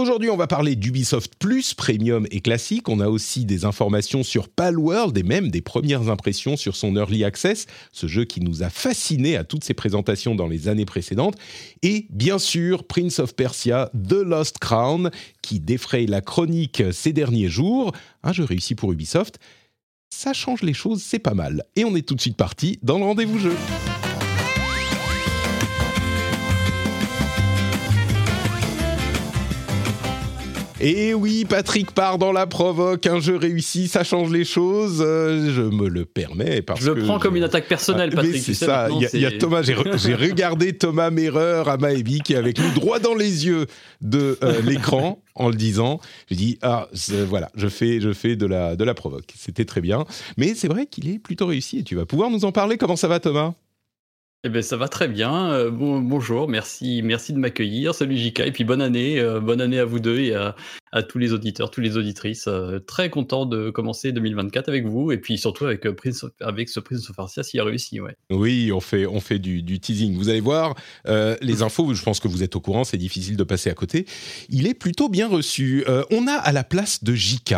Aujourd'hui, on va parler d'Ubisoft Plus, Premium et Classique. On a aussi des informations sur Palworld et même des premières impressions sur son Early Access, ce jeu qui nous a fascinés à toutes ses présentations dans les années précédentes. Et bien sûr, Prince of Persia, The Lost Crown, qui défraye la chronique ces derniers jours. Un jeu réussi pour Ubisoft. Ça change les choses, c'est pas mal. Et on est tout de suite parti dans le rendez-vous jeu. Et oui, Patrick part dans la provoque, un jeu réussi, ça change les choses. euh, je me le permets parce Je le que prends comme je- une attaque personnelle, Ah, Patrick. c'est ça. Il y a- y, Thomas. J'ai re- j'ai regardé Thomas Merreur à Maebi qui est avec nous droit dans les yeux de euh, l'écran en le disant. J'ai dit ah voilà, je fais je fais de la de la provoque. C'était très bien. Mais c'est vrai qu'il est plutôt réussi et tu vas pouvoir nous en parler. Comment ça va, Thomas? Eh ben, ça va très bien. Euh, bon, bonjour, merci, merci de m'accueillir. Salut Jika, et puis bonne année, euh, bonne année à vous deux et à, tous les auditeurs, toutes les auditrices. Euh, très content de commencer 2024 avec vous et puis surtout avec Prince, avec ce Prince of s'il a réussi. Oui, on fait, on fait du, teasing. Vous allez voir, les infos, je pense que vous êtes au courant, c'est difficile de passer à côté. Il est plutôt bien reçu. On a à la place de JK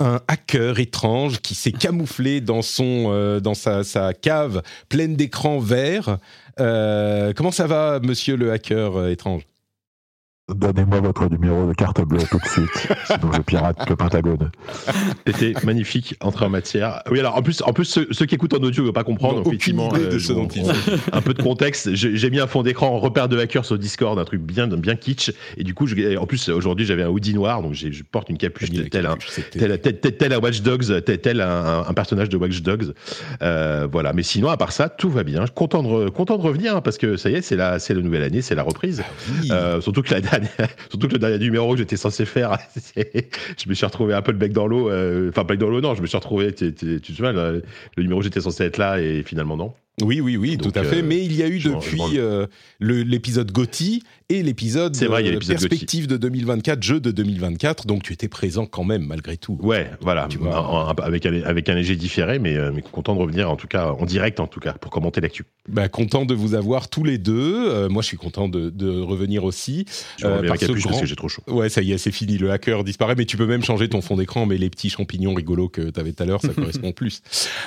un hacker étrange qui s'est camouflé dans, son, euh, dans sa, cave pleine d'écrans verts. Euh, comment ça va, monsieur le hacker euh, étrange? Donnez-moi votre numéro de carte bleue tout de suite, sinon je pirate le Pentagone. C'était magnifique, entrée en matière. Oui, alors en plus, en plus ceux, ceux qui écoutent en audio ne vont pas comprendre. Effectivement, idée de euh, ce dont il s'agit. Un peu de contexte. J'ai mis un fond d'écran repère de hacker sur Discord, un truc bien, bien kitsch. Et du coup, je- en plus, aujourd'hui, j'avais un hoodie noir, donc je porte une capuche la tel, un, tel, tel, tel- tel un Watch Dogs, tel, tel un, un- un personnage de Watch Dogs. Euh, voilà. Mais sinon, à part ça, tout va bien. Content de, content de revenir hein, parce que ça y est, c'est la, la nouvelle année, c'est la reprise. Oui. Euh, surtout que la surtout que le dernier numéro que j'étais censé faire, je me suis retrouvé un peu le bec dans l'eau. euh, Enfin, bec dans l'eau, non, je me suis retrouvé. tu- te souviens, le, numéro où j'étais censé être là et finalement non. Oui, oui, oui, Donc, tout à fait. euh, Mais il y a eu depuis euh, l'épisode Gotti et l'épisode euh, perspective de 2024, jeu de 2024. Donc tu étais présent quand même malgré tout. Ouais, voilà, Tu vois. En- en- avec, un, avec un léger différé, mais, euh, mais content de revenir en tout cas en direct en tout cas pour commenter l'actu. Bah, content de vous avoir tous les deux. Euh, moi, je suis content de, de revenir aussi. Je Euh, par ce capuche parce grand- que j'ai trop chaud. Ouais, ça y est, c'est fini. Le hacker disparaît, mais tu peux même changer ton fond d'écran. Mais les petits champignons rigolos que tu avais tout à l'heure, ça correspond plus.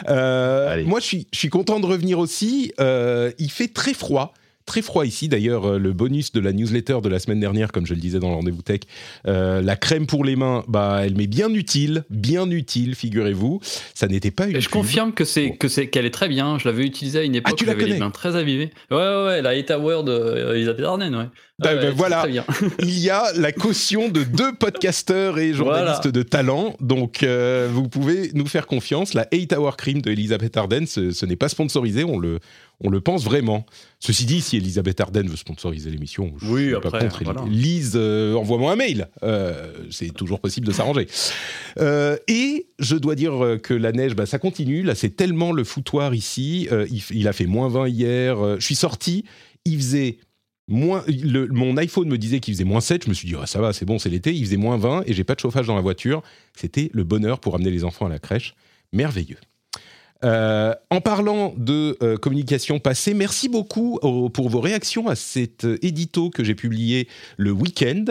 Euh, moi, je suis, je suis content de revenir aussi. Il fait très froid. Très froid ici. D'ailleurs, euh, le bonus de la newsletter de la semaine dernière, comme je le disais dans le rendez-vous tech, euh, la crème pour les mains, bah, elle m'est bien utile, bien utile, figurez-vous. Ça n'était pas une. Et je confirme que c'est que c'est qu'elle est très bien. Je l'avais utilisée à une époque. Ah, tu la les connais mains très avivées. Ouais, ouais, ouais. La Hate Award euh, Elisabeth Arden, ouais. Bah, ouais, c'est voilà. Très bien. il y a la caution de deux podcasteurs et journalistes Voilà. de talent. Donc, euh, vous pouvez nous faire confiance. La 8 Hour Cream de Elisabeth Arden, ce, ce n'est pas sponsorisé, on le, on le pense vraiment. Ceci dit, si Elisabeth Arden veut sponsoriser l'émission, je Oui, suis après, pas contre. voilà. Lise, euh, envoie-moi un mail. Euh, c'est toujours possible de s'arranger. Euh, et je dois dire que la neige, bah, ça continue. Là, c'est tellement le foutoir ici. Il, a fait moins 20 hier. Je suis sorti, il faisait moins. le- mon iPhone me disait qu'il faisait moins 7. Je me suis dit, Ah, ça va, c'est bon, c'est l'été. Il faisait moins 20 et j'ai pas de chauffage dans la voiture. C'était le bonheur pour amener les enfants à la crèche. Merveilleux. Euh, en parlant de euh, communication passée, merci beaucoup au- pour vos réactions à cet euh, édito que j'ai publié le week-end,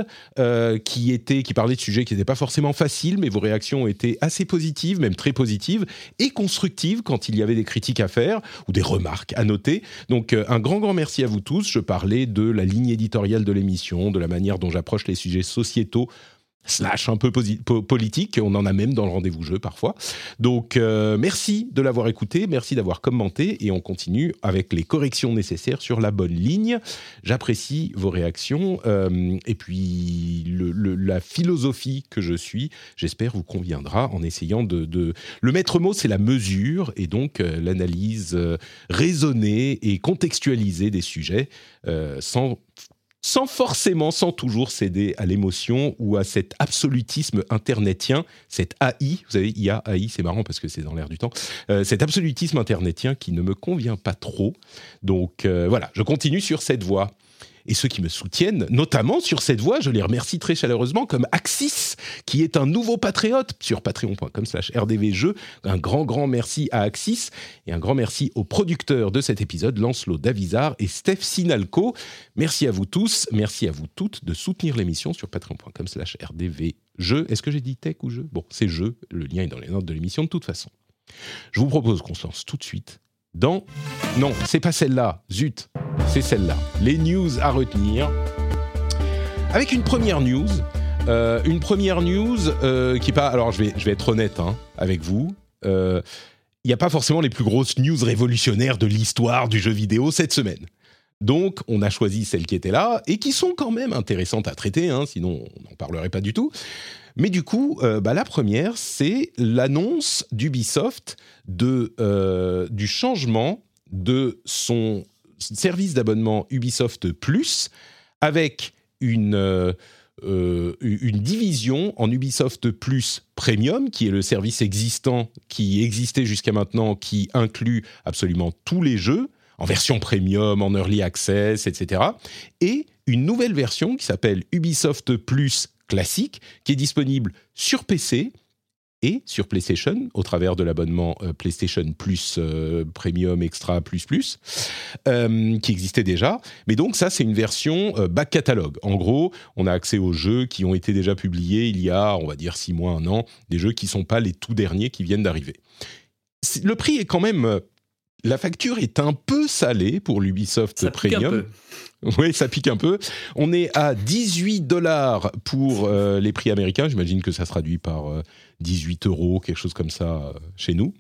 qui était, qui parlait de sujets qui n'étaient pas forcément faciles, mais vos réactions ont été assez positives, même très positives et constructives quand il y avait des critiques à faire ou des remarques à noter. Donc un grand grand merci à vous tous. Je parlais de la ligne éditoriale de l'émission, de la manière dont j'approche les sujets sociétaux slash un peu politique. On en a même dans le rendez-vous jeu parfois. Donc euh, merci de l'avoir écouté, merci d'avoir commenté et on continue avec les corrections nécessaires sur la bonne ligne. J'apprécie vos réactions euh, et puis la philosophie que je suis, j'espère vous conviendra en essayant de, le maître mot c'est la mesure et donc euh, l'analyse raisonnée et contextualisée des sujets sans sans forcément, sans toujours céder à l'émotion ou à cet absolutisme internetien, cet AI, vous savez, IA, AI, c'est marrant parce que c'est dans l'air du temps, euh, cet absolutisme internetien qui ne me convient pas trop. Donc euh, voilà, je continue sur cette voie et ceux qui me soutiennent, notamment sur cette voie, je les remercie très chaleureusement, comme Axis, qui est un nouveau patriote sur patreon.com slash rdvjeux. Un grand, grand merci à Axis et un grand merci aux producteurs de cet épisode, Lancelot Davizard et Steph Sinalco. Merci à vous tous, merci à vous toutes de soutenir l'émission sur patreon.com slash rdvjeux. Est-ce que j'ai dit tech ou jeu? Bon, c'est jeu, le lien est dans les notes de l'émission de toute façon. Je vous propose qu'on se lance tout de suite dans... Non, c'est pas celle-là, zut, c'est celle-là. Les news à retenir. Avec une première news, euh, une première news euh, qui est pas... Alors je vais, je vais être honnête hein, avec vous. Euh, Il n'y a pas forcément les plus grosses news révolutionnaires de l'histoire du jeu vidéo cette semaine. Donc, on a choisi celles qui étaient là et qui sont quand même intéressantes à traiter, hein, sinon on n'en parlerait pas du tout. Mais du coup, euh, bah, la première, c'est l'annonce d'Ubisoft euh, du changement de son service d'abonnement Ubisoft Plus avec une, euh, une division en Ubisoft Plus Premium, qui est le service existant qui existait jusqu'à maintenant, qui inclut absolument tous les jeux en version premium, en early access, etc. Et une nouvelle version qui s'appelle Ubisoft Plus classique, qui est disponible sur PC et sur PlayStation au travers de l'abonnement euh, PlayStation Plus euh, Premium Extra Plus Plus euh, qui existait déjà. Mais donc ça c'est une version euh, back catalogue. En gros, on a accès aux jeux qui ont été déjà publiés il y a, on va dire six mois, un an, des jeux qui sont pas les tout derniers qui viennent d'arriver. Le prix est quand même la facture est un peu salée pour l'Ubisoft Ça pique un Premium. peu. Oui, ça pique un peu. On est à 18 dollars pour euh, les prix américains. J'imagine que ça se traduit par euh, 18 euros, quelque chose comme ça euh, chez nous.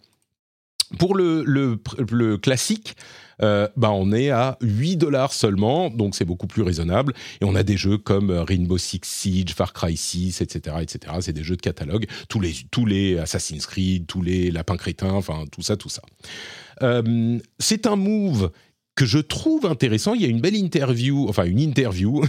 Pour le, le, le classique, euh, bah on est à 8 dollars seulement, donc c'est beaucoup plus raisonnable. Et on a des jeux comme euh, Rainbow Six Siege, Far Cry 6, etc. etc. C'est des jeux de catalogue. Tous les, tous les Assassin's Creed, tous les Lapins Crétins, enfin tout ça, tout ça. Euh, c'est un move que je trouve intéressant. Il y a une belle interview, enfin une interview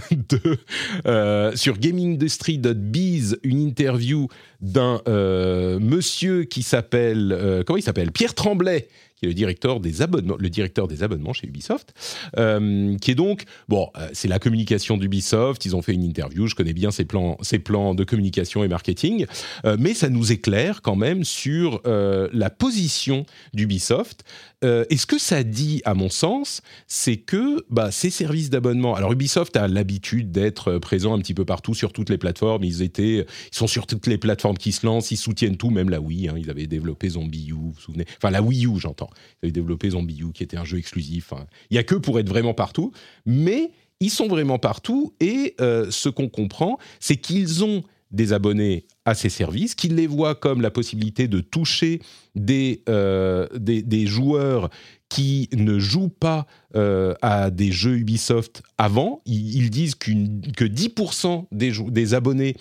euh, sur gamingindustry.biz, une interview d'un euh, monsieur qui s'appelle, comment il s'appelle? Pierre Tremblay, qui est le directeur des abonnements, le directeur des abonnements chez Ubisoft, euh, qui est donc, bon, euh, c'est la communication d'Ubisoft, ils ont fait une interview, je connais bien ses plans, ses plans de communication et marketing, euh, mais ça nous éclaire quand même sur la position d'Ubisoft. Et ce que ça dit, à mon sens, c'est que bah, ces services d'abonnement. Alors Ubisoft a l'habitude d'être présent un petit peu partout sur toutes les plateformes. Ils étaient, ils sont sur toutes les plateformes qui se lancent. Ils soutiennent tout, même la Wii. hein. Ils avaient développé Zombie U, vous vous souvenez Enfin la Wii U, j'entends. Ils avaient développé Zombie U, qui était un jeu exclusif. hein. Il y a que pour être vraiment partout, mais ils sont vraiment partout. Et euh, ce qu'on comprend, c'est qu'ils ont des abonnés à ces services, qu'ils les voient comme la possibilité de toucher des, euh, des, des joueurs qui ne jouent pas euh, à des jeux Ubisoft avant. Ils, disent que 10% des, des abonnés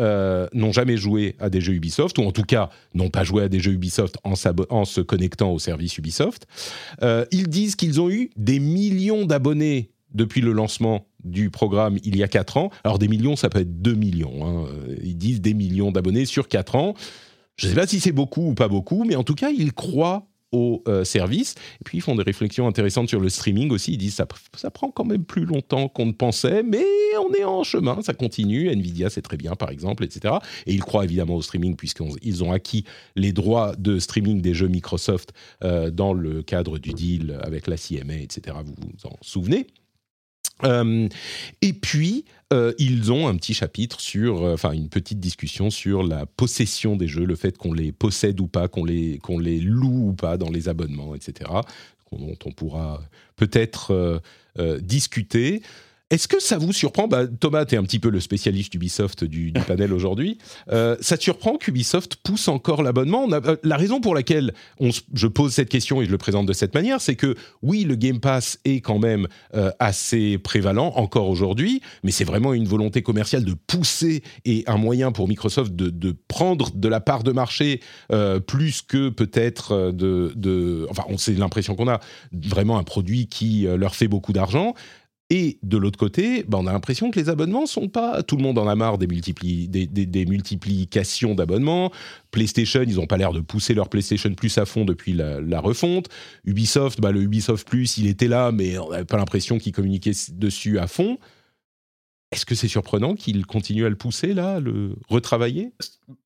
euh, n'ont jamais joué à des jeux Ubisoft, ou en tout cas n'ont pas joué à des jeux Ubisoft en, en se connectant au service Ubisoft. Ils disent qu'ils ont eu des millions d'abonnés depuis le lancement du programme il y a 4 ans. Alors des millions, ça peut être 2 millions. hein. Euh, Ils disent des millions d'abonnés sur 4 ans. Je ne sais pas si c'est beaucoup ou pas beaucoup, mais en tout cas, ils croient au euh, service. Et puis, ils font des réflexions intéressantes sur le streaming aussi. Ils disent ça, ça prend quand même plus longtemps qu'on ne pensait, mais on est en chemin, ça continue. Nvidia, c'est très bien, par exemple, etc. Et ils croient évidemment au streaming, puisqu'ils ont acquis les droits de streaming des jeux Microsoft euh, dans le cadre du deal avec la CMA, etc. Vous vous en souvenez? Euh, et puis, euh, ils ont un petit chapitre sur, euh, enfin une petite discussion sur la possession des jeux, le fait qu'on les possède ou pas, qu'on les, qu'on les loue ou pas dans les abonnements, etc. dont on pourra peut-être discuter. Est-ce que ça vous surprend bah, Thomas, tu es un petit peu le spécialiste d'Ubisoft du, du panel aujourd'hui. Euh, ça te surprend qu'Ubisoft pousse encore l'abonnement? Euh, La raison pour laquelle on je pose cette question et je le présente de cette manière, c'est que oui, le Game Pass est quand même euh, assez prévalent encore aujourd'hui, mais c'est vraiment une volonté commerciale de pousser et un moyen pour Microsoft de, de prendre de la part de marché plus que peut-être de, de... Enfin, on c'est l'impression qu'on a vraiment un produit qui leur fait beaucoup d'argent. Et de l'autre côté, bah, on a l'impression que les abonnements sont pas. Tout le monde en a marre des, multipli... des, des- multiplications d'abonnements. PlayStation, ils n'ont pas l'air de pousser leur PlayStation Plus à fond depuis la, la refonte. Ubisoft, bah, le Ubisoft Plus, il était là, mais on n'avait pas l'impression qu'ils communiquaient dessus à fond. Est-ce que c'est surprenant qu'ils continuent à le pousser là, le retravailler?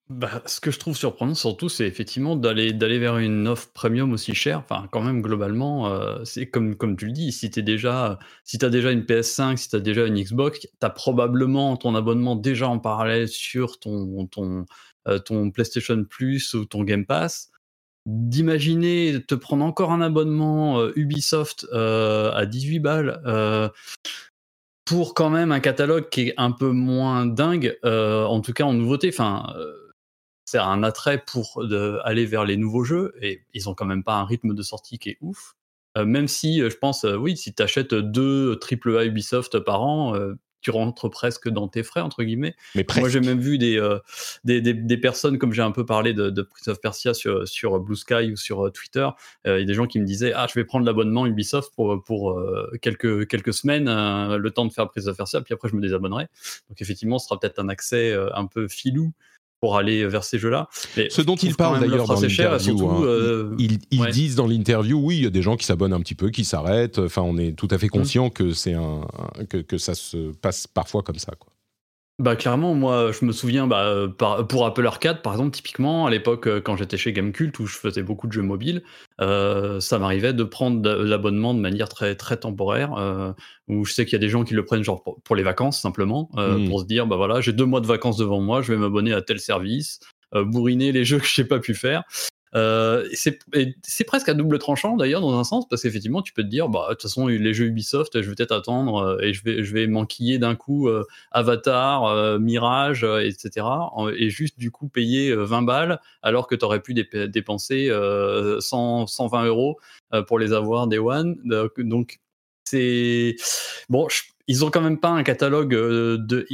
Bah, ce que je trouve surprenant surtout, c'est effectivement d'aller vers une offre premium aussi chère. Enfin, quand même globalement, euh, c'est comme comme tu le dis, si t'es déjà si t'as déjà une PS5, si t'as déjà une Xbox, t'as probablement ton abonnement déjà en parallèle sur ton ton euh, PlayStation Plus ou ton Game Pass. D'imaginer te prendre encore un abonnement euh, Ubisoft euh, à 18 balles. Pour quand même un catalogue qui est un peu moins dingue, euh, en tout cas en nouveauté. Enfin, euh, c'est un attrait pour aller vers les nouveaux jeux et ils ont quand même pas un rythme de sortie qui est ouf. Euh, même si je pense, oui, si tu achètes deux AAA Ubisoft par an, tu rentres presque dans tes frais entre guillemets. Mais presque. Moi, j'ai même vu des, euh, des, des, des personnes, comme j'ai un peu parlé de, de Prince of Persia sur, sur Blue Sky ou sur euh, Twitter, euh, il y a des gens qui me disaient Ah, je vais prendre l'abonnement Ubisoft pour, pour euh, quelques, quelques semaines, le temps de faire Prince of Persia, puis après je me désabonnerai. Donc, effectivement, ce sera peut-être un accès un peu filou pour aller vers ces jeux-là. Mais Ce dont ils parlent d'ailleurs dans l'interview, hein, euh, ils, ils ouais. disent dans l'interview, oui, il y a des gens qui s'abonnent un petit peu, qui s'arrêtent. Enfin, on est tout à fait conscient que c'est un, un- que, que ça se passe parfois comme ça. Quoi. Bah clairement, moi je me souviens bah, euh, par- pour Apple Arcade par exemple typiquement à l'époque euh, quand j'étais chez Gamecult où je faisais beaucoup de jeux mobiles, euh, ça m'arrivait de prendre l'abonnement de manière très très temporaire euh, où je sais qu'il y a des gens qui le prennent genre pour, pour les vacances simplement euh, Mm. pour se dire bah voilà j'ai deux mois de vacances devant moi je vais m'abonner à tel service euh, bourriner les jeux que j'ai pas pu faire. Euh, c'est presque à double tranchant d'ailleurs dans un sens parce qu'effectivement tu peux te dire bah de toute façon les jeux Ubisoft je vais peut-être attendre euh, et je vais je vais d'un coup euh, Avatar, euh, Mirage, etc. Et juste du coup payer euh, 20 balles alors que tu aurais pu dép- dépenser euh, 100, 120 euros pour les avoir des One. Donc, c'est bon, ils ont quand même pas un catalogue de.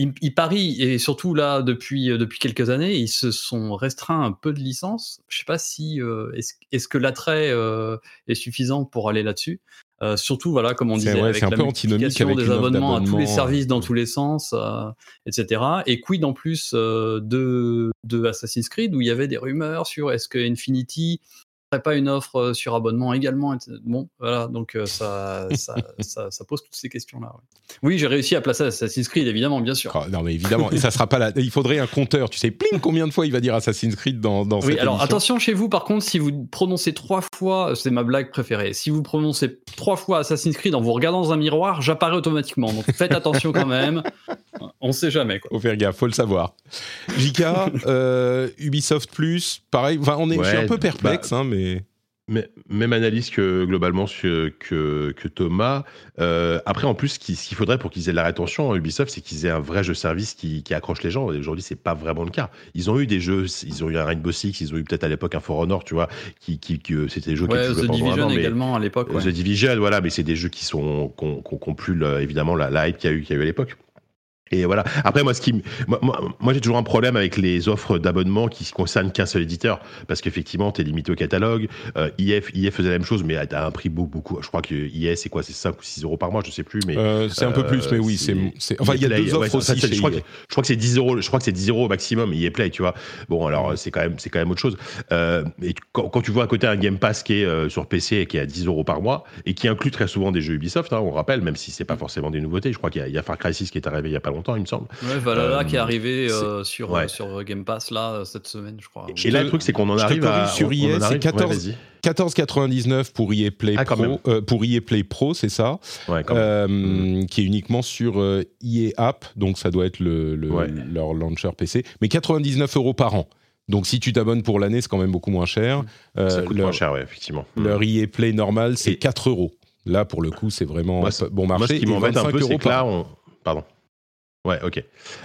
Ils, ils- parient et surtout là depuis euh, depuis quelques années ils se sont restreints un peu de licences. Je sais pas si euh, est-ce que l'attrait euh, est suffisant pour aller là-dessus. Euh, surtout voilà comme on disait ouais, avec un la peu antinomique multiplication avec des abonnements à tous les services dans tous les sens, etc. Et quid en plus de, de Assassin's Creed où il y avait des rumeurs sur est-ce que Infinity pas une offre euh, sur abonnement également. Bon, voilà, donc euh, ça, ça, ça, ça pose toutes ces questions-là. ouais. Oui, j'ai réussi à placer Assassin's Creed, évidemment, bien sûr. Ah, non, mais évidemment, et ça sera pas là. Il faudrait un compteur. Tu sais, pling, combien de fois il va dire Assassin's Creed dans, dans Oui, cette alors émission attention chez vous, par contre, si vous prononcez trois fois, c'est ma blague préférée, si vous prononcez trois fois Assassin's Creed en vous regardant dans un miroir, j'apparais automatiquement. Donc faites attention quand même. On sait jamais, quoi. Faut faire gaffe, faut le savoir. JK, euh, Ubisoft Plus, pareil. Enfin, on est, je suis Ouais, un peu perplexe, hein, mais Mais- Même analyse que globalement que, que, Thomas. Euh, après, en plus, ce qu'il faudrait pour qu'ils aient de la rétention à Ubisoft, c'est qu'ils aient un vrai jeu service qui, qui accroche les gens. Et aujourd'hui, c'est pas vraiment le cas. Ils ont eu des jeux, ils ont eu un Rainbow Six, ils ont eu peut-être à l'époque un For Honor, tu vois, qui, qui, qui, euh, c'était des jeux Ouais, qui The Division an, mais- également à l'époque. ouais. The Division, voilà, mais c'est des jeux qui sont qui ont plus évidemment la, la hype qu'il y a eu qu'il y a eu à l'époque. Et voilà. Après, moi, ce qui, moi, moi, j'ai toujours un problème avec les offres d'abonnement qui ne concernent qu'un seul éditeur, parce qu'effectivement, tu es limité au catalogue. Euh, IF, IF faisait la même chose, mais à un prix beaucoup, beaucoup. Je crois que IS, c'est quoi, c'est 5 ou 6 euros par mois, je sais plus, mais. euh, c'est un peu Euh, plus. Mais oui, c'est. c'est- Enfin, il y a deux offres ouais, aussi. chez je, crois que, je crois que c'est 10 euros. Je crois que c'est 10 euros au maximum. EA Play, tu vois. Bon, alors c'est quand même, c'est quand même autre chose. Euh, et quand, quand tu vois à côté un Game Pass qui est euh, sur PC et qui est à 10 euros par mois et qui inclut très souvent des jeux Ubisoft, hein, on rappelle, même si c'est pas forcément des nouveautés. Je crois qu'il y, a- il y a Far Cry 6 qui est arrivé il y a pas longtemps, il me semble. Ouais, Valhalla Euh, qui est arrivé euh, sur, ouais. euh, sur Game Pass là euh, cette semaine, je crois. Et là, le truc, c'est qu'on en arrive à. sur EA, c'est arrive- 14 ouais, vas-y. 14,99 pour EA Play Ah. Pro, euh, pour EA Play Pro, c'est ça, euh, Mm. qui est uniquement sur euh, EA App, donc ça doit être le, le- Ouais. leur launcher PC, mais 99 euros par an. Donc si tu t'abonnes pour l'année, c'est quand même beaucoup moins cher. Euh, ça coûte leur, moins cher, ouais, effectivement. leur EA Play normal, c'est Et- 4 euros. Là, pour le coup, c'est vraiment Moi, bon Moi, marché. ce qui m'embête un 25 peu, euros c'est que là, on. Pardon. Ouais, ok.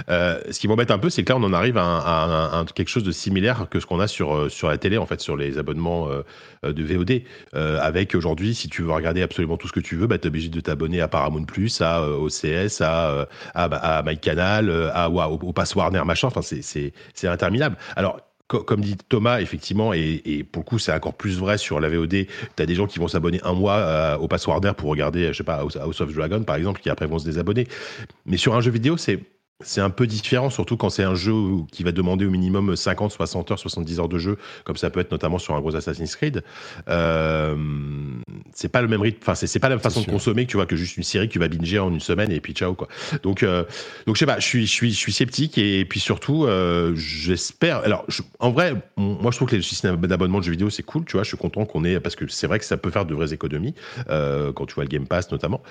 Euh, ce qui m'embête un peu, c'est que là, on en arrive à, quelque chose de similaire que ce qu'on a sur, euh, la télé, en fait, sur les abonnements euh, de VOD. Avec aujourd'hui, si tu veux regarder absolument tout ce que tu veux, bah, tu es obligé de t'abonner à Paramount Plus, à OCS, à, à, à MyCanal, à, au, au Pass Warner, machin. Enfin, c'est- interminable. Alors, comme dit Thomas, effectivement, et, pour le coup, c'est encore plus vrai sur la VOD. Tu as des gens qui vont s'abonner un mois euh, au Pass Warner pour regarder, je sais pas, House House of Dragon, par exemple, qui après vont se désabonner. Mais sur un jeu vidéo, c'est. C'est un peu différent, surtout quand c'est un jeu qui va demander au minimum 50, 60 heures, 70 heures de jeu, comme ça peut être notamment sur un gros Assassin's Creed. Euh, c'est pas le même rythme, enfin, c'est pas la même façon de consommer que tu vois que juste une série que tu vas binger en une semaine et puis ciao, quoi. Donc, euh, donc je sais pas, je suis, je suis, je suis sceptique et, puis surtout, euh, j'espère. Alors, je- en vrai, moi je trouve que les systèmes d'abonnement de jeux vidéo c'est cool, tu vois. Je suis content qu'on ait parce que c'est vrai que ça peut faire de vraies économies euh, quand tu vois le Game Pass notamment.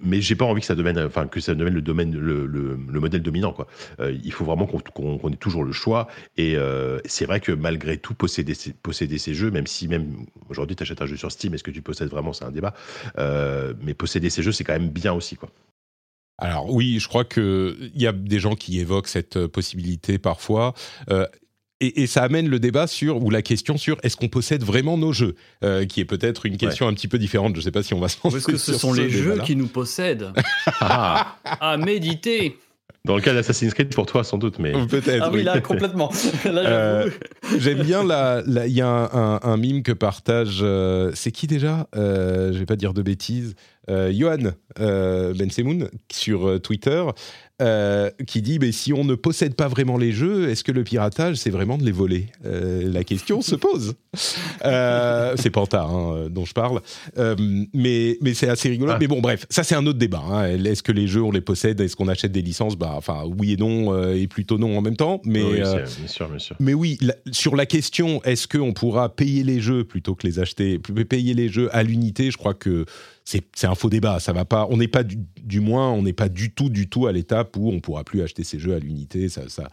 Mais j'ai pas envie que ça devienne, enfin que ça devienne le domaine, le, le, le modèle dominant, quoi. Euh, il faut vraiment qu'on qu'on ait toujours le choix et euh, c'est vrai que malgré tout posséder ces, posséder ces jeux, même si même aujourd'hui tu achètes un jeu sur Steam, est-ce que tu possèdes vraiment, c'est un débat. Euh, mais posséder ces jeux c'est quand même bien aussi, quoi. Alors oui, je crois qu'il y a des gens qui évoquent cette possibilité parfois. euh, et, et ça amène le débat sur, ou la question sur, est-ce qu'on possède vraiment nos jeux? Euh, Qui est peut-être une question un petit peu différente. Je ne sais pas si on va se lancer est-ce que ce sur sont les jeux qui nous possèdent? Ah, À méditer dans le cas d'Assassin's Creed pour toi sans doute, mais Peut-être, Ah oui, oui. là, complètement. Là, Euh, j'avoue. J'aime bien la. la- Il y a un, un, un mime que partage. euh, c'est qui déjà? Euh, Je vais pas dire de bêtises. Euh, Johan euh, Ben Semoun sur euh, Twitter. qui dit mais si on ne possède pas vraiment les jeux, est-ce que le piratage c'est vraiment de les voler? La question se pose. C'est Panta hein, dont je parle, mais mais c'est assez rigolo. Ah. Mais bon bref, ça c'est un autre débat. hein. Est-ce que les jeux on les possède? Est-ce qu'on achète des licences? Bah enfin oui et non et plutôt non en même temps. Mais Oui, c'est- bien sûr, bien sûr. mais oui, la- sur la question, est-ce qu'on pourra payer les jeux plutôt que les acheter, payer les jeux à l'unité Je crois que c'est un faux débat. Ça va pas. On n'est pas du, du moins, on n'est pas du tout, du tout à l'étape où on pourra plus acheter ces jeux à l'unité. Ça, ça,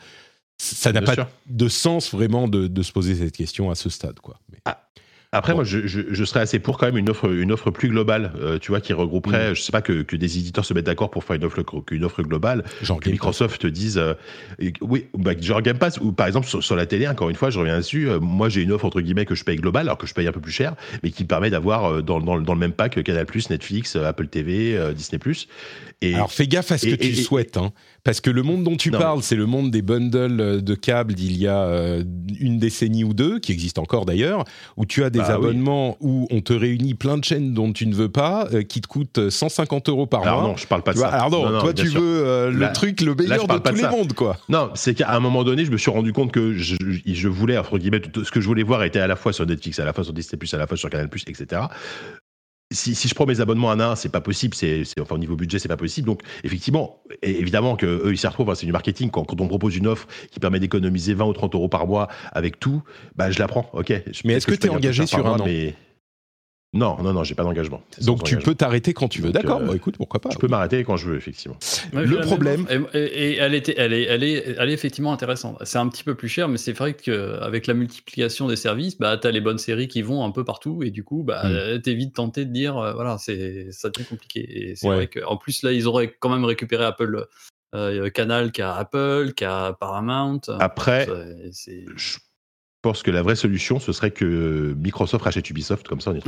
ça n'a pas sûr. de sens vraiment de, de se poser cette question à ce stade, quoi. Mais- Après, Bon. moi, je, je, je serais assez pour quand même une offre, une offre plus globale, euh, tu vois, qui regrouperait, je sais pas, que, que des éditeurs se mettent d'accord pour faire une offre, une offre globale, genre que Game Microsoft te dise, euh, oui, bah, genre Game Pass, ou par exemple sur, sur la télé, encore une fois, je reviens dessus, euh, moi j'ai une offre entre guillemets que je paye globale, alors que je paye un peu plus cher, mais qui me permet d'avoir dans, dans, dans le même pack Canal+, Netflix, Apple TV, Disney+. Et Alors fais gaffe à ce que et- tu souhaites, hein, parce que le monde dont tu Non, parles, c'est le monde des bundles euh, de câbles d'il y a euh, une décennie ou deux, qui existent encore d'ailleurs, où tu as des Bah oui. abonnements où on te réunit plein de chaînes dont tu ne veux pas, euh, qui te coûtent 150 euros par alors mois. non, je parle pas de ça. alors non, Non, non, toi tu sûr. veux euh, le Là- truc le meilleur de tous les mondes, quoi. Non, c'est qu'à un moment donné, je me suis rendu compte que je, je voulais, entre guillemets, tout ce que je voulais voir était à la fois sur Netflix, à la fois sur Disney+, à la fois sur Canal+, etc. Si, si je prends mes abonnements à un, c'est pas possible. C'est, enfin, au niveau budget, c'est pas possible. Donc, effectivement, et évidemment que eux, ils s'y retrouvent. hein, c'est du marketing. Quand, quand on propose une offre qui permet d'économiser 20 ou 30 euros par mois avec tout, bah, je la prends. Ok. Je- Mais est-ce que un peu engagé sur un an mais... Non, non, non, j'ai pas d'engagement. Donc tu engagement. peux t'arrêter quand tu veux. D'accord, euh, bah, écoute, pourquoi pas. Je peux m'arrêter quand je veux, effectivement. Ouais, Le problème-. Et, elle, était, elle, est, elle, est, elle est effectivement intéressante. C'est un petit peu plus cher, mais c'est vrai qu'avec la multiplication des services, bah, tu as les bonnes séries qui vont un peu partout, et du coup, bah, Mm. euh, t'es vite tenté de dire, euh, voilà, c'est, ça devient compliqué. Et c'est Ouais. vrai qu'en plus, là, ils auraient quand même récupéré Apple euh, Canal, qui a Apple, qui a Paramount. Après, C'est- c'est- je pense que la vraie solution, ce serait que Microsoft rachète Ubisoft, comme ça on est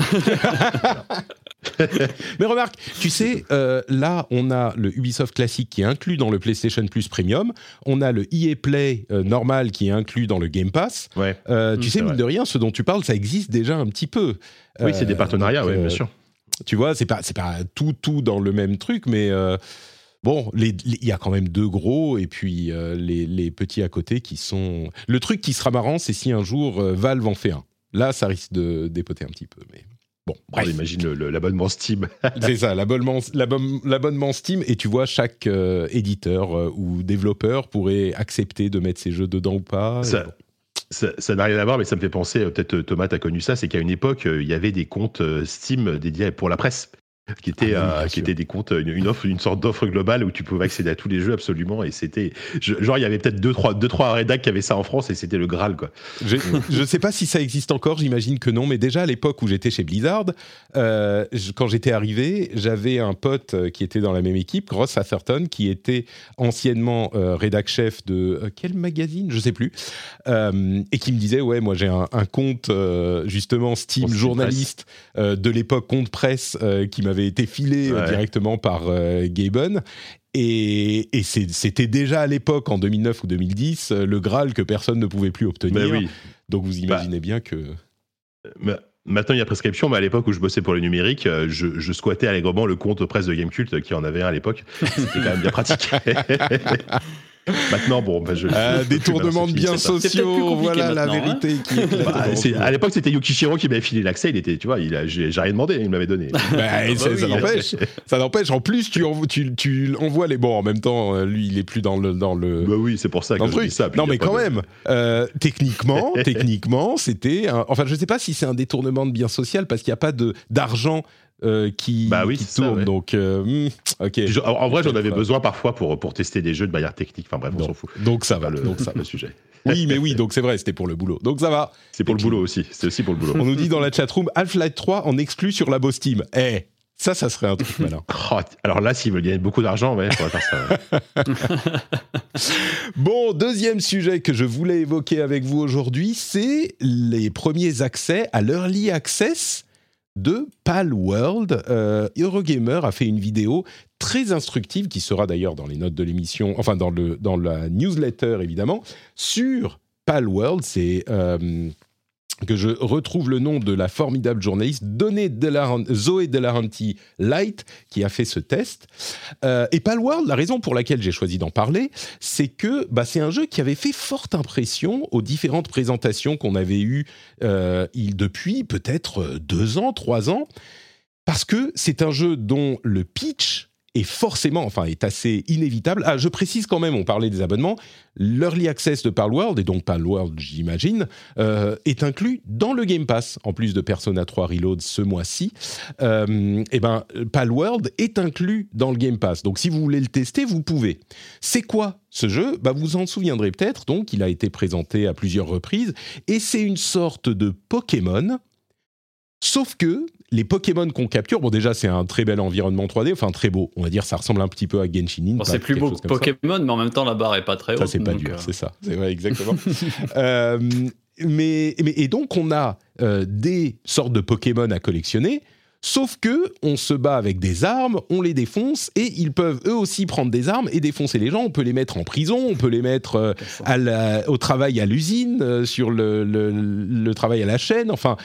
Mais remarque, tu sais, euh, là, on a le Ubisoft classique qui est inclus dans le PlayStation Plus Premium. On a le EA Play euh, normal qui est inclus dans le Game Pass. Ouais. Euh, tu sais, c'est mine vrai. de rien, ce dont tu parles, ça existe déjà un petit peu. Oui, c'est des partenariats, oui, euh, bien sûr. Tu vois, c'est pas, c'est pas tout, tout dans le même truc, mais euh, bon, il y a quand même deux gros et puis euh, les, les petits à côté qui sont. Le truc qui sera marrant, c'est si un jour euh, Valve en fait un. Là, ça risque de dépoter un petit peu, mais bon. Bref. On imagine l'abonnement Steam. C'est ça, l'abonnement, Steam, et tu vois, chaque euh, éditeur ou développeur pourrait accepter de mettre ses jeux dedans ou pas. Ça- bon. Ça n'a rien à voir, mais ça me fait penser, peut-être Thomas, t'as connu ça, c'est qu'à une époque, il y avait des comptes Steam dédiés pour la presse. Qui étaient, Ah oui, euh, qui sûr. étaient des comptes, une, une offre, une sorte d'offre globale où tu pouvais accéder à tous les jeux absolument. Et c'était, genre, il y avait peut-être deux, trois, deux, trois rédacs qui avaient ça en France et c'était le Graal, quoi. Je ne sais pas si ça existe encore, j'imagine que non, mais déjà à l'époque où j'étais chez Blizzard, euh, je- quand j'étais arrivé, j'avais un pote euh, qui était dans la même équipe, Ross Atherton, qui était anciennement euh, rédac chef de euh, quel magazine, je sais plus, et qui me disait ouais, moi j'ai un, un compte justement Steam journaliste de l'époque compte presse qui m'avait m'avait été filé euh, Ouais. directement par euh, Gaben. Et, c'était déjà à l'époque, en 2009 ou 2010, euh, le Graal que personne ne pouvait plus obtenir. Oui. Donc vous imaginez bien que... Ma- Maintenant, il y a prescription, mais à l'époque où je bossais pour le numérique, euh, je, je squattais allègrement le compte presse de Gamecult qui en avait un à l'époque. C'était quand même bien pratique. Maintenant, bon, bah, je. Euh, je- des tournements de biens sociaux, voilà la hein. vérité qui Bah, aujourd'hui. à l'époque, c'était Yukishiro qui m'avait filé l'accès. Il était, tu vois, il a, j'ai j'ai rien demandé, il me l'avait donné. Bah, ça, oui. ça n'empêche. Ça n'empêche. En plus, tu, envo- tu, tu envoies les bons. En même temps, euh, lui, il est plus dans le dans le. bah oui, c'est pour ça que je dis ça. non, mais quand de- même. euh, techniquement, techniquement, c'était. un- Enfin, je sais pas si c'est un détournement de bien social parce qu'il n'y a pas de d'argent euh, qui, Bah oui, qui ça, tourne. ouais. Donc, euh, hmm, ok. Puis je- en en vrai, j'en avais besoin parfois pour, pour tester des jeux de manière technique. Enfin bref, on s'en fout. Donc ça va. le, Donc ça le sujet. Oui, mais oui. Donc c'est vrai. C'était pour le boulot. Donc ça va. C'est pour le boulot aussi. C'est aussi pour le boulot. On nous dit dans la chatroom Half-Life 3 en exclut sur la Steam. Eh, ça, ça serait un truc malin. Oh, alors là, s'ils veulent gagner beaucoup d'argent, ouais, on va faire ça. ouais. Bon, deuxième sujet que je voulais évoquer avec vous aujourd'hui, c'est les premiers accès à l'early access de Palworld. Euh, Eurogamer a fait une vidéo très instructive qui sera d'ailleurs dans les notes de l'émission, enfin dans, le, la newsletter évidemment, sur Palworld. C'est euh, que je retrouve le nom de la formidable journaliste Delahan- Zoé Delahanty Light qui a fait ce test. Euh, et Palworld, la raison pour laquelle j'ai choisi d'en parler, c'est que bah, c'est un jeu qui avait fait forte impression aux différentes présentations qu'on avait eues euh, depuis peut-être euh, deux ans, trois ans, parce que c'est un jeu dont le pitch est forcément, enfin, est assez inévitable. Ah, je précise quand même, on parlait des abonnements, l'early access de Palworld, et donc Palworld, j'imagine, euh, est inclus dans le Game Pass, en plus de Persona 3 Reload ce mois-ci. Euh, et ben, Palworld est inclus dans le Game Pass. Donc, si vous voulez le tester, vous pouvez. C'est quoi ce jeu? Bah, Vous en souviendrez peut-être. Donc, il a été présenté à plusieurs reprises. Et c'est une sorte de Pokémon. Sauf que les Pokémon qu'on capture, bon déjà c'est un très bel environnement 3D, enfin très beau, on va dire ça ressemble un petit peu à Genshin Bon, Impact. c'est plus beau que. Pokémon, mais en même temps, la barre est pas très haute. Ça, c'est pas dur, euh, c'est ça. C'est vrai, exactement. Euh, mais, mais- et donc, on a euh, des sortes de Pokémon à collectionner. Sauf que on se bat avec des armes, on les défonce et ils peuvent eux aussi prendre des armes et défoncer les gens. On peut les mettre en prison, on peut les mettre à la- au travail à l'usine, sur le, le- le travail à la chaîne. Enfin,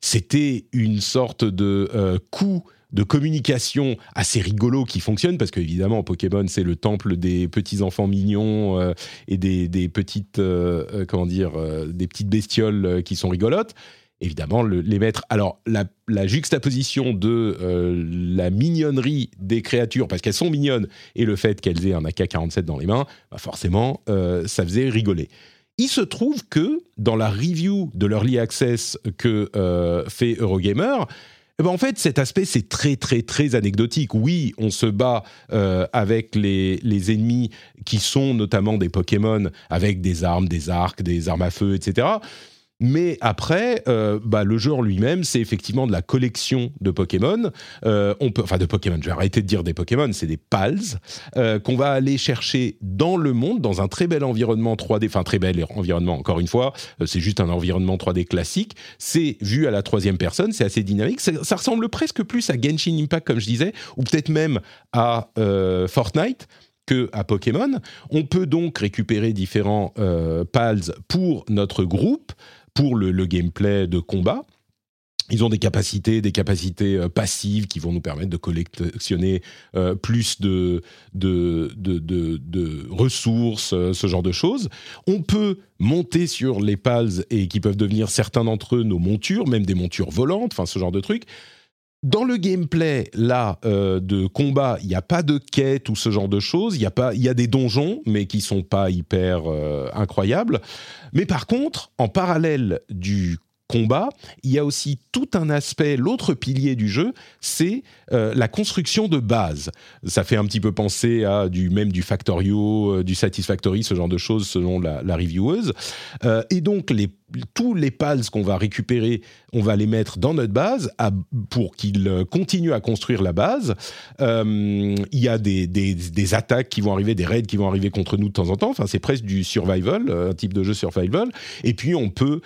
c'était une sorte de euh, coup de communication assez rigolo qui fonctionne parce qu'évidemment Pokémon c'est le temple des petits enfants mignons euh, et des, petites euh, comment dire des petites bestioles qui sont rigolotes. Évidemment le- les mettre alors la, la juxtaposition de la mignonnerie des créatures parce qu'elles sont mignonnes et le fait qu'elles aient un AK-47 dans les mains bah forcément ça faisait rigoler il se trouve que dans la review de l'Early Access que euh, fait Eurogamer, eh ben en fait, cet aspect, c'est très, très, très anecdotique. Oui, on se bat euh, avec les, les ennemis qui sont notamment des Pokémon avec des armes, des arcs, des armes à feu, etc. Mais après, euh, bah, le jeu en lui-même, c'est effectivement de la collection de Pokémon. Euh, on peut, enfin de Pokémon. Je vais arrêter de dire des Pokémon, c'est des pals euh, qu'on va aller chercher dans le monde, dans un très bel environnement 3D. Enfin très bel environnement. Encore une fois, c'est juste un environnement 3D classique. C'est vu à la troisième personne, c'est assez dynamique. Ça, ressemble presque plus à Genshin Impact, comme je disais, ou peut-être même à Fortnite que à Pokémon. On peut donc récupérer différents pals pour notre groupe, pour le, gameplay de combat. Ils ont des capacités, des capacités euh, passives qui vont nous permettre de collectionner euh, plus de, de- de ressources, euh, ce genre de choses. On peut monter sur les pals et qui peuvent devenir certains d'entre eux nos montures, même des montures volantes, enfin ce genre de trucs. Dans le gameplay là euh, de combat, il n'y a pas de quête ou ce genre de choses. Il y a pas, il y a des donjons, mais qui sont pas hyper euh, incroyables. Mais par contre, en parallèle du combat, il y a aussi tout un aspect, l'autre pilier du jeu, c'est euh, la construction de base. Ça fait un petit peu penser à du même du Factorio, du Satisfactory, ce genre de choses selon la, la revieweuse. Et donc les tous les pals qu'on va récupérer, on va les mettre dans notre base pour qu'ils euh, continuent à construire la base. Euh, Il y a des, attaques qui vont arriver, des raids qui vont arriver contre nous de temps en temps. Enfin, c'est presque du survival, euh, un type de jeu survival. Et puis, on peut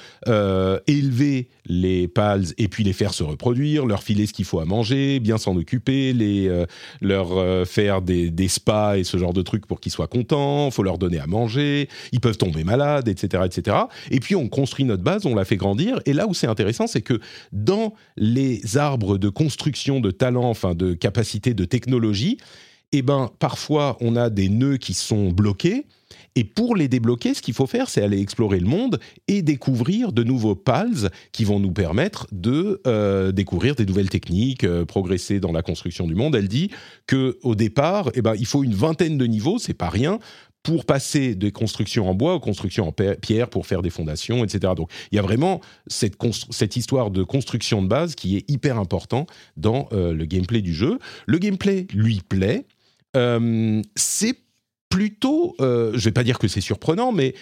élever les pals et puis les faire se reproduire, leur filer ce qu'il faut à manger, bien s'en occuper, les, euh, leur euh, faire des, des spas et ce genre de trucs pour qu'ils soient contents. faut leur donner à manger. Ils peuvent tomber malades, etc., etc. Et puis, on construit notre base, on la fait grandir. Et là où c'est intéressant, c'est que dans les arbres de construction de talent, enfin de capacité de technologie, eh ben, parfois, on a des nœuds qui sont bloqués. Et pour les débloquer, ce qu'il faut faire, c'est aller explorer le monde et découvrir de nouveaux pals qui vont nous permettre de euh, découvrir des nouvelles techniques, euh, progresser dans la construction du monde. Elle dit que au départ, eh ben, il faut une vingtaine de niveaux, c'est pas rien, pour passer des constructions en bois aux constructions en pierre pour faire des fondations, etc. Donc il y a vraiment cette histoire de construction de base qui est hyper important dans euh, le gameplay du jeu. Le gameplay lui plaît. Euh, c'est plutôt, euh, je vais pas dire que c'est surprenant, mais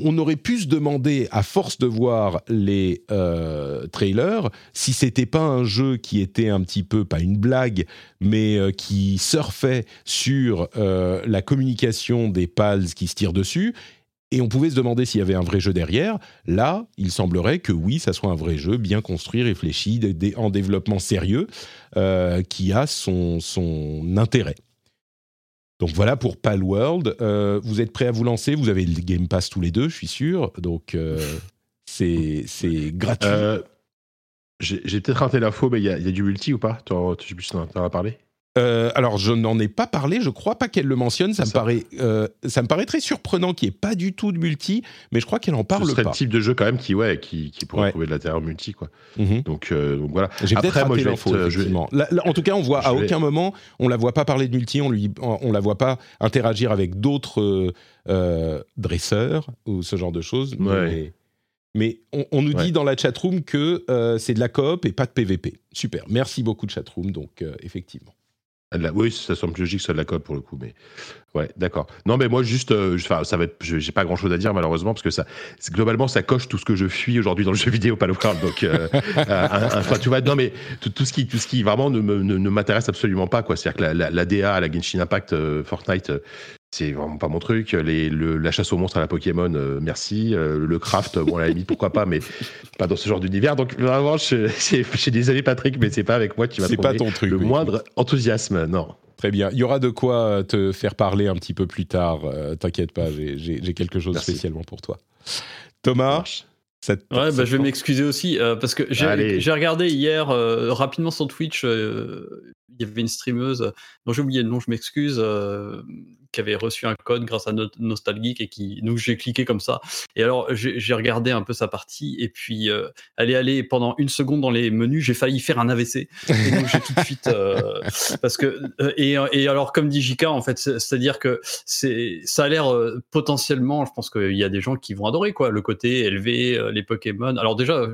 on aurait pu se demander, à force de voir les euh, trailers, si c'était pas un jeu qui était un petit peu, pas une blague, mais euh, qui surfait sur la communication des pals qui se tirent dessus. Et on pouvait se demander s'il y avait un vrai jeu derrière. Là, il semblerait que oui, ça soit un vrai jeu, bien construit, réfléchi, en développement sérieux, qui a son, son intérêt. Donc voilà pour Palworld. Euh, vous êtes prêts à vous lancer? Vous avez le Game Pass tous les deux, je suis sûr. Donc euh, c'est gratuit. Euh, J'ai peut-être raté l'info, mais il y, a du multi ou pas? Tu t'en as parlé? Euh, alors je n'en ai pas parlé. Je crois pas qu'elle le mentionne. Ça me Ça. paraît euh, ça me paraît très surprenant qu'il n'y ait pas du tout de multi, mais je crois qu'elle en Ce parle serait pas. le type de jeu quand même qui, ouais, qui, qui pourrait Ouais. trouver de l'intérieur multi, quoi. Mhm. Donc, euh, donc voilà. J'ai peut-être moi, raté je vais l'info, être, je vais- effectivement. Là- là, en tout cas, on voit je à vais- aucun moment, on la voit pas parler de multi, on lui, on, la voit pas interagir avec d'autres dresseurs ou ce genre de choses. Mais, on, on nous Ouais. dit dans la chatroom que euh, c'est de la coop et pas de PVP. Super. Merci beaucoup chatroom. Donc euh, effectivement. La- Oui, ça semble logique, ça de la code pour le coup, mais ouais, d'accord. Non, mais moi juste, euh, ça va être, j'ai pas grand chose à dire malheureusement parce que ça, globalement, ça coche tout ce que je fuis aujourd'hui dans le jeu vidéo Palworld. Donc, euh, euh, enfin, tu vois, non, mais tout, tout ce qui, tout ce qui vraiment ne, me- ne, ne m'intéresse absolument pas, quoi. C'est-à-dire que la, la, la DA, la Genshin Impact, euh, Fortnite. Euh, c'est vraiment pas mon truc. Les, le- la chasse aux monstres à la Pokémon, euh, merci. Euh, le craft, bon, à la limite, pourquoi pas, mais pas dans ce genre d'univers. Donc, vraiment, je, je, je suis désolé, Patrick, mais c'est pas avec moi que tu vas C'est pas trouver ton truc. le oui. moindre enthousiasme. Non. Très bien. Il y aura de quoi euh, te faire parler un petit peu plus tard. euh, T'inquiète pas, j'ai- quelque chose Merci. spécialement pour toi. Thomas, marche. ça te- Ouais, bah, je vais m'excuser aussi euh, parce que j'ai regardé hier euh, rapidement sur Twitch. euh, Il y avait une streameuse dont j'ai oublié le nom, je m'excuse, euh, qui avait reçu un code grâce à No- Nostalgeek et qui donc j'ai cliqué comme ça. Et alors j'ai regardé un peu sa partie et puis euh, elle est allée pendant une seconde dans les menus, j'ai failli faire un AVC. Et donc j'ai tout de suite euh, parce que euh, et, et alors comme dit JK en fait, c'est- c'est-à-dire que c'est ça a l'air euh, potentiellement, je pense qu'il y a des gens qui vont adorer quoi, le côté élevé, les Pokémon. Alors déjà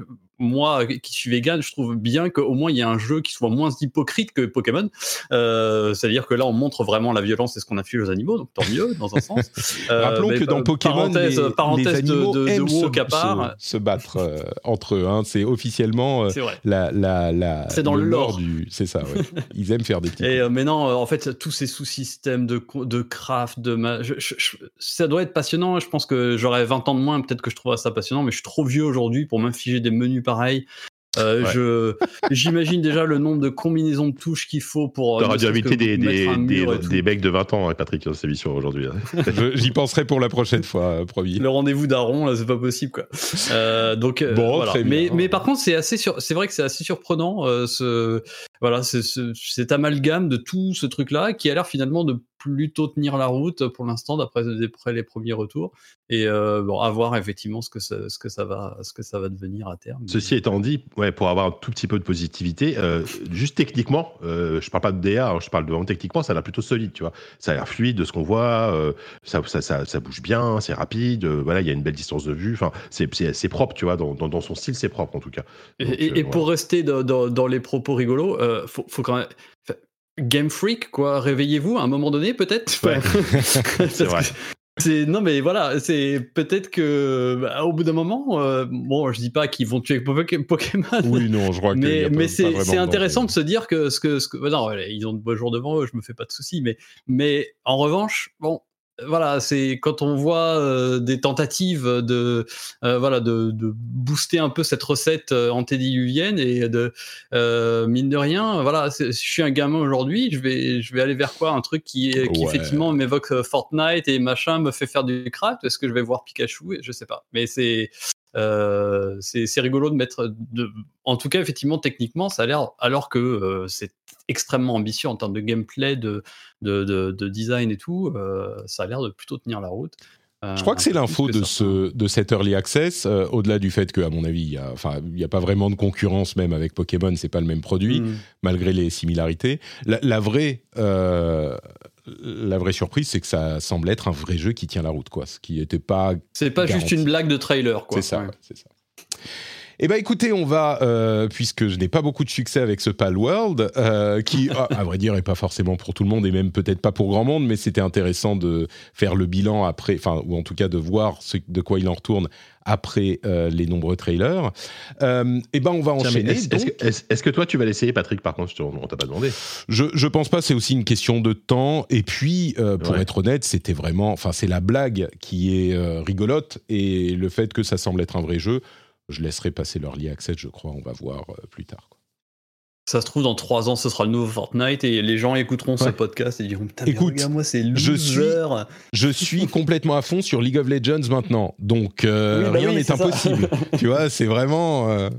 moi qui suis vegan, je trouve bien qu'au moins il y a un jeu qui soit moins hypocrite que Pokémon. Euh, C'est-à-dire que là on montre vraiment la violence et ce qu'on fait aux animaux, donc tant mieux dans un sens. Euh, Rappelons que dans pa- Pokémon, parenthèse, les, parenthèse les animaux de, de, de aiment se, woke à part, se- se battre euh, entre eux. hein. C'est officiellement euh, la, la, la, C'est dans le lore. du. C'est ça, ouais. Ils aiment faire des petits. Et euh, mais non, euh, en fait, tous ces sous-systèmes de, de craft, de ma- je- je- je- ça doit être passionnant. Je pense que j'aurais 20 ans de moins, peut-être que je trouverais ça passionnant, mais je suis trop vieux aujourd'hui pour m'infliger des menus pareils. Euh, Ouais. je j'imagine déjà le nombre de combinaisons de touches qu'il faut pour. euh, T'auras ne dû inviter des, des, des, mecs de 20 ans, hein, Patrick, dans cette émission aujourd'hui. hein. J'y penserai pour la prochaine fois, euh, promis. le rendez-vous d'Aaron là c'est pas possible quoi Euh, donc Bon, voilà. très bien. mais mais par contre c'est assez sur c'est vrai que c'est assez surprenant euh, ce voilà c'est ce, cet amalgame de tout ce truc là qui a l'air finalement de plutôt tenir la route pour l'instant d'après les premiers retours et euh, bon à voir effectivement ce que ça, ce que ça va ce que ça va devenir à terme Ceci étant dit, ouais, pour avoir un tout petit peu de positivité, euh, juste techniquement, euh, je parle pas de DA, hein, je parle de techniquement, ça a l'air plutôt solide, tu vois. Ça a l'air fluide de ce qu'on voit, euh, ça, ça, ça, ça bouge bien, c'est rapide, voilà, il y a une belle distance de vue, enfin, c'est, propre, tu vois, dans, dans, dans son style, c'est propre en tout cas. Et, Donc, et- et pour rester dans les propos rigolos, euh, faut, faut quand même. Game Freak, quoi, réveillez-vous à un moment donné, peut-être Ouais. Parce C'est vrai. que C'est non mais voilà, c'est peut-être que bah, au bout d'un moment, euh, bon, je dis pas qu'ils vont tuer Poké- Pokémon, Oui, non, je crois que. mais mais c'est intéressant de se dire que ce que ce que non, ils ont de beaux jours devant eux, je me fais pas de soucis, mais mais en revanche, bon, voilà, c'est quand on voit euh, des tentatives de euh, voilà de, de booster un peu cette recette euh, antédiluvienne et de euh, mine de rien, voilà, je suis un gamin aujourd'hui, je vais je vais aller vers quoi? Un truc qui qui Ouais. effectivement m'évoque euh, Fortnite et machin me fait faire du craft. Est-ce que je vais voir Pikachu? Je sais pas, mais c'est euh, c'est rigolo de mettre de en tout cas effectivement techniquement ça a l'air alors que euh, c'est extrêmement ambitieux en termes de gameplay de de, de, de design et tout euh, ça a l'air de plutôt tenir la route Euh, Je crois que c'est l'info que de, ce, de cet early access, euh, au-delà du fait qu'à mon avis, il n'y a, enfin, pas vraiment de concurrence même avec Pokémon, c'est pas le même produit, Mm. malgré les similarités. La, la vraie, euh, la vraie surprise, c'est que ça semble être un vrai jeu qui tient la route, quoi. Ce qui n'était pas c'est pas juste une blague de trailer quoi C'est ça, Ouais. c'est ça. Eh ben écoutez, on va, euh, puisque je n'ai pas beaucoup de succès avec ce Pal World, euh, qui, à, à vrai dire, est pas forcément pour tout le monde et même peut-être pas pour grand monde, mais c'était intéressant de faire le bilan après, enfin, ou en tout cas de voir ce, de quoi il en retourne après euh, les nombreux trailers. Euh, eh ben on va Tiens, enchaîner. Est-ce donc. que, toi, tu vas l'essayer, Patrick Par contre, on t'a pas demandé. Je, je pense pas, c'est aussi une question de temps. Et puis, euh, pour Ouais. être honnête, c'était vraiment. Enfin, c'est la blague qui est rigolote. Et le fait que ça semble être un vrai jeu, je laisserai passer l'early access, je crois. On va voir euh, plus tard. quoi. ça se trouve dans trois ans ce sera le nouveau Fortnite et les gens écouteront ce podcast et diront putain Écoute, regarde-moi c'est je loser Je suis complètement à fond sur League of Legends maintenant. Donc, euh, Oui, bah rien oui, n'est impossible. tu vois, c'est vraiment. euh,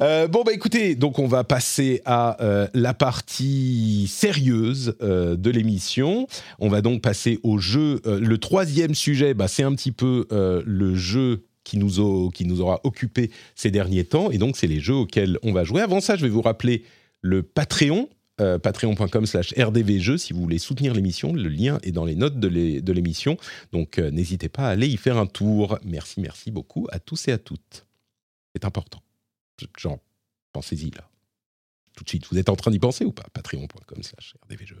Euh, bon bah écoutez, donc on va passer à la partie sérieuse de l'émission. On va donc passer au jeu. le troisième sujet, bah, c'est un petit peu le jeu qui nous, aura occupé ces derniers temps, et donc c'est les jeux auxquels on va jouer. Avant ça, je vais vous rappeler le Patreon. euh, patreon.com slash rdvjeux si vous voulez soutenir l'émission le lien est dans les notes de l'émission donc euh, n'hésitez pas à aller y faire un tour merci merci beaucoup à tous et à toutes c'est important genre, pensez-y là. Tout de suite. Vous êtes en train d'y penser ou pas? Patreon.com slash rdvjeux.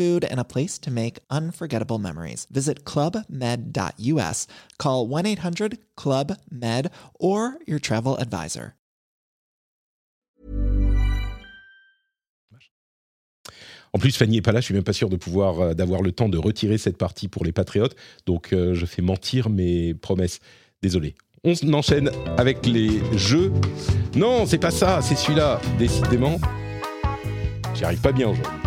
food, and a place to make unforgettable memories. Visit clubmed.us, call 1 800 Club Med, or your travel advisor. En plus, Fanny est pas là, je suis même pas sûr de pouvoir euh, d'avoir le temps de retirer cette partie pour les patriotes, donc euh, je fais mentir mes promesses. Désolé. On enchaîne avec les jeux. Non, c'est pas ça, c'est celui-là. Décidément, j'y arrive pas bien aujourd'hui.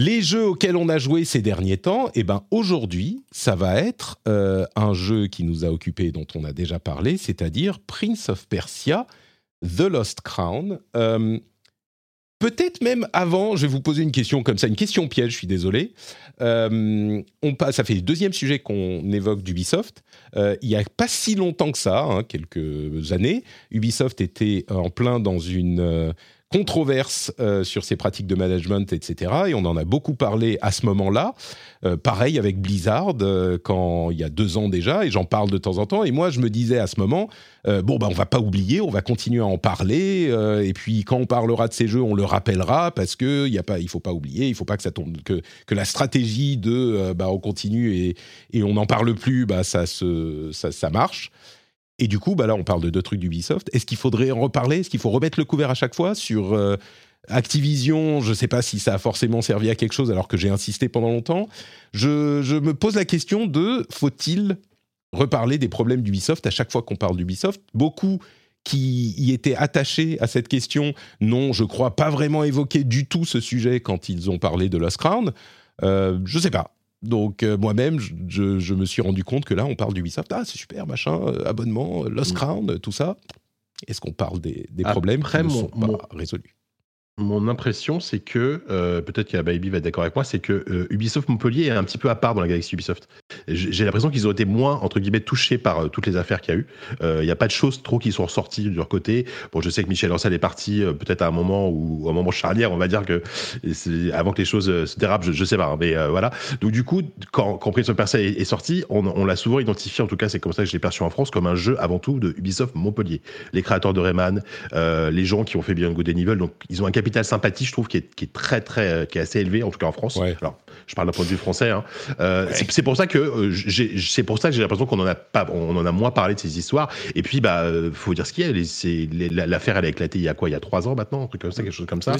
Les jeux auxquels on a joué ces derniers temps, eh ben aujourd'hui, ça va être euh, un jeu qui nous a occupé, dont on a déjà parlé, c'est-à-dire Prince of Persia, The Lost Crown. Euh, Peut-être même avant, je vais vous poser une question comme ça, une question piège, je suis désolé. Euh, on passe, ça fait le deuxième sujet qu'on évoque d'Ubisoft. Il n'y a pas si longtemps que ça, hein, quelques années, Ubisoft était en plein dans une controverse euh, sur ses pratiques de management, etc. Et on en a beaucoup parlé à ce moment-là. Euh, pareil avec Blizzard, euh, quand il y a deux ans déjà, et j'en parle de temps en temps. Et moi, je me disais à ce moment, bon, bah, on va pas oublier, on va continuer à en parler. et puis, quand on parlera de ces jeux, on le rappellera parce que il y a pas, il faut pas oublier, il faut pas que ça tombe, que que la stratégie de, bah, on continue et et on n'en parle plus, bah, ça se, ça, ça marche. Et du coup, bah là, on parle de deux trucs d'Ubisoft. Est-ce qu'il faudrait en reparler? Est-ce qu'il faut remettre le couvert à chaque fois sur euh, Activision, je ne sais pas si ça a forcément servi à quelque chose alors que j'ai insisté pendant longtemps. Je, me pose la question de faut-il reparler des problèmes d'Ubisoft à chaque fois qu'on parle d'Ubisoft? Beaucoup qui y étaient attachés à cette question n'ont, je crois, pas vraiment évoqué du tout ce sujet quand ils ont parlé de Lost Crown. Euh, je sais pas. Donc euh, moi-même, je, je, me suis rendu compte que là, on parle d'Ubisoft. Ah, c'est super, machin, euh, abonnement, Lost mm. Crown, tout ça. Est-ce qu'on parle des, des problèmes qui ne sont pas résolus mon impression, c'est que, euh, peut-être que Baby va être d'accord avec moi, c'est que euh, Ubisoft Montpellier est un petit peu à part dans la galaxie Ubisoft. J'ai l'impression qu'ils ont été moins, entre guillemets, touchés par euh, toutes les affaires qu'il y a eu. Il n'y a pas de choses trop qui sont ressorties de leur côté. Bon, je sais que Michel Ancel est parti peut-être à un moment ou à un moment charnière, on va dire que avant que les choses se dérapent, je, ne sais pas, hein, mais voilà. Donc du coup, quand, quand Prince of Persia est, sorti, on, on l'a souvent identifié, en tout cas c'est comme ça que je l'ai perçu en France, comme un jeu avant tout de Ubisoft Montpellier. Les créateurs de Rayman, les gens qui ont fait bien Good Evil, donc ils ont un capital sympathie, je trouve, qui est, qui est très, très, euh, qui est assez élevé, en tout cas en France. Alors, je parle d'un point de vue français. Hein. Euh, c'est pour ça que euh, c'est pour ça que j'ai l'impression qu'on en a pas, on en a moins parlé de ces histoires. Et puis, bah, faut dire ce qu'il y a. L'affaire, elle a éclaté il y a quoi? Il y a trois ans maintenant, un truc comme ça, quelque chose comme ça.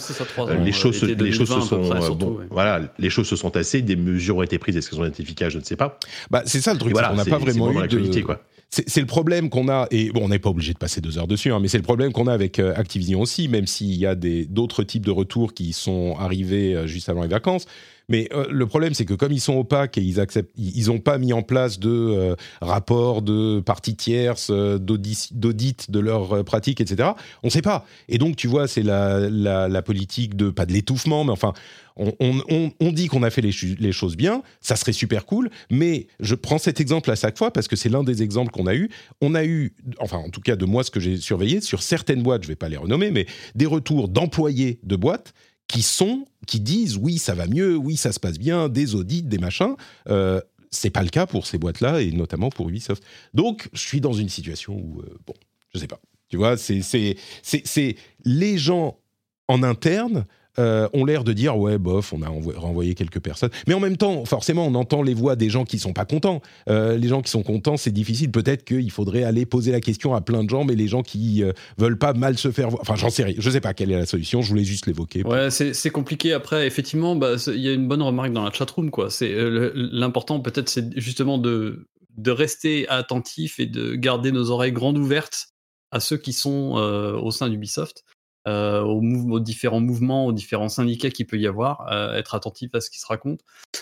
les choses, les choses se sont, voilà, les choses se sont tassées. Des mesures ont été prises. Est-ce qu'elles ont été efficaces Je ne sais pas. Bah, c'est ça le truc. on n'a pas vraiment eu de. Quoi c'est le problème qu'on a, et bon, on n'est pas obligé de passer deux heures dessus, hein, mais c'est le problème qu'on a avec euh, Activision aussi, même s'il y a d'autres types de retours qui sont arrivés euh, juste avant les vacances. Mais euh, le problème, c'est que comme ils sont opaques et ils acceptent, ils n'ont pas mis en place de rapports de parties tierces, d'audit de leurs pratiques, etc. On ne sait pas. Et donc, tu vois, c'est la, la, la, politique de pas de l'étouffement, mais enfin, on, dit qu'on a fait les, choses bien, ça serait super cool, mais je prends cet exemple à chaque fois parce que c'est l'un des exemples qu'on a eu. On a eu, enfin en tout cas de moi ce que j'ai surveillé, sur certaines boîtes, je ne vais pas les renommer, mais des retours d'employés de boîtes qui sont, qui disent oui ça va mieux, oui ça se passe bien, des audits, des machins. Euh, c'est pas le cas pour ces boîtes-là et notamment pour Ubisoft. Donc je suis dans une situation où euh, bon, je sais pas. Tu vois, c'est les gens en interne euh, ont l'air de dire ouais bof on a renvoyé quelques personnes. Mais en même temps forcément on entend les voix des gens qui sont pas contents. Euh, les gens qui sont contents c'est difficile. Peut-être qu'il faudrait aller poser la question à plein de gens mais les gens qui euh, veulent pas mal se faire voir enfin j'en sais rien. Je sais pas quelle est la solution. Je voulais juste l'évoquer. C'est compliqué. Après effectivement bah, il y a une bonne remarque dans la chatroom quoi. C'est l'important peut-être c'est justement de de rester attentif et de garder nos oreilles grandes ouvertes à ceux qui sont au sein d'Ubisoft euh, aux, différents mouvements, aux différents syndicats qu'il peut y avoir, euh, être attentif à ce qui se raconte.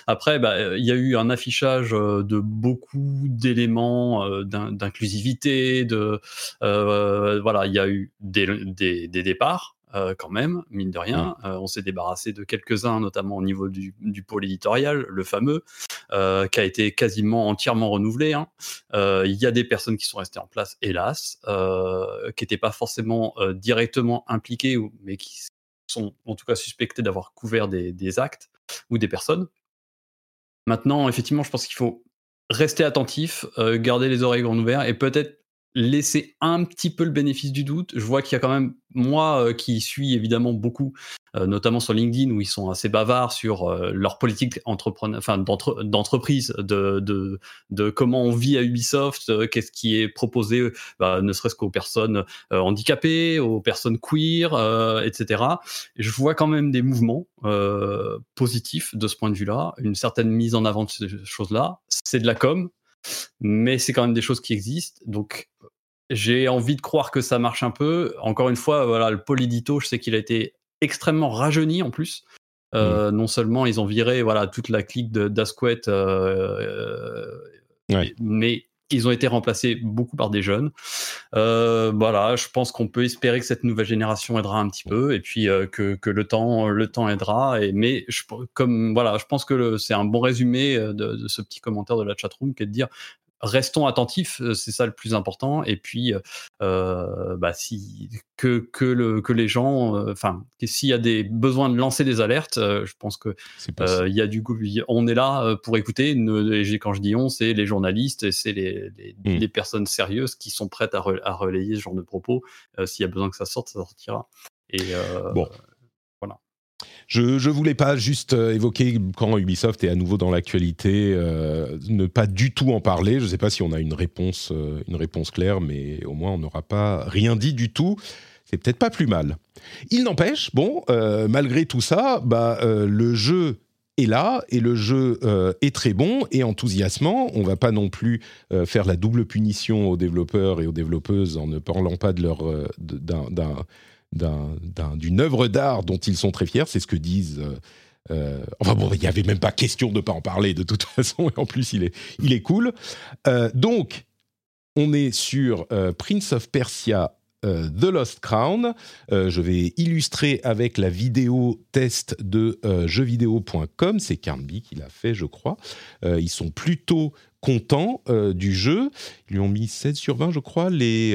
Après, bah, il y a eu un affichage euh, de beaucoup d'éléments d'inclusivité, de voilà, il y a eu des départs, euh, quand même, mine de rien. Euh, on s'est débarrassé de quelques-uns, notamment au niveau du, pôle éditorial, le fameux, euh, qui a été quasiment entièrement renouvelé. Hein. Il y a des personnes qui sont restées en place, hélas, qui n'étaient pas forcément directement impliquées, mais qui sont en tout cas suspectées d'avoir couvert des, des actes ou des personnes. Maintenant, effectivement, je pense qu'il faut rester attentif, garder les oreilles grandes ouvertes et peut-être laisser un petit peu le bénéfice du doute. Je vois qu'il y a quand même, moi euh, qui suis évidemment beaucoup, euh, notamment sur LinkedIn, où ils sont assez bavards sur euh, leur politique d'entreprise, de, de, de, comment on vit à Ubisoft, qu'est-ce qui est proposé, bah, ne serait-ce qu'aux personnes handicapées, aux personnes queer, etc. je vois quand même des mouvements positifs de ce point de vue-là, une certaine mise en avant de ces choses-là. C'est de la com, mais c'est quand même des choses qui existent. Donc, j'ai envie de croire que ça marche un peu. Encore une fois, voilà, le Polydito, je sais qu'il a été extrêmement rajeuni en plus. Euh, mmh. Non seulement ils ont viré voilà toute la clique d'Asquette, euh, euh, mais ils ont été remplacés beaucoup par des jeunes. voilà, je pense qu'on peut espérer que cette nouvelle génération aidera un petit peu, et puis que, que, le temps le temps aidera. Mais je, comme voilà, je pense que c'est un bon résumé de, de, ce petit commentaire de la chatroom, qui est de dire restons attentifs, euh, c'est ça le plus important. Et puis, euh, euh, bah, si que que le que les gens, enfin, s'il y a des besoins de lancer des alertes, je pense que il y a du on est là pour écouter. et quand je dis on, c'est les journalistes et c'est les, les, mmh. personnes sérieuses qui sont prêtes à, à relayer ce genre de propos. s'il y a besoin que ça sorte, ça sortira. Et bon. Je ne voulais pas juste euh, évoquer quand Ubisoft est à nouveau dans l'actualité, euh, ne pas du tout en parler. Je ne sais pas si on a une réponse, euh, une réponse claire, mais au moins on n'aura pas rien dit du tout. c'est peut-être pas plus mal. Il n'empêche, bon, malgré tout ça, bah, le jeu est là et le jeu est très bon et enthousiasmant. On va pas non plus faire la double punition aux développeurs et aux développeuses en ne parlant pas de leur d'une œuvre d'art dont ils sont très fiers. C'est ce que disent. enfin bon, il n'y avait même pas question de ne pas en parler de toute façon. Et en plus, il est, il est cool. donc, on est sur Prince of Persia euh, The Lost Crown. Euh, je vais illustrer avec la vidéo test de euh, jeuxvideo.com. C'est Carnby qui l'a fait, je crois. ils sont plutôt contents du jeu. Ils lui ont mis 16 sur 20, je crois. Les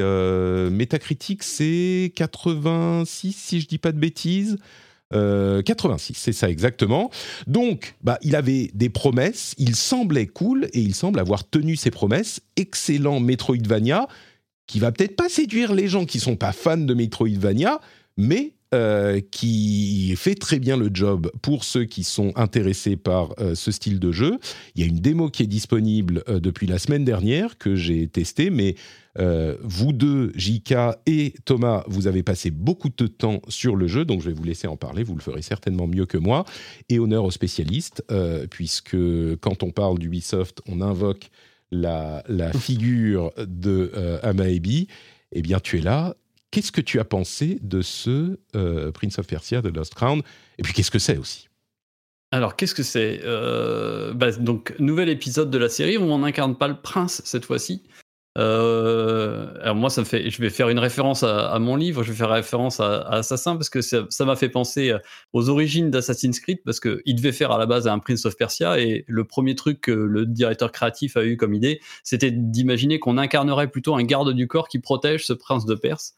métacritiques, c'est 86, si je dis pas de bêtises. 86, c'est ça exactement. Donc, bah, il avait des promesses, il semblait cool et il semble avoir tenu ses promesses. Excellent Metroidvania qui va peut-être pas séduire les gens qui sont pas fans de Metroidvania, mais euh, qui fait très bien le job pour ceux qui sont intéressés par euh, ce style de jeu. Il y a une démo qui est disponible euh, depuis la semaine dernière que j'ai testée, mais vous deux, JK et Thomas, vous avez passé beaucoup de temps sur le jeu, donc je vais vous laisser en parler, vous le ferez certainement mieux que moi. Et honneur aux spécialistes, puisque quand on parle d'Ubisoft, on invoque la, figure de Amaebi, eh bien, tu es là. Qu'est-ce que tu as pensé de ce euh, Prince of Persia de Lost Crown? Et puis, qu'est-ce que c'est aussi? Alors, qu'est-ce que c'est? Euh, bah, Donc, nouvel épisode de la série. Où on n'incarne pas le prince cette fois-ci. Euh, alors moi, ça me fait, je vais faire une référence à, mon livre, je vais faire référence à, Assassin parce que ça m'a fait penser aux origines d'Assassin's Creed parce qu'il devait faire à la base un Prince of Persia. Et le premier truc que le directeur créatif a eu comme idée, c'était d'imaginer qu'on incarnerait plutôt un garde du corps qui protège ce prince de Perse.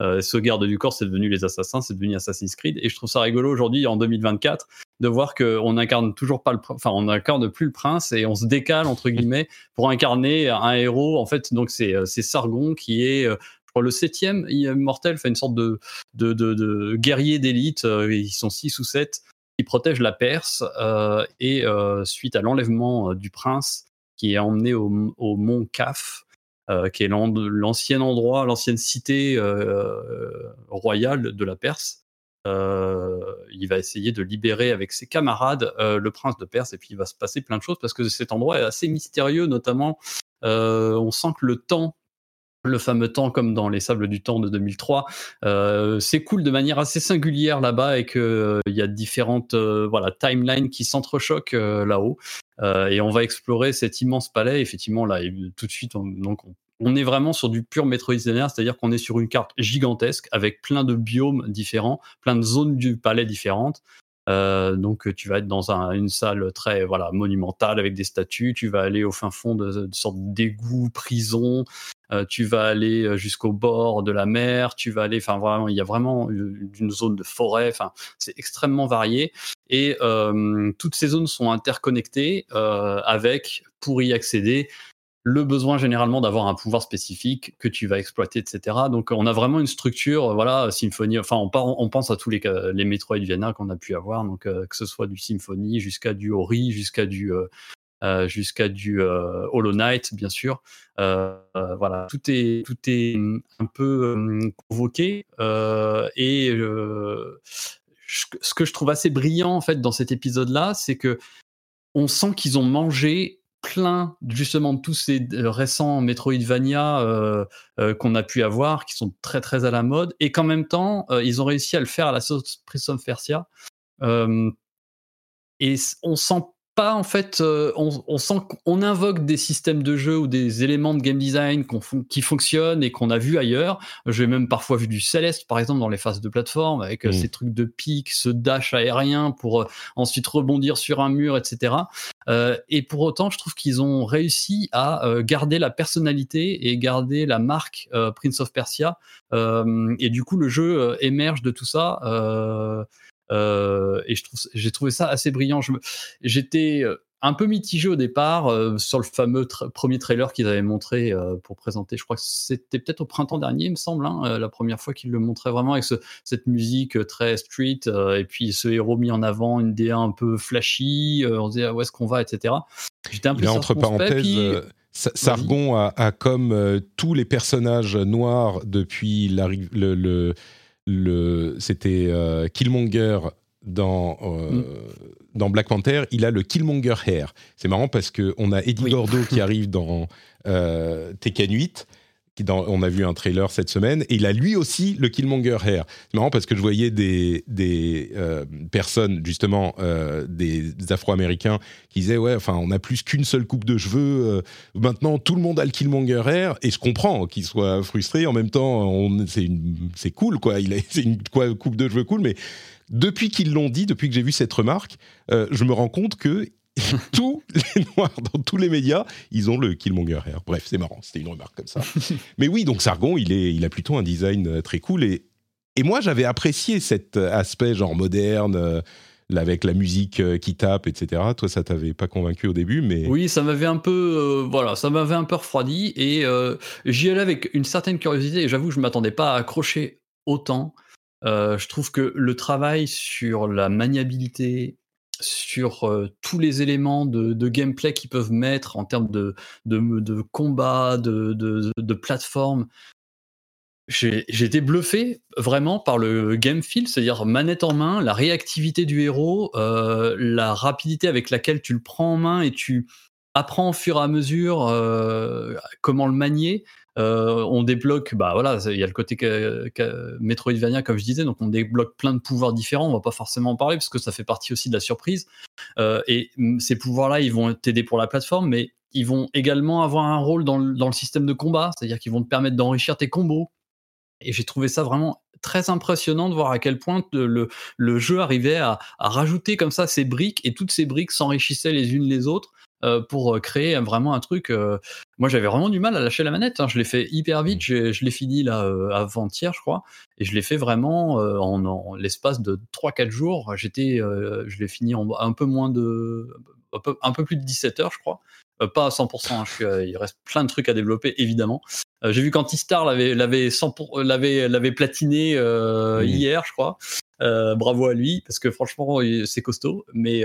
Euh, ce garde du corps, c'est devenu les assassins, c'est devenu Assassin's Creed. Et je trouve ça rigolo aujourd'hui, en 2024, de voir qu'on incarne toujours pas le, enfin, on incarne plus le prince et on se décale entre guillemets pour incarner un héros. En fait, donc c'est euh, c'est Sargon qui est euh, je crois, le septième immortel, fait une sorte de, de, de, guerrier d'élite. Ils sont six ou sept qui protègent la Perse. et suite à l'enlèvement du prince qui est emmené au, au mont Kaf, euh, qui est l'ancien endroit, l'ancienne cité euh, royale de la Perse. Euh, il va essayer de libérer avec ses camarades le prince de Perse et puis il va se passer plein de choses parce que cet endroit est assez mystérieux, notamment on sent que le temps le fameux temps comme dans les sables du temps de 2003 euh, s'écoule de manière assez singulière là-bas et que il y a différentes voilà timelines qui s'entrechoquent là-haut. Et on va explorer cet immense palais. Effectivement là tout de suite on, donc on, est vraiment sur du pur Metroidvania c'est-à-dire qu'on est sur une carte gigantesque avec plein de biomes différents plein de zones du palais différentes. euh, donc tu vas être dans une salle très voilà monumentale avec des statues. Tu vas aller au fin fond de, de sorte prison. Euh, tu vas aller euh, jusqu'au bord de la mer. Tu vas aller, enfin vraiment, il y a vraiment une zone de forêt. Enfin, c'est extrêmement varié et toutes ces zones sont interconnectées avec pour y accéder le besoin généralement d'avoir un pouvoir spécifique que tu vas exploiter, etc. Donc on a vraiment une structure, voilà, symphonie. Enfin, on, on pense à tous les, les Metroidvania qu'on a pu avoir, donc euh, que ce soit du Symphony jusqu'à du Ori, jusqu'à du euh, euh, jusqu'à du Hollow Knight, bien sûr. voilà, tout est tout est un peu convoqué et ce que je trouve assez brillant en fait dans cet épisode-là, c'est que on sent qu'ils ont mangé plein justement de tous ces euh, récents Metroidvania euh, euh, qu'on a pu avoir, qui sont très très à la mode, et qu'en même temps, ils ont réussi à le faire à la sauce Prince of Persia. et on sent en fait, euh, on, sent qu'on invoque des systèmes de jeu ou des éléments de game design qui fonctionnent et qu'on a vu ailleurs. J'ai même parfois vu du Céleste, par exemple, dans les phases de plateforme, avec euh, mm. ces trucs de pique, ce dash aérien pour euh, ensuite rebondir sur un mur, etc. et pour autant, je trouve qu'ils ont réussi à garder la personnalité et garder la marque Prince of Persia. et du coup, le jeu émerge de tout ça. Euh, et je trouve, j'ai trouvé ça assez brillant. J'étais, euh, un peu mitigé au départ euh, sur le fameux premier trailer qu'ils avaient montré euh, pour présenter. Je crois que c'était peut-être au printemps dernier, il me semble, hein, euh, la première fois qu'ils le montraient vraiment avec cette musique très street et puis ce héros mis en avant, une DA un peu flashy. on se disait ah, où est-ce qu'on va, etc. J'étais un peu entre parenthèses. Sargon a, comme tous les personnages noirs depuis le, le, le c'était Killmonger dans, euh, mm. dans Black Panther, il a le Killmonger Hair. C'est marrant parce qu'on a Eddie Gordo qui arrive dans euh, Tekken 8. On a vu un trailer cette semaine, et il a lui aussi le Killmonger Hair. C'est marrant parce que je voyais des, euh, personnes, justement, des, Afro-Américains, qui disaient Ouais, enfin, on a plus qu'une seule coupe de cheveux. maintenant, tout le monde a le Killmonger Hair, et je comprends qu'il soit frustré. En même temps, c'est cool, quoi. C'est une coupe de cheveux cool, mais depuis qu'ils l'ont dit, depuis que j'ai vu cette remarque, euh, je me rends compte que tous les noirs dans tous les médias, ils ont le Killmonger Hair. Bref, c'est marrant, c'était une remarque comme ça. Mais oui, donc Sargon, il, est, il a plutôt un design euh, très cool. Et, et moi, j'avais apprécié cet euh, aspect genre moderne. avec la musique qui tape, etc. Toi, ça t'avait pas convaincu au début, mais oui, ça m'avait un peu, voilà, ça m'avait un peu refroidi et j'y allais avec une certaine curiosité. Et j'avoue, je m'attendais pas à accrocher autant. Euh, je trouve que le travail sur la maniabilité, sur euh, tous les éléments de, gameplay qu'ils peuvent mettre en termes de, de, combat, de, de, plateforme, j'ai été bluffé vraiment par le game feel, c'est-à-dire manette en main, la réactivité du héros, euh, la rapidité avec laquelle tu le prends en main et tu apprends au fur et à mesure comment le manier. Euh, on débloque, bah voilà, il y a le côté Metroidvania comme je disais, donc on débloque plein de pouvoirs différents. On va pas forcément en parler parce que ça fait partie aussi de la surprise. Euh, et ces pouvoirs-là, ils vont t'aider pour la plateforme, mais ils vont également avoir un rôle dans le, système de combat, c'est-à-dire qu'ils vont te permettre d'enrichir tes combos. Et j'ai trouvé ça vraiment très impressionnant de voir à quel point le, jeu arrivait à, rajouter comme ça ces briques et toutes ces briques s'enrichissaient les unes les autres euh, pour créer vraiment un truc. Moi, j'avais vraiment du mal à lâcher la manette. Hein. Je l'ai fait hyper vite. Mmh. Je l'ai fini là avant-hier, je crois, et je l'ai fait vraiment en, l'espace de 3-4 jours. J'étais, je l'ai fini en un peu moins de, un peu, plus de 17 heures, je crois. pas à 100%. Hein. il reste plein de trucs à développer, évidemment. J'ai vu qu'Antistar l'avait, l'avait, l'avait, l'avait platiné hier, je crois. bravo à lui, parce que franchement, c'est costaud. Mais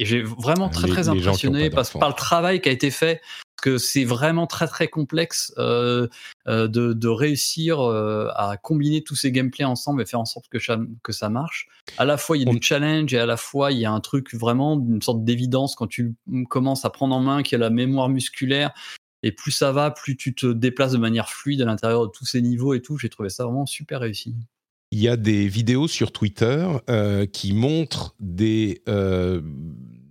et j'ai vraiment très très impressionné par, par, le travail qui a été fait, que c'est vraiment très très complexe euh, euh, de, de, réussir euh, à combiner tous ces gameplays ensemble et faire en sorte que, que ça marche. À la fois il y a du challenge et à la fois il y a un truc vraiment une sorte d'évidence quand tu commences à prendre en main qu'il y a la mémoire musculaire. Et plus ça va, plus tu te déplaces de manière fluide à l'intérieur de tous ces niveaux et tout. J'ai trouvé ça vraiment super réussi il y a des vidéos sur Twitter euh, qui montrent des, euh,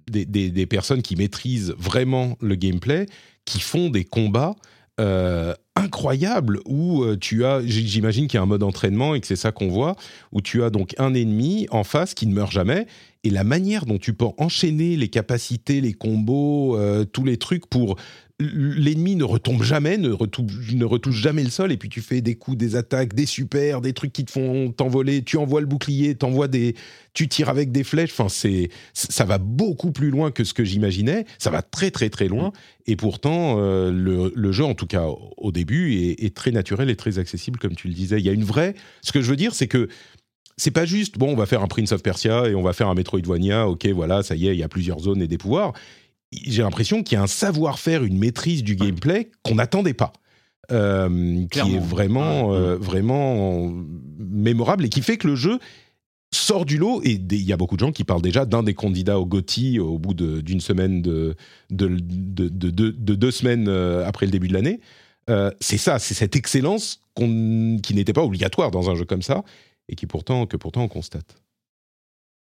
des, des, personnes qui maîtrisent vraiment le gameplay, qui font des combats euh, incroyables où tu as, j'imagine qu'il y a un mode entraînement et que c'est ça qu'on voit, où tu as donc un ennemi en face qui ne meurt jamais et la manière dont tu peux enchaîner les capacités, les combos, tous les trucs pour l'ennemi ne retombe jamais, ne retouche, ne retouche jamais le sol, et puis tu fais des coups, des attaques, des super, des trucs qui te font t'envoler, tu envoies le bouclier, t'envoies des, tu tires avec des flèches, enfin c'est, ça va beaucoup plus loin que ce que j'imaginais, ça va très très très loin, et pourtant euh, le, jeu, en tout cas au début, est, est, très naturel et très accessible, comme tu le disais. Il y a une vraie, ce que je veux dire, c'est que c'est pas juste, bon, on va faire un Prince of Persia et on va faire un Metroidvania, ok, voilà, ça y est, il y a plusieurs zones et des pouvoirs j'ai l'impression qu'il y a un savoir-faire, une maîtrise du gameplay qu'on n'attendait pas. Euh, qui est vraiment, euh, vraiment mémorable et qui fait que le jeu sort du lot. Et il y a beaucoup de gens qui parlent déjà d'un des candidats au GOTY au bout d'une semaine de, de, de, de, deux semaines euh, après le début de l'année. c'est ça, c'est cette excellence qui n'était pas obligatoire dans un jeu comme ça et qui pourtant, que pourtant on constate.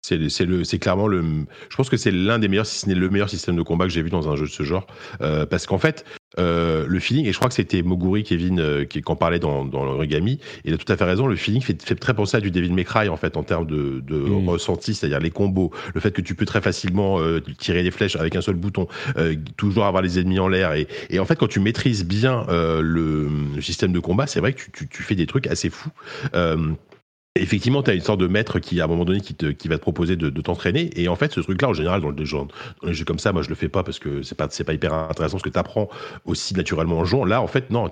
C'est clairement le. Je pense que c'est l'un des meilleurs, si ce n'est le meilleur système de combat que j'ai vu dans un jeu de ce genre, euh, parce qu'en fait, euh, le feeling, et je crois que c'était Moguri, Kevin, euh, qui, en parlait dans, dans l'origami, il a tout à fait raison, le feeling fait, fait très penser à du Devil May Cry, en fait, en termes de, de mm. ressenti, c'est-à-dire les combos, le fait que tu peux très facilement tirer des flèches avec un seul bouton, toujours avoir les ennemis en l'air, et, et, en fait, quand tu maîtrises bien le, le, système de combat, c'est vrai que tu, tu, tu, fais des trucs assez fous. Effectivement, tu as une sorte de maître qui, à un moment donné, qui, te, qui va te proposer de, de t'entraîner. Et en fait, ce truc-là, en général, dans, le, dans, les jeux comme ça, moi, je le fais pas parce que c'est pas, c'est pas hyper intéressant ce que tu apprends aussi naturellement en jouant. Là, en fait, non,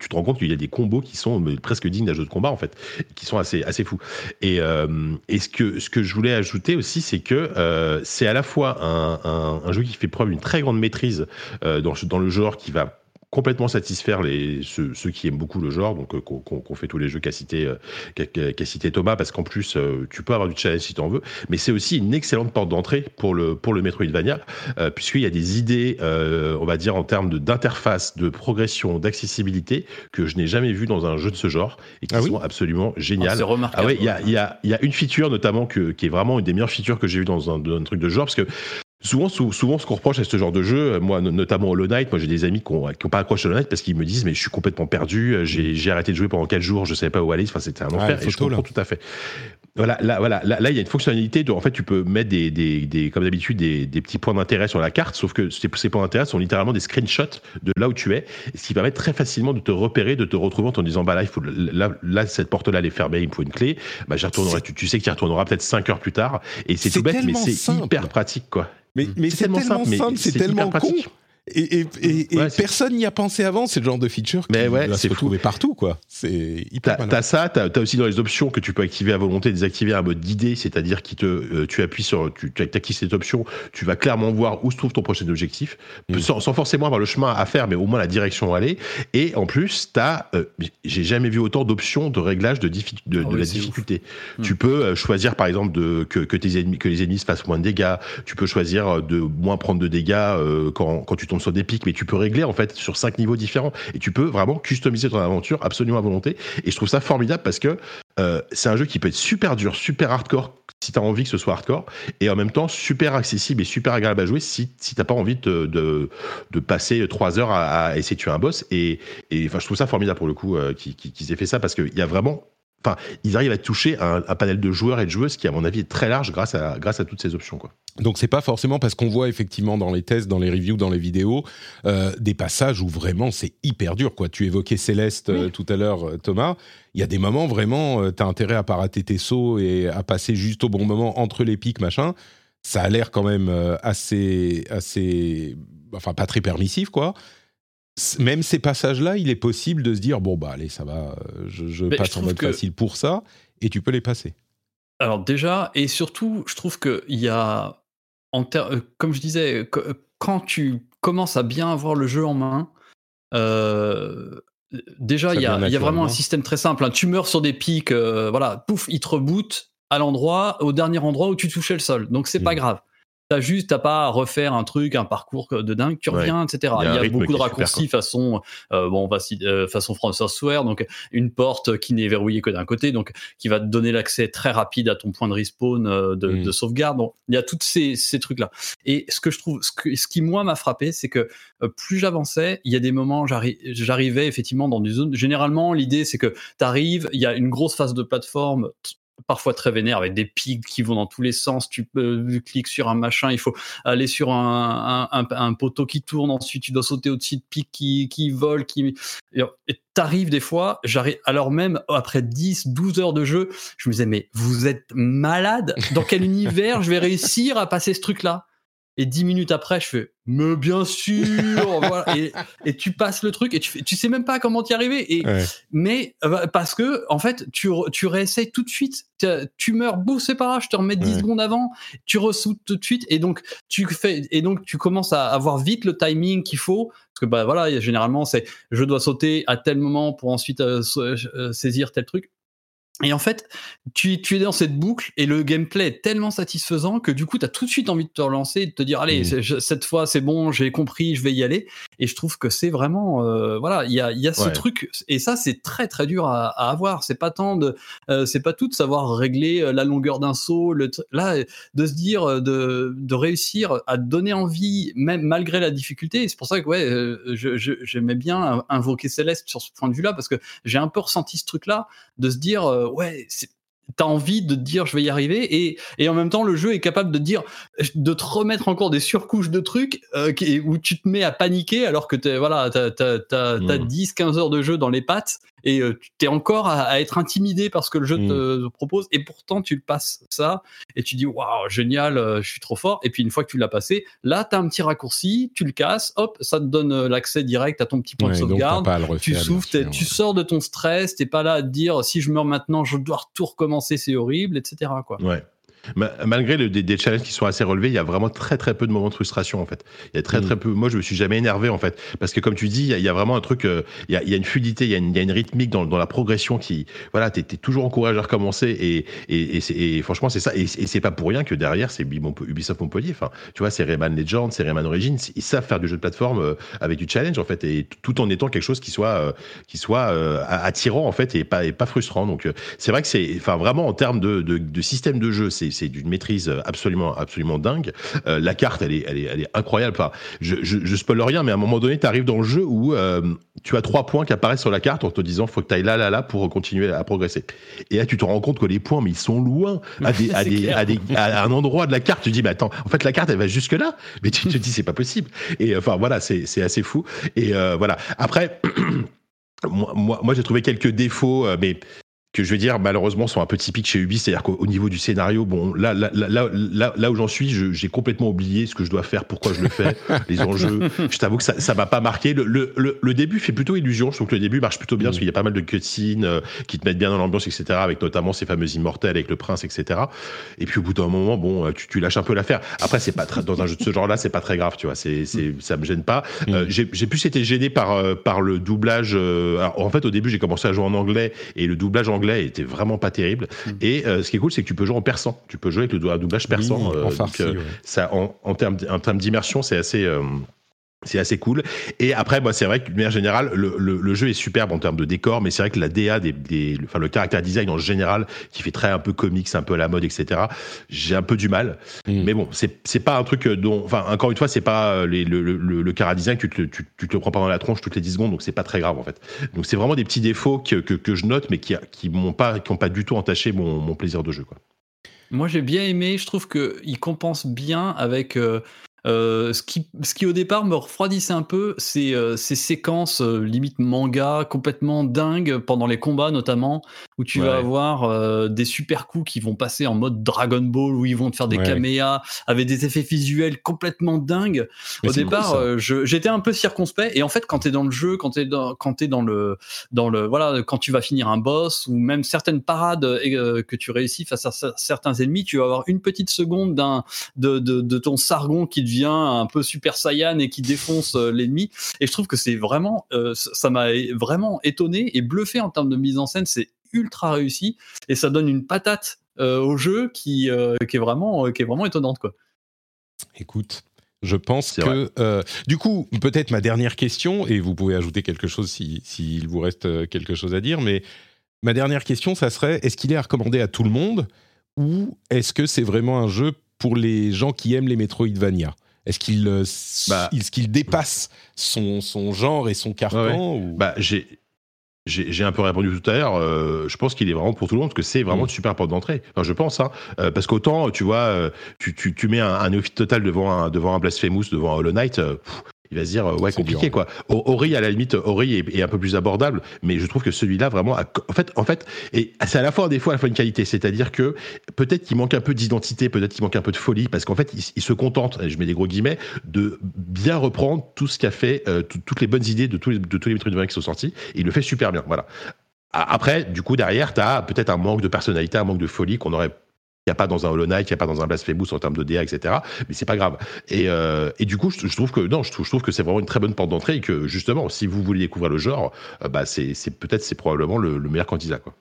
tu te rends compte qu'il y a des combos qui sont presque dignes d'un jeu de combat, en fait, qui sont assez, assez fous. Et, euh, et ce, que, ce que je voulais ajouter aussi, c'est que euh, c'est à la fois un, un, un, jeu qui fait preuve d'une très grande maîtrise euh, dans, dans le genre qui va complètement satisfaire les, ceux, ceux, qui aiment beaucoup le genre, donc euh, qu'on fait tous les jeux qu'a cité, euh, qu cité Thomas, parce qu'en plus, euh, tu peux avoir du challenge si tu en veux, mais c'est aussi une excellente porte d'entrée pour le, pour le Metroidvania, euh, puisqu'il y a des idées, euh, on va dire, en termes d'interface, de, de, progression, d'accessibilité, que je n'ai jamais vu dans un jeu de ce genre, et qui ah oui sont absolument géniales. Oh, c'est remarquable. Ah ouais, il y a, y, a, y a une feature notamment que, qui est vraiment une des meilleures features que j'ai vues dans un, dans un truc de genre, parce que Souvent, souvent, ce qu'on reproche à ce genre de jeu, moi, notamment Hollow Knight, moi j'ai des amis qui n'ont pas accroché Hollow Knight parce qu'ils me disent, mais je suis complètement perdu, j'ai arrêté de jouer pendant 4 jours, je ne savais pas où aller, enfin, c'était un enfer, et je comprends là. tout à fait. Voilà, là, voilà, là, là, il y a une fonctionnalité de, en fait, tu peux mettre des, des, des comme d'habitude, des, des, petits points d'intérêt sur la carte, sauf que ces, ces points d'intérêt sont littéralement des screenshots de là où tu es, ce qui permet très facilement de te repérer, de te retrouver en te disant, bah là, il faut, là, là cette porte-là, elle est fermée, il me faut une clé, bah j'y retournerai, tu, tu sais que tu y retourneras peut-être 5 heures plus tard, et c'est tout bête, mais c'est hyper pratique, quoi. Mais, mais c'est tellement, tellement, simple, c'est tellement con. Et, et, et, ouais, et personne n'y a pensé avant, c'est le genre de feature qui ouais, va se retrouver partout, quoi. C'est hyper T'as ça, t'as as aussi dans les options que tu peux activer à volonté, désactiver un mode d'idée, c'est-à-dire qui te, euh, tu appuies sur, tu, tu actives cette option, tu vas clairement voir où se trouve ton prochain objectif, mm. sans, sans, forcément avoir le chemin à faire, mais au moins la direction à aller. Et en plus, t'as, euh, j'ai jamais vu autant d'options de réglage de, diffi de, oh, de la difficulté. Mm. Tu peux euh, choisir, par exemple, de, que, que tes ennemis, que les ennemis se fassent moins de dégâts. Tu peux choisir de moins prendre de dégâts euh, quand, quand tu tombes sur des pics, mais tu peux régler en fait sur cinq niveaux différents et tu peux vraiment customiser ton aventure absolument à volonté. Et je trouve ça formidable parce que euh, c'est un jeu qui peut être super dur, super hardcore si tu as envie que ce soit hardcore et en même temps super accessible et super agréable à jouer si, si t'as pas envie de, de, passer trois heures à, essayer de tuer un boss. Et, et enfin, je trouve ça formidable pour le coup euh, qu'ils qu qu aient fait ça parce qu'il y a vraiment Enfin, ils arrivent à toucher un, un, panel de joueurs et de joueuses qui, à mon avis, est très large grâce à, grâce à toutes ces options. Quoi. Donc c'est pas forcément parce qu'on voit effectivement dans les tests, dans les reviews, dans les vidéos, euh, des passages où vraiment c'est hyper dur. Quoi. Tu évoquais Céleste oui. euh, tout à l'heure, euh, Thomas. Il y a des moments vraiment, euh, t'as intérêt à pas rater tes sauts et à passer juste au bon moment entre les pics, machin. Ça a l'air quand même assez, assez, enfin pas très permissif, quoi même ces passages-là, il est possible de se dire bon bah allez ça va, je, je passe je en mode que... facile pour ça, et tu peux les passer. Alors déjà et surtout, je trouve que il y a, en ter... comme je disais, quand tu commences à bien avoir le jeu en main, euh, déjà il y, a, y a vraiment un système très simple. Hein. Tu meurs sur des pics, euh, voilà, pouf, il te reboot à l'endroit, au dernier endroit où tu touchais le sol, donc c'est mmh. pas grave. T'as juste, t'as pas à refaire un truc, un parcours de dingue, tu reviens, ouais. etc. Il y a, Il y a beaucoup de raccourcis façon, euh, bon, on va euh, façon From Software, donc une porte qui n'est verrouillée que d'un côté, donc qui va te donner l'accès très rapide à ton point de respawn euh, de, mm. de, sauvegarde. Bon, il y a tous ces, ces trucs-là. Et ce que je trouve, ce, que, ce qui moi m'a frappé, c'est que euh, plus j'avançais, il y a des moments, j'arrivais effectivement dans des zones. Généralement, l'idée c'est que t'arrives, il y a une grosse phase de plateforme parfois très vénère avec des pics qui vont dans tous les sens. Tu peux, tu cliques sur un machin, il faut aller sur un, un, un, poteau qui tourne, ensuite tu dois sauter au-dessus de pics qui, qui volent, qui, et t'arrives des fois, j'arrive, alors même après 10, 12 heures de jeu, je me disais, mais vous êtes malade? Dans quel univers je vais réussir à passer ce truc-là? Et dix minutes après, je fais, mais bien sûr, voilà. et, et, tu passes le truc et tu, fais, tu sais même pas comment t'y arriver. Et, ouais. Mais parce que, en fait, tu, tu réessayes tout de suite. Tu meurs, bouf, c'est pas grave, je te remets 10 ouais. secondes avant, tu ressoutes tout de suite. Et donc, tu fais, et donc, tu commences à avoir vite le timing qu'il faut. Parce que, bah voilà, généralement, c'est je dois sauter à tel moment pour ensuite euh, euh, saisir tel truc. Et en fait, tu, tu, es dans cette boucle et le gameplay est tellement satisfaisant que du coup, tu as tout de suite envie de te relancer et de te dire, allez, mmh. cette fois, c'est bon, j'ai compris, je vais y aller. Et je trouve que c'est vraiment, euh, voilà, il y a, y a ce truc. Et ça, c'est très, très dur à, à avoir. C'est pas tant de, euh, c'est pas tout de savoir régler euh, la longueur d'un saut. Le là, de se dire, de, de réussir à donner envie, même malgré la difficulté. C'est pour ça que, ouais, j'aimais je, je, bien invoquer Céleste sur ce point de vue-là parce que j'ai un peu ressenti ce truc-là de se dire, ouais, t'as envie de te dire je vais y arriver et, et en même temps le jeu est capable de dire de te remettre encore des surcouches de trucs euh, qui, où tu te mets à paniquer alors que t'es voilà t'as t'as t'as, mmh. 10 15 heures de jeu dans les pattes et tu es encore à, être intimidé parce que le jeu te, propose et pourtant tu le passes ça et tu dis waouh génial je suis trop fort. Et puis une fois que tu l'as passé là tu as un petit raccourci tu le casses hop ça te donne l'accès direct à ton petit point de sauvegarde. tu souffles tu sors de ton stress t'es pas là à te dire si je meurs maintenant je dois tout recommencer c'est horrible etc quoi. Ouais Malgré le, des, challenges qui sont assez relevés, il y a vraiment très très peu de moments de frustration en fait. Il y a très très mm. peu. Moi, je me suis jamais énervé en fait, parce que comme tu dis, il y a, vraiment un truc. Euh, il, y a, il, y a, une fluidité, il y a une, il y a une rythmique dans, dans, la progression qui, voilà, t'es es toujours encouragé à recommencer et, et, et, et franchement, c'est ça. Et, c'est pas pour rien que derrière, c'est Ubisoft Montpellier. Enfin, tu vois, c'est Rayman Legends, c'est Rayman Origins. Ils savent faire du jeu de plateforme euh, avec du challenge en fait, et tout en étant quelque chose qui soit euh, qui soit attirant en fait et pas et pas frustrant. Donc c'est vrai que c'est, enfin vraiment en termes de, de, de système de jeu, c'est d'une maîtrise absolument, absolument dingue. Euh, la carte, elle est, elle est, elle est incroyable. Enfin, je, je, je spoil rien, mais à un moment donné, tu arrives dans le jeu où euh, tu as trois points qui apparaissent sur la carte en te disant faut que tu ailles là, là, là pour continuer à progresser. Et là, tu te rends compte que les points, mais ils sont loin, à, des, à, des, à, des, à, un endroit de la carte. Tu te dis, mais attends, en fait, la carte, elle va jusque là. Mais tu te dis, c'est pas possible. Et enfin, voilà, c'est assez fou. Et euh, voilà. Après. moi, moi, moi j'ai trouvé quelques défauts, mais que je vais dire malheureusement sont un peu typiques chez Ubi, c'est-à-dire qu'au niveau du scénario, bon, là, là, là, là, là où j'en suis, j'ai complètement oublié ce que je dois faire, pourquoi je le fais, les enjeux. Je t'avoue que ça, ça m'a pas marqué. Le, le, le, début fait plutôt illusion. Je trouve que le début marche plutôt bien parce qu'il y a pas mal de cutscenes euh, qui te mettent bien dans l'ambiance, etc. Avec notamment ces fameux immortels avec le prince, etc. Et puis au bout d'un moment, bon, euh, tu, tu lâches un peu l'affaire. Après, c'est pas très, dans un jeu de ce genre-là, c'est pas très grave, tu vois. C'est, c'est, ça me gêne pas. Euh, j'ai, j'ai plus été gêné par par le doublage. Alors, en fait, au début, j'ai commencé à jouer en anglais et le doublage anglais était vraiment pas terrible. Mm. Et euh, ce qui est cool, c'est que tu peux jouer en persan. Tu peux jouer avec le doublage persan. en euh, euh, ça, en, en termes d'immersion, c'est assez c'est assez cool. Et après, moi, c'est vrai que d'une manière générale, le, le, jeu est superbe en termes de décor, mais c'est vrai que la DA, des, des, enfin le caractère design en général, qui fait très un peu comics, un peu à la mode, etc. J'ai un peu du mal. Mm. Mais bon, c'est c'est pas un truc dont, enfin encore une fois, c'est pas les, le, le, le cara design, tu te, tu, tu, te le prends pas dans la tronche toutes les 10 secondes, donc c'est pas très grave en fait. Donc c'est vraiment des petits défauts que, que, que je note, mais qui qui m'ont pas, qui ont pas du tout entaché mon, mon plaisir de jeu quoi. Moi j'ai bien aimé, je trouve que il compense bien avec euh, euh, ce, qui, ce qui au départ me refroidissait un peu, c'est euh, ces séquences euh, limite manga complètement dingues pendant les combats notamment, où tu vas avoir des super coups qui vont passer en mode Dragon Ball, où ils vont te faire des caméas avec des effets visuels complètement dingues. au départ, j'étais un peu circonspect, et en fait, quand tu es dans le jeu, quand tu es, dans, quand es dans le, dans le, voilà, quand tu vas finir un boss, ou même certaines parades que tu réussis face à certains ennemis, tu vas avoir une petite seconde d'un, de, de, de ton sargon qui devient un peu super saiyan et qui défonce euh, l'ennemi. Et je trouve que c'est vraiment, euh, ça m'a vraiment étonné et bluffé en termes de mise en scène. C'est ultra réussi et ça donne une patate euh, au jeu qui, qui est vraiment, qui est vraiment étonnante quoi. Écoute, je pense que du coup, peut-être ma dernière question, et vous pouvez ajouter quelque chose s'il si, vous reste quelque chose à dire, mais ma dernière question, ça serait est-ce qu'il est à recommander à tout le monde ou est-ce que c'est vraiment un jeu pour les gens qui aiment les Metroidvania? Est-ce qu'il euh, bah, est qu'il dépasse son, son, genre et son carcan Bah, j'ai. J'ai un peu répondu tout à l'heure. Euh, je pense qu'il est vraiment pour tout le monde parce que c'est vraiment mm. une super porte d'entrée. Enfin, je pense, hein, euh, parce qu'autant tu vois, tu, tu, tu, mets un, un néophyte total devant un devant un Blasphemous, devant un Hollow Knight, il va se dire ouais compliqué quoi. Ori à la limite Ori est, un peu plus abordable, mais je trouve que celui-là vraiment en fait en fait et c'est à la fois des fois à la fois une qualité, c'est-à-dire que peut-être qu'il manque un peu d'identité, peut-être qu'il manque un peu de folie parce qu'en fait il, se contente, je mets des gros guillemets, de bien reprendre tout ce qu'a fait euh, toutes les bonnes idées de tous les de tous les trucs de qui sont sortis, et il le fait super bien, voilà. Après, du coup, derrière, tu as peut-être un manque de personnalité, un manque de folie qu'on aurait il n'y a pas dans un Hollow Knight, il n'y a pas dans un Blasphemous en termes de DA, etc. Mais c'est pas grave. Et, euh, et du coup, je, trouve que non, je trouve, je trouve que c'est vraiment une très bonne porte d'entrée et que justement, si vous voulez découvrir le genre, euh, bah c'est peut-être c'est probablement le, le meilleur candidat quoi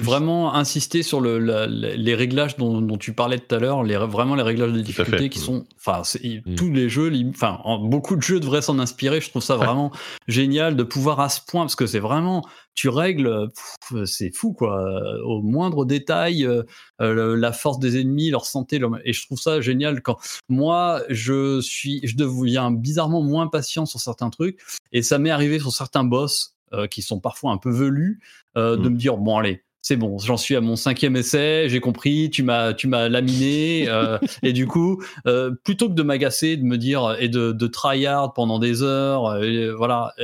vraiment insister sur le, les réglages dont, tu parlais tout à l'heure, les, vraiment les réglages de difficulté qui sont, enfin, mm. tous les jeux, enfin, beaucoup de jeux devraient s'en inspirer. Je trouve ça vraiment génial de pouvoir à ce point, parce que c'est vraiment, tu règles, c'est fou quoi, au moindre détail, euh, la force des ennemis, leur santé, et je trouve ça génial quand moi je suis, je deviens bizarrement moins patient sur certains trucs, et ça m'est arrivé sur certains boss qui sont parfois un peu velus, euh, de mm. me dire bon allez, c'est bon, j'en suis à mon cinquième essai, j'ai compris, tu m'as, tu m'as laminé, euh, et du coup, plutôt que de m'agacer, de me dire et de, de tryhard pendant des heures, voilà,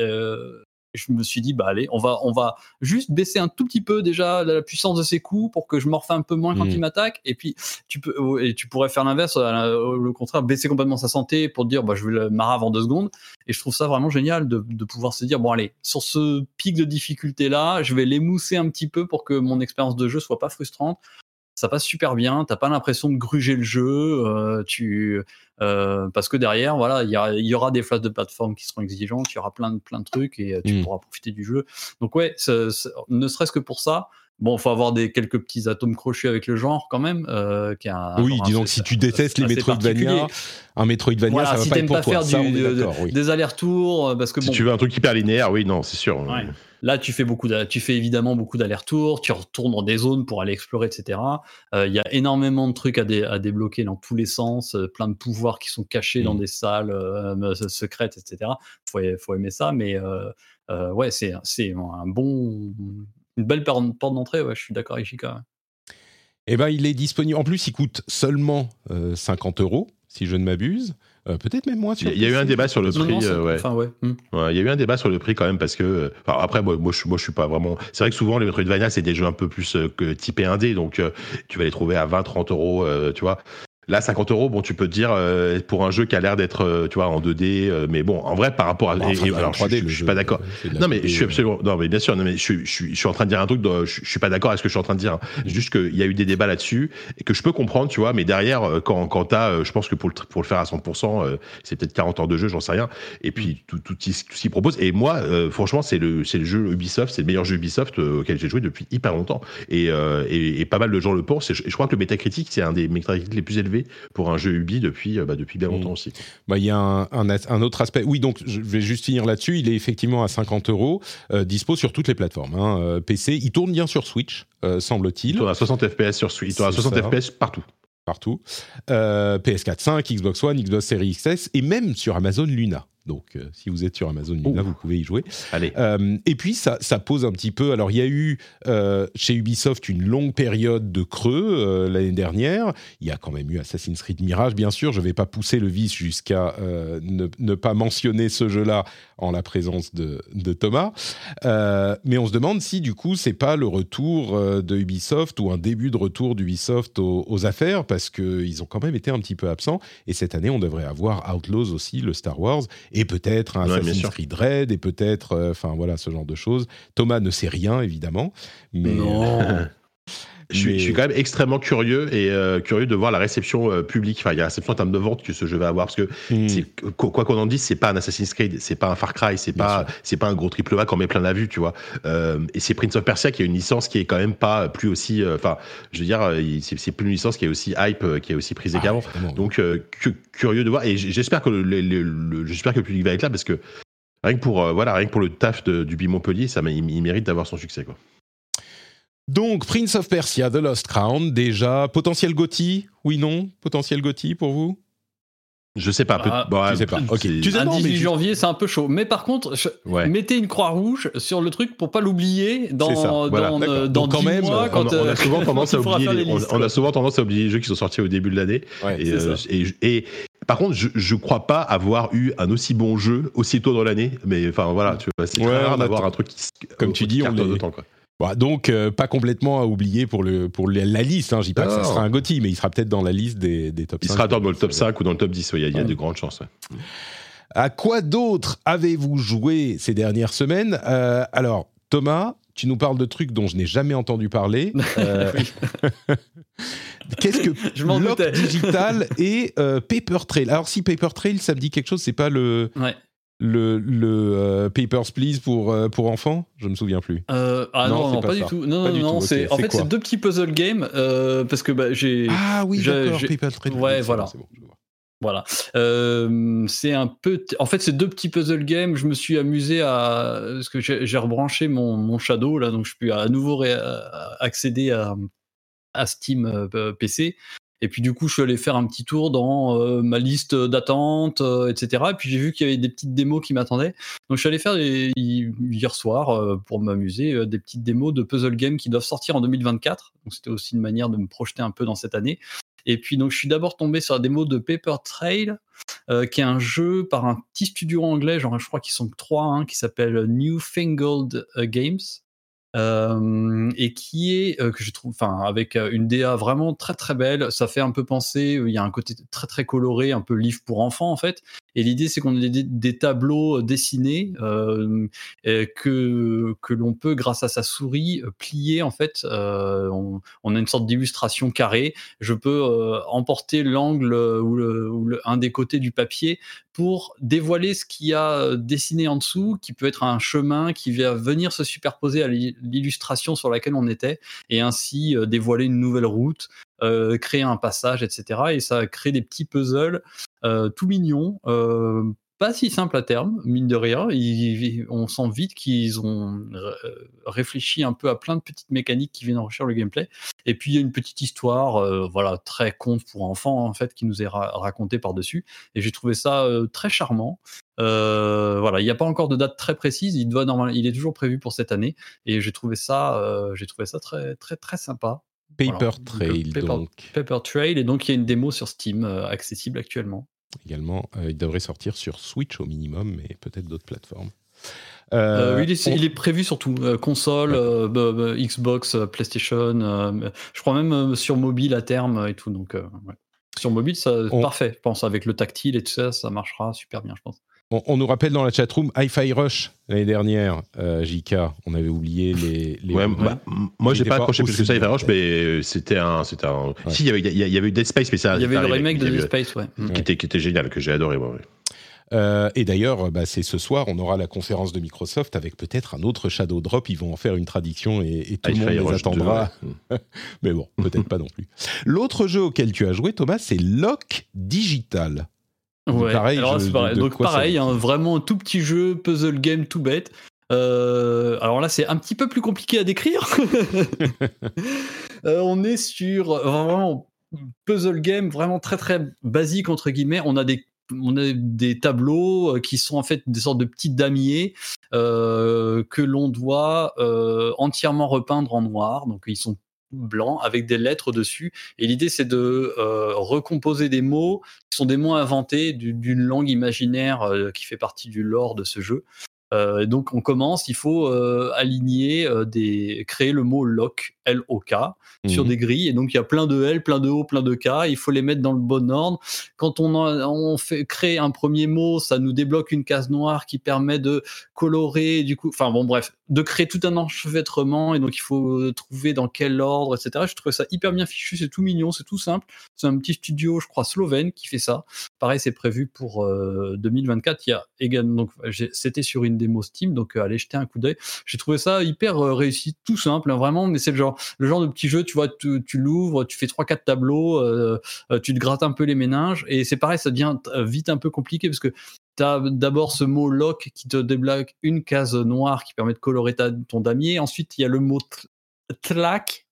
je me suis dit, bah allez, on va, on va juste baisser un tout petit peu déjà la puissance de ses coups pour que je morfe un peu moins quand Mm. il m'attaque. Et puis, tu peux, et tu pourrais faire l'inverse, euh, le contraire, baisser complètement sa santé pour te dire, bah je vais le marrer avant deux secondes. Et je trouve ça vraiment génial de, de pouvoir se dire, bon allez, sur ce pic de difficulté là, je vais l'émousser un petit peu pour que mon expérience de jeu soit pas frustrante. Ça passe super bien, t'as pas l'impression de gruger le jeu, euh, tu, euh, parce que derrière, voilà, il y, aura des phases de plateforme qui seront exigeantes, il y aura plein de, plein de trucs et euh, tu Mm. pourras profiter du jeu. Donc ouais, ça- ça- ne serait-ce que pour ça, bon, faut avoir des quelques petits atomes crochus avec le genre quand même. Euh, qui a un oui, disons que si tu détestes les Metroidvania, un Metroidvania, Voilà, ça va si pas être pour pas toi. faire Ça, du- de- oui. des allers-retours, parce que Si bon, tu veux un truc hyper linéaire, oui, non, c'est sûr. Ouais. Là, tu fais beaucoup, d'a- tu fais évidemment beaucoup d'allers-retours, tu retournes dans des zones pour aller explorer, etc. Euh, Il y a énormément de trucs à, dé- à débloquer dans tous les sens, euh, plein de pouvoirs qui sont cachés dans Mm. des salles euh, secrètes, etc. Faut, faut aimer ça, mais ouais, c'est un bon, une belle porte d'entrée. Ouais, je suis d'accord avec Chica. ouais. Eh ben, il est disponible. En plus, il coûte seulement euh, 50 euros, si je ne m'abuse. Euh, Peut-être même moins. Il sur y a- il y a eu un débat sur le Non, prix. non, euh, ouais. Enfin, ouais. Mm. Ouais, il y a eu un débat sur le prix quand même parce que euh, enfin, après moi, moi je moi je suis pas vraiment c'est vrai que souvent les Metroidvania c'est des jeux un peu plus euh, que typés indé donc euh, tu vas les trouver à 20 30 euros euh, tu vois Là, 50 euros, bon, tu peux te dire, euh, pour un jeu qui a l'air d'être, euh, tu vois, en 2D, euh, mais bon, en vrai, par rapport à. Bon, et- enfin, et- en alors, je- 3D, je, je suis pas d'accord. Non, mais 2D, je suis absolument. Non, mais bien sûr, non, mais je, suis- je, suis- je suis en train de dire un truc, de- je, suis pas d'accord avec ce que je suis en train de dire. hein. Juste qu'il y a eu des débats là-dessus et que je peux comprendre, tu vois, mais derrière, quand, quand t'as, je pense que pour le, pour le faire à 100%, euh, c'est peut-être 40 heures de jeu, j'en sais rien. Et puis, tout, tout, ce tout ce qu'ils proposent. Et moi, franchement, c'est le, c'est le jeu Ubisoft, c'est le meilleur jeu Ubisoft auquel j'ai joué depuis hyper longtemps. Et, et, et pas mal de gens le pensent. Et je, et je crois que le Metacritic, c'est un des Metacritic les plus élevés pour un jeu Ubi depuis, euh, bah, depuis bien longtemps aussi. Bah, il y a un, un as- un autre aspect. Oui, donc je vais juste finir là-dessus. Il est effectivement à 50 euros, euh, dispo sur toutes les plateformes. hein, euh, PC, il tourne bien sur Switch, euh, Il semble-t-il, tourne à 60 FPS sur Switch, il tourne à C'est 60 ça. FPS partout. partout. Euh, PS4 5, Xbox One, Xbox Series XS et même sur Amazon Luna. Donc, euh, si vous êtes sur Amazon Luna, Oh. vous pouvez y jouer. Allez. Euh, et puis, ça, ça pose un petit peu. Alors, il y a eu euh, chez Ubisoft une longue période de creux l'année dernière. Il y a quand même eu Assassin's Creed Mirage, bien sûr. Je ne vais pas pousser le vice jusqu'à ne, ne pas mentionner ce jeu-là en la présence de, de Thomas. Mais on se demande si, du coup, c'est pas le retour de Ubisoft ou un début de retour d'Ubisoft aux, aux affaires, parce qu'ils ont quand même été un petit peu absents. Et cette année, on devrait avoir Outlaws aussi, le Star Wars, et peut-être un Ouais, Assassin's. Creed Red, et peut-être, euh, enfin voilà, ce genre de choses. Thomas ne sait rien, évidemment, mais Non. Je suis, Mais- je suis quand même extrêmement curieux et euh, curieux de voir la réception euh, publique, enfin, il y a la réception en termes de vente que ce jeu va avoir parce que c'est- quoi qu'on en dise, c'est pas un Assassin's Creed, c'est pas un Far Cry, c'est pas, c'est pas un gros triple A qu'on met plein la vue, tu vois. Euh, et c'est Prince of Persia qui est une licence qui est quand même pas plus aussi, enfin, je veux dire, c'est plus une licence qui est aussi hype, qui est aussi prisée Ah, qu'avant. évidemment. Donc cu- curieux de voir et j'espère que le, le- le- le- j'espère que le public va être là parce que rien que pour voilà rien que pour le taf de- du Bi Montpellier, ça il, il mérite d'avoir son succès quoi. Donc, Prince of Persia, The Lost Crown, déjà, potentiel Gotti Oui, non? Potentiel Gotti pour vous? Je sais pas, Ah, bon, tu sais pas. Ok. Tu sais- Un non, mais 18 juste- janvier, c'est un peu chaud. Mais par contre, je- Ouais. mettez une croix rouge sur le truc pour pas l'oublier dans, ça, dans, euh, dans Donc, quand 10 même, mois, on, quand, on a euh, souvent tendance à oublier les, on, a souvent tendance à oublier les jeux qui sont sortis au début de l'année Ouais, et, c'est euh, et, et par contre je, je crois pas avoir eu un aussi bon jeu aussitôt dans l'année mais enfin voilà tu vois c'est Ouais, rare d'avoir un truc qui Comme tu dis, on cartonne est- autant, quoi. Bon, donc, euh, pas complètement à oublier pour, le, pour le- la liste. Hein. Je dis pas que ça sera un Gotti, mais il sera peut-être dans la liste des, des top il 5. sera dans le top 5 ou dans le top 10 ouais, il y a, il y a Ouais. de grandes chances ouais. À quoi d'autre avez-vous joué ces dernières semaines? Euh, Alors, Thomas, tu nous parles de trucs dont je n'ai jamais entendu parler. Euh, Qu'est-ce que Je m'en Lock. Digital et euh, Paper Trail? Alors, si Paper Trail, ça me dit quelque chose, c'est pas le, Ouais. Le, le euh, Papers, Please pour, euh, pour enfants? Je me souviens plus. Euh, ah Non, non, c'est non, pas du tout. Non, Pas non, non. tout, ok. c'est en fait c'est deux petits puzzle games parce que bah, j'ai Ah oui, d'accord, je- Paper Trail. Ouais, voilà. bon, bon. Voilà. C'est un peu. En fait, c'est deux petits puzzle games. Je me suis amusé à. Parce que j'ai rebranché mon, mon Shadow, là, donc je peux à nouveau accéder à, à Steam PC. Et puis, du coup, je suis allé faire un petit tour dans euh, ma liste d'attente, euh, etc. Et puis, j'ai vu qu'il y avait des petites démos qui m'attendaient. Donc, je suis allé faire hier soir, euh, pour m'amuser, des petites démos de puzzle games qui doivent sortir en 2024. Donc, c'était aussi une manière de me projeter un peu dans cette année. Et puis donc je suis d'abord tombé sur la démo de Paper Trail, qui est un jeu par un petit studio anglais, genre je crois qu'ils sont trois, hein, qui s'appelle Newfangled Games. Et qui est que je trouve, enfin, avec une DA vraiment très très belle. Ça fait un peu penser, il y a un côté très très coloré, un peu livre pour enfants en fait. Et l'idée c'est qu'on a des, tableaux dessinés euh, que que l'on peut grâce à sa souris plier en fait. Euh, on, a une sorte d'illustration carrée. Je peux euh, emporter l'angle ou, le, un des côtés du papier pour dévoiler ce qu'il y a dessiné en dessous, qui peut être un chemin qui va venir se superposer à l'illustration sur laquelle on était, et ainsi euh, dévoiler une nouvelle route, euh, créer un passage, etc. Et ça crée des petits puzzles euh, tout mignons, euh, pas si simple à terme, mine de rien. On sent vite qu'ils ont réfléchi un peu à plein de petites mécaniques qui viennent enrichir le gameplay. Et puis il y a une petite histoire, euh, voilà, très conte pour enfants en fait, qui nous est ra racontée par dessus. Et j'ai trouvé ça euh, très charmant. Euh, voilà, il n'y a pas encore de date très précise. Il doit normal, il est toujours prévu pour cette année. Et j'ai trouvé ça, euh, j'ai trouvé ça très très très sympa. Paper voilà. Trail Paper, donc. Paper Trail et donc il y a une démo sur Steam euh, accessible actuellement. Également, euh, il devrait sortir sur Switch au minimum, mais peut-être d'autres plateformes. Euh, oui, il, est, on... il, est, prévu surtout euh, console, ouais. euh, Xbox, PlayStation. je crois même sur mobile à terme et tout. Donc, ouais. sur mobile, ça on... parfait. Je pense avec le tactile et tout ça, ça marchera super bien, je pense. On, on, nous rappelle dans la chatroom Hi-Fi Rush l'année dernière, euh, JK. On avait oublié les. les ouais, bah, moi, j'ai pas accroché plus que ça Hi-Fi Rush, mais c'était un, c'était un. Ouais. Si, il y, avait, il y avait eu Dead Space, mais ça. Il y avait le remake de Dead Space, ouais. Qui, était, qui était génial, que j'ai adoré, moi. Ouais. Euh, et d'ailleurs, bah, c'est ce soir, on aura la conférence de Microsoft avec peut-être un autre Shadow Drop. Ils vont en faire une traduction et, et tout le monde les attendra. 2, ouais. Mais bon, peut-être pas non plus. L'autre jeu auquel tu as joué, Thomas, c'est Lock Digital. Ouais, pareil, alors je, pareil. De, de donc pareil, hein, vraiment un tout petit jeu, puzzle game tout bête. Euh, alors là, c'est un petit peu plus compliqué à décrire. euh, on est sur vraiment puzzle game vraiment très très basique entre guillemets. On a des on a des tableaux qui sont en fait des sortes de petits damiers euh, que l'on doit euh, entièrement repeindre en noir. Donc ils sont blancs avec des lettres dessus. Et l'idée c'est de euh, recomposer des mots qui sont des mots inventés d'une langue imaginaire euh, qui fait partie du lore de ce jeu. Euh, donc on commence, il faut euh, aligner euh, des, créer le mot lock, L-O-K, mmh. sur des grilles. Et donc il y a plein de L, plein de O, plein de K. Il faut les mettre dans le bon ordre. Quand on, en, on fait crée un premier mot, ça nous débloque une case noire qui permet de colorer, du coup, enfin bon bref, de créer tout un enchevêtrement. Et donc il faut trouver dans quel ordre, etc. Je trouve ça hyper bien fichu, c'est tout mignon, c'est tout simple. C'est un petit studio, je crois, slovène qui fait ça. Pareil, c'est prévu pour 2024. Il y a également, donc c'était sur une démo Steam, donc euh, allez jeter un coup d'œil. J'ai trouvé ça hyper euh, réussi, tout simple, hein, vraiment, mais c'est le genre, le genre de petit jeu, tu vois, tu, l'ouvres, tu fais trois quatre tableaux, euh, tu te grattes un peu les méninges, et c'est pareil, ça devient vite un peu compliqué parce que tu as d'abord ce mot lock qui te débloque une case noire qui permet de colorer ton damier. Ensuite, il y a le mot tlac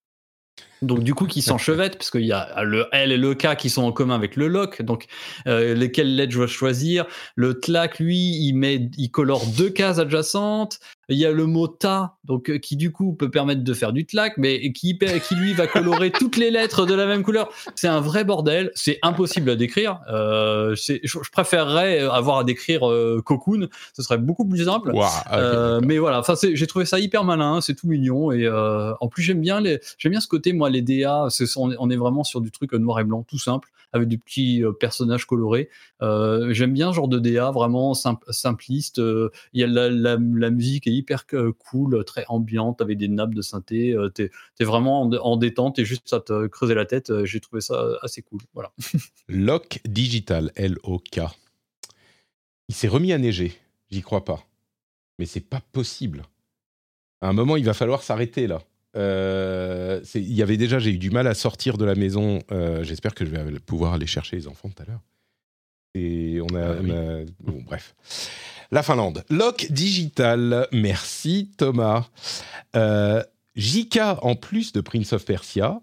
donc du coup qui s'enchevêtrent parce qu'il y a le L et le K qui sont en commun avec le lock. Donc euh, lesquelles lettres je dois choisir? Le tlac lui il met il colore deux cases adjacentes il y a le mot ta donc euh, qui du coup peut permettre de faire du tlac mais qui qui lui va colorer toutes les lettres de la même couleur. C'est un vrai bordel. C'est impossible à décrire. Euh, je, je, préférerais avoir à décrire euh, Cocoon. Ce serait beaucoup plus simple. Wow, okay, mais voilà. Enfin j'ai trouvé ça hyper malin. C'est tout mignon. Et en plus j'aime bien les j'aime bien ce côté moi les DA, on est vraiment sur du truc noir et blanc, tout simple, avec des petits euh, personnages colorés. Euh, J'aime bien ce genre de DA, vraiment simpliste. Euh, il y a la, musique est hyper cool, très ambiante, avec des nappes de synthé. T'es es vraiment en, en, détente et juste à te creuser la tête. J'ai trouvé ça assez cool. Voilà. Lock Digital, L-O-K. Il s'est remis à neiger. J'y crois pas. Mais c'est pas possible. À un moment, il va falloir s'arrêter là. Euh, il y avait déjà, j'ai eu du mal à sortir de la maison. Euh, J'espère que je vais pouvoir aller chercher les enfants tout à l'heure. Et on a, ah, on a bon, bref. La Finlande. Lock Digital. Merci Thomas. Euh, JK, en plus de Prince of Persia,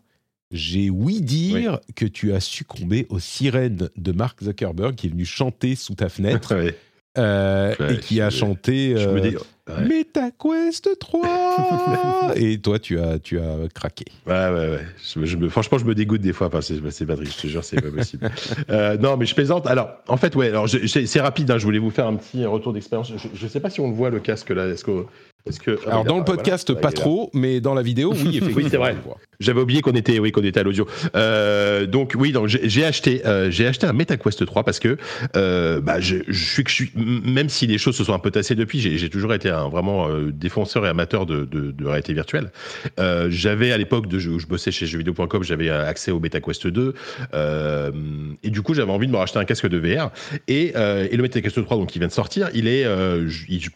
j'ai ouï dire oui. que tu as succombé aux sirènes de Mark Zuckerberg qui est venu chanter sous ta fenêtre. Euh, ouais, et qui a chanté. Me, euh, dé... Ouais. MetaQuest 3 Et toi, tu as, tu as craqué. Ouais, ouais, ouais. Je, je me, franchement, je me dégoûte des fois. Enfin, c'est triste, je te jure, c'est pas possible. Euh, non, mais je plaisante. Alors, en fait, ouais, alors c'est rapide. hein, je voulais vous faire un petit retour d'expérience. Je, je sais pas si on le voit le casque là. Est-ce que. Est-ce que Alors, dans le Voilà, podcast, voilà, pas est trop, mais dans la vidéo, oui, effectivement. Oui, c'est vrai. J'avais oublié qu'on était, oui, qu'on était à l'audio. Euh, donc oui, donc j'ai acheté, euh, j'ai acheté un MetaQuest 3 parce que, euh, bah, je, suis, même si les choses se sont un peu tassées depuis, j'ai toujours été un vraiment défenseur et amateur de, réalité virtuelle. J'avais à l'époque où je bossais chez jeuxvideo.com, j'avais accès au MetaQuest 2, euh, et du coup j'avais envie de me racheter un casque de VR. Et, et le MetaQuest 3, donc qui vient de sortir, il est,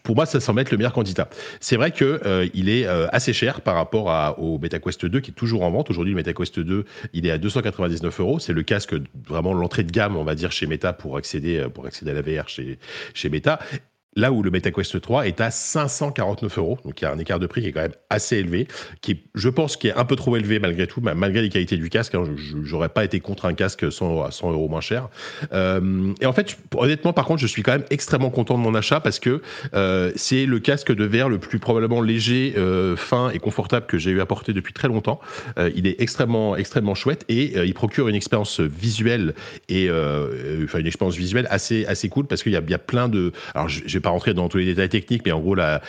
pour moi, ça semble être le meilleur candidat. C'est vrai que il est assez cher par rapport à, au MetaQuest 2 qui est toujours en vente. Aujourd'hui, le MetaQuest 2, il est à 299 euros. C'est le casque vraiment l'entrée de gamme, on va dire, chez Meta pour accéder euh, pour accéder à la VR chez chez Meta. Là où le MetaQuest 3 est à 549 euros, donc il y a un écart de prix qui est quand même assez élevé, qui je pense qui est un peu trop élevé malgré tout, ma- malgré les qualités du casque. hein, J'aurais pas été contre un casque 100, à 100 euros moins cher. Euh, et en fait, honnêtement, par contre, je suis quand même extrêmement content de mon achat parce que euh, c'est le casque de VR le plus probablement léger, euh, fin et confortable que j'ai eu à porter depuis très longtemps. Il est extrêmement, extrêmement chouette et il procure une expérience visuelle et une expérience visuelle assez, assez cool parce qu'il y y a plein de. Alors, pas rentrer dans tous les détails techniques, mais en gros, la,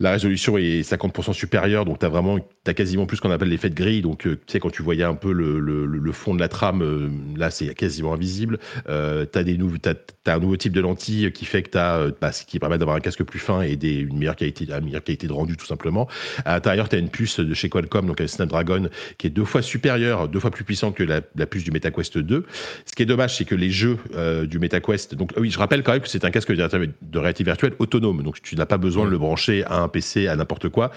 la résolution est 50% supérieure, donc tu as vraiment, as quasiment plus ce qu'on appelle l'effet de grille. Donc, euh, tu sais, quand tu voyais un peu le, le, fond de la trame, euh, là, c'est quasiment invisible. Euh, tu as, un nouveau type de lentille qui fait que tu as, bah, qui permet d'avoir un casque plus fin et des, une, meilleure qualité, de rendu, tout simplement. À l'intérieur, tu as une puce de chez Qualcomm, donc un Snapdragon, qui est deux fois supérieure, deux fois plus puissante que la, la puce du MetaQuest 2. Ce qui est dommage, c'est que les jeux euh, du MetaQuest. Donc, oui, je rappelle quand même que c'est un casque de réalité virtuelle autonome. Donc, tu n'as pas besoin de le brancher à un PC, à n'importe quoi.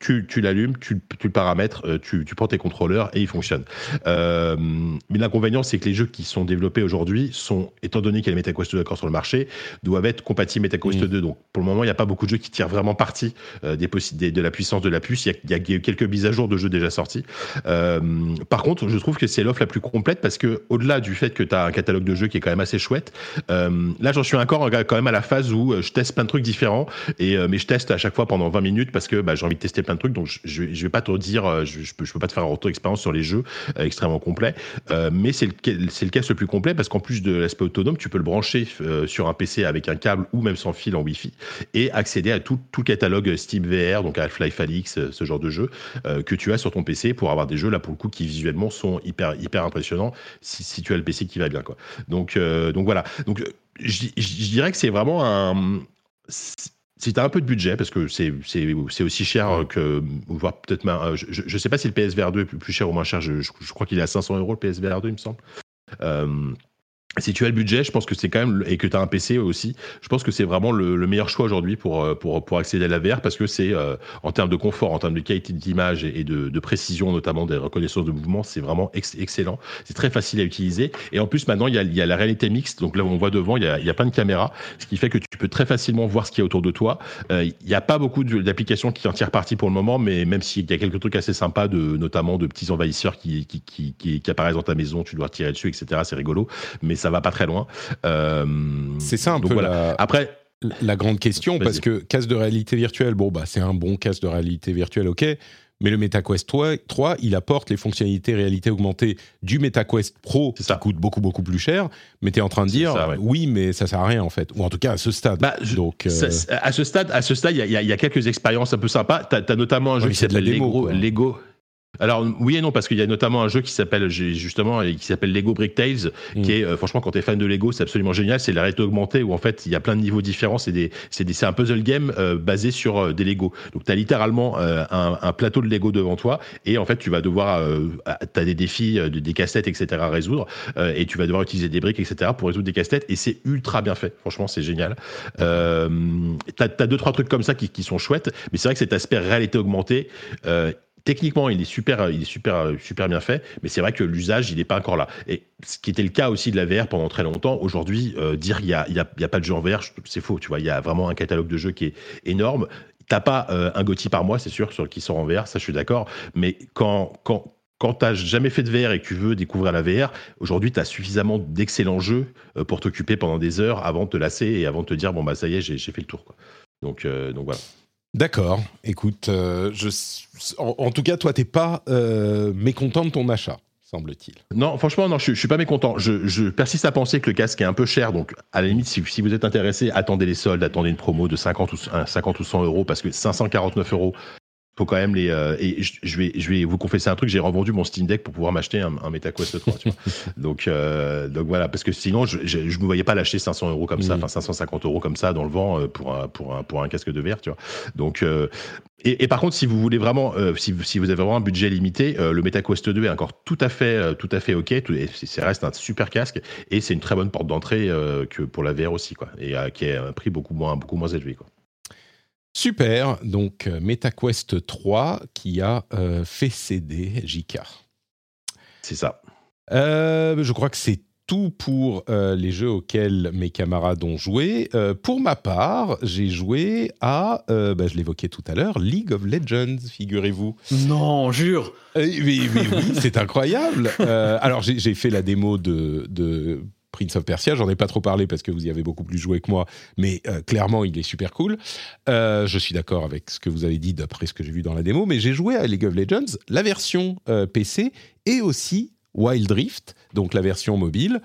Tu, tu l'allumes, tu, tu le paramètres, euh, tu, tu prends tes contrôleurs et il fonctionne. Euh, mais l'inconvénient, c'est que les jeux qui sont développés aujourd'hui sont, étant donné qu'il y a le MetaQuest 2 d'accord sur le marché, doivent être compatibles MetaQuest Mm. 2. Donc, pour le moment, il n'y a pas beaucoup de jeux qui tirent vraiment parti euh, des de la puissance de la puce. Il y, a, il y a- il y a eu quelques mises à jour de jeux déjà sortis. Euh, par contre, je trouve que c'est l'offre la plus complète parce que, au-delà du fait que tu as un catalogue de jeux qui est quand même assez chouette, là, j'en suis encore quand même à la phase où je teste plein de trucs différents, et, mais je teste à chaque fois pendant 20 minutes parce que bah, j'ai envie de tester plein de trucs. Donc, je, je, vais- pas te dire, euh, je, je peux, peux pas te faire un retour d'expérience sur les jeux euh, extrêmement complet, euh, mais c'est le, c'est le casque le plus complet parce qu'en plus de l'aspect autonome, tu peux le brancher sur un PC avec un câble ou même sans fil en Wi-Fi et accéder à tout, tout catalogue Steam VR, donc Half-Life Alix, ce genre de jeu que tu as sur ton PC pour avoir des jeux là pour le coup qui visuellement sont hyper hyper impressionnants si, si tu as le PC qui va bien quoi. Donc donc voilà. Donc je dirais que c'est vraiment un si t'as un peu de budget, parce que c'est c'est c'est aussi cher que voire peut-être ma- je, je sais pas si le PSVR 2 est plus, plus cher ou moins cher. Je, je- je crois qu'il est à 500 euros le PSVR 2, il me semble. Euh, si tu as le budget, je pense que c'est quand même et que tu as un PC aussi, je pense que c'est vraiment le, le meilleur choix aujourd'hui pour, euh, pour pour accéder à la VR parce que c'est euh, en termes de confort, en termes de qualité d'image et de, de précision notamment des reconnaissances de mouvement, c'est vraiment ex- excellent. C'est très facile à utiliser et en plus maintenant il y a, il y a la réalité mixte, donc là on voit devant il y a, il y a plein de caméras, ce qui fait que tu peux très facilement voir ce qu'il y a autour de toi. Euh, il n'y a pas beaucoup d'applications qui en tirent parti pour le moment, mais même s'il y a quelques trucs assez sympas, de, notamment de petits envahisseurs qui, qui, qui, qui, qui apparaissent dans ta maison, tu dois tirer dessus, etc. C'est rigolo, mais ça va pas très loin. Euh, C'est ça un donc peu voilà. la, Après, la grande question, parce que casque de réalité virtuelle, bon, bah, c'est un bon casque de réalité virtuelle, ok, mais le MetaQuest 3, 3, il apporte les fonctionnalités réalité augmentée du MetaQuest Pro, qui ça. coûte beaucoup, beaucoup plus cher, mais tu es en train de dire, ça, ouais. oui, mais ça sert à rien, en fait, ou en tout cas à ce stade. Bah, je- Donc, euh, à ce stade, à ce stade, il y a- y, y quelques expériences un peu sympas. T'as as notamment un jeu mais qui s'appelle Lego. Lego. Alors oui et non parce qu'il y a notamment un jeu qui s'appelle justement qui s'appelle Lego Brick Tales Mm. qui est euh, franchement quand t'es fan de Lego c'est absolument génial. C'est la réalité augmentée où en fait il y a plein de niveaux différents. C'est des c'est des c'est un puzzle game euh, basé sur euh, des Lego. Donc t'as littéralement un, un plateau de Lego devant toi et en fait tu vas devoir t'as des défis des cassettes etc à résoudre et tu vas devoir utiliser des briques etc pour résoudre des casse-têtes et c'est ultra bien fait. Franchement c'est génial. Euh, t'as as deux trois trucs comme ça qui, qui sont chouettes mais c'est vrai que cet aspect réalité augmentée euh, Techniquement, il est super, il est super, super bien fait, mais c'est vrai que l'usage, il n'est pas encore là. Et ce qui était le cas aussi de la VR pendant très longtemps. Aujourd'hui, euh, dire il y a, y a, pas de jeu en VR, c'est faux. Tu vois, il y a vraiment un catalogue de jeux qui est énorme. T'as pas euh, un GOTY par mois, c'est sûr, sur qui sort en VR, ça je suis d'accord. Mais quand, quand, quand t'as jamais fait de VR et que tu veux découvrir la VR, aujourd'hui, tu as suffisamment d'excellents jeux euh, pour t'occuper pendant des heures avant de te lasser et avant de te dire bon bah ça y est, j'ai fait le tour. Donc, donc voilà. D'accord. Écoute, euh, en, tout cas, toi, t'es pas euh, mécontent de ton achat, semble-t-il. Non, franchement, non, je, je suis pas mécontent. Je, persiste à penser que le casque est un peu cher. Donc, à la limite, si, vous êtes intéressé, attendez les soldes, attendez une promo de 50 ou, euh, 50 ou 100 euros parce que 549 euros, faut quand même les. euh, et je, vais, je vais vous confesser un truc, j'ai revendu mon Steam Deck pour pouvoir m'acheter un, un MetaQuest 3. tu vois. donc, euh, donc voilà, parce que sinon, je, je me voyais pas lâcher 500 euros comme ça, Mhm. enfin 550 euros comme ça dans le vent euh, pour un, pour un, pour un casque de verre, tu vois. Donc, euh, et, et par contre, si vous voulez vraiment, si, si vous avez vraiment un budget limité, le MetaQuest 2 est encore tout à fait, tout à fait ok. Tout, et c'est- ça reste un super casque et c'est une très bonne porte d'entrée que pour la VR aussi, quoi. Et qui est un prix beaucoup moins, beaucoup moins élevé, quoi. Super. Donc, euh, MetaQuest 3 qui a euh, fait céder JK. C'est ça. Euh, je crois que c'est tout pour euh, les jeux auxquels mes camarades ont joué. Euh, pour ma part, j'ai joué à, euh, bah, je l'évoquais tout à l'heure, League of Legends, figurez-vous. Non, jure. Euh, mais, mais oui, c'est incroyable. Euh, alors, j'ai j'ai fait la démo de, de Prince of Persia. J'en ai pas trop parlé parce que vous y avez beaucoup plus joué que moi, mais euh, clairement, il est super cool. Euh, je suis d'accord avec ce que vous avez dit d'après ce que j'ai vu dans la démo, mais j'ai joué à League of Legends, la version euh, PC et aussi Wild Rift, donc la version mobile,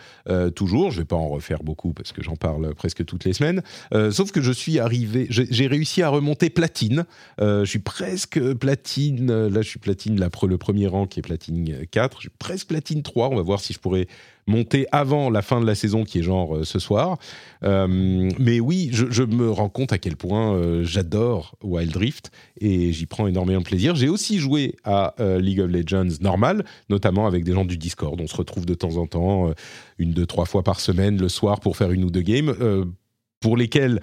toujours. Je vais pas en refaire beaucoup parce que j'en parle presque toutes les semaines. Sauf que je suis arrivé, j'ai réussi à remonter platine. Je suis presque platine. Là, je suis platine, le premier rang qui est platine 4. Je suis presque platine 3. On va voir si je pourrais monter avant la fin de la saison qui est genre euh, ce soir. Euh, mais oui, je, je me rends compte à quel point euh, j'adore Wild Rift et j'y prends énormément de plaisir. J'ai aussi joué à League of Legends normal, notamment avec des gens du Discord. On se retrouve de temps en temps, une, deux, trois fois par semaine le soir pour faire une ou deux games, pour lesquels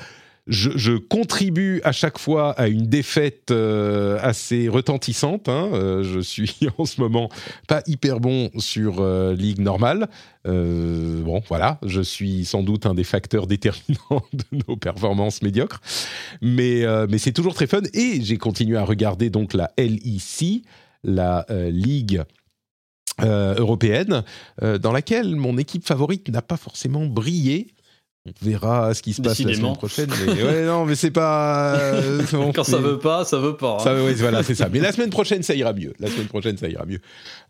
je, contribue à chaque fois à une défaite euh, assez retentissante. hein. Euh, je suis en ce moment pas hyper bon sur euh, Ligue normale. Bon, voilà, je suis sans doute un des facteurs déterminants de nos performances médiocres. Mais, mais c'est toujours très fun. Et j'ai continué à regarder donc la LEC, la Ligue européenne, dans laquelle mon équipe favorite n'a pas forcément brillé. On verra ce qui se passe la semaine prochaine. Mais ouais, non, mais c'est pas. euh, bon, Quand ça veut pas, ça veut pas. hein. ça, oui, voilà, c'est ça. Mais la semaine prochaine, ça ira mieux. La semaine prochaine, ça ira mieux.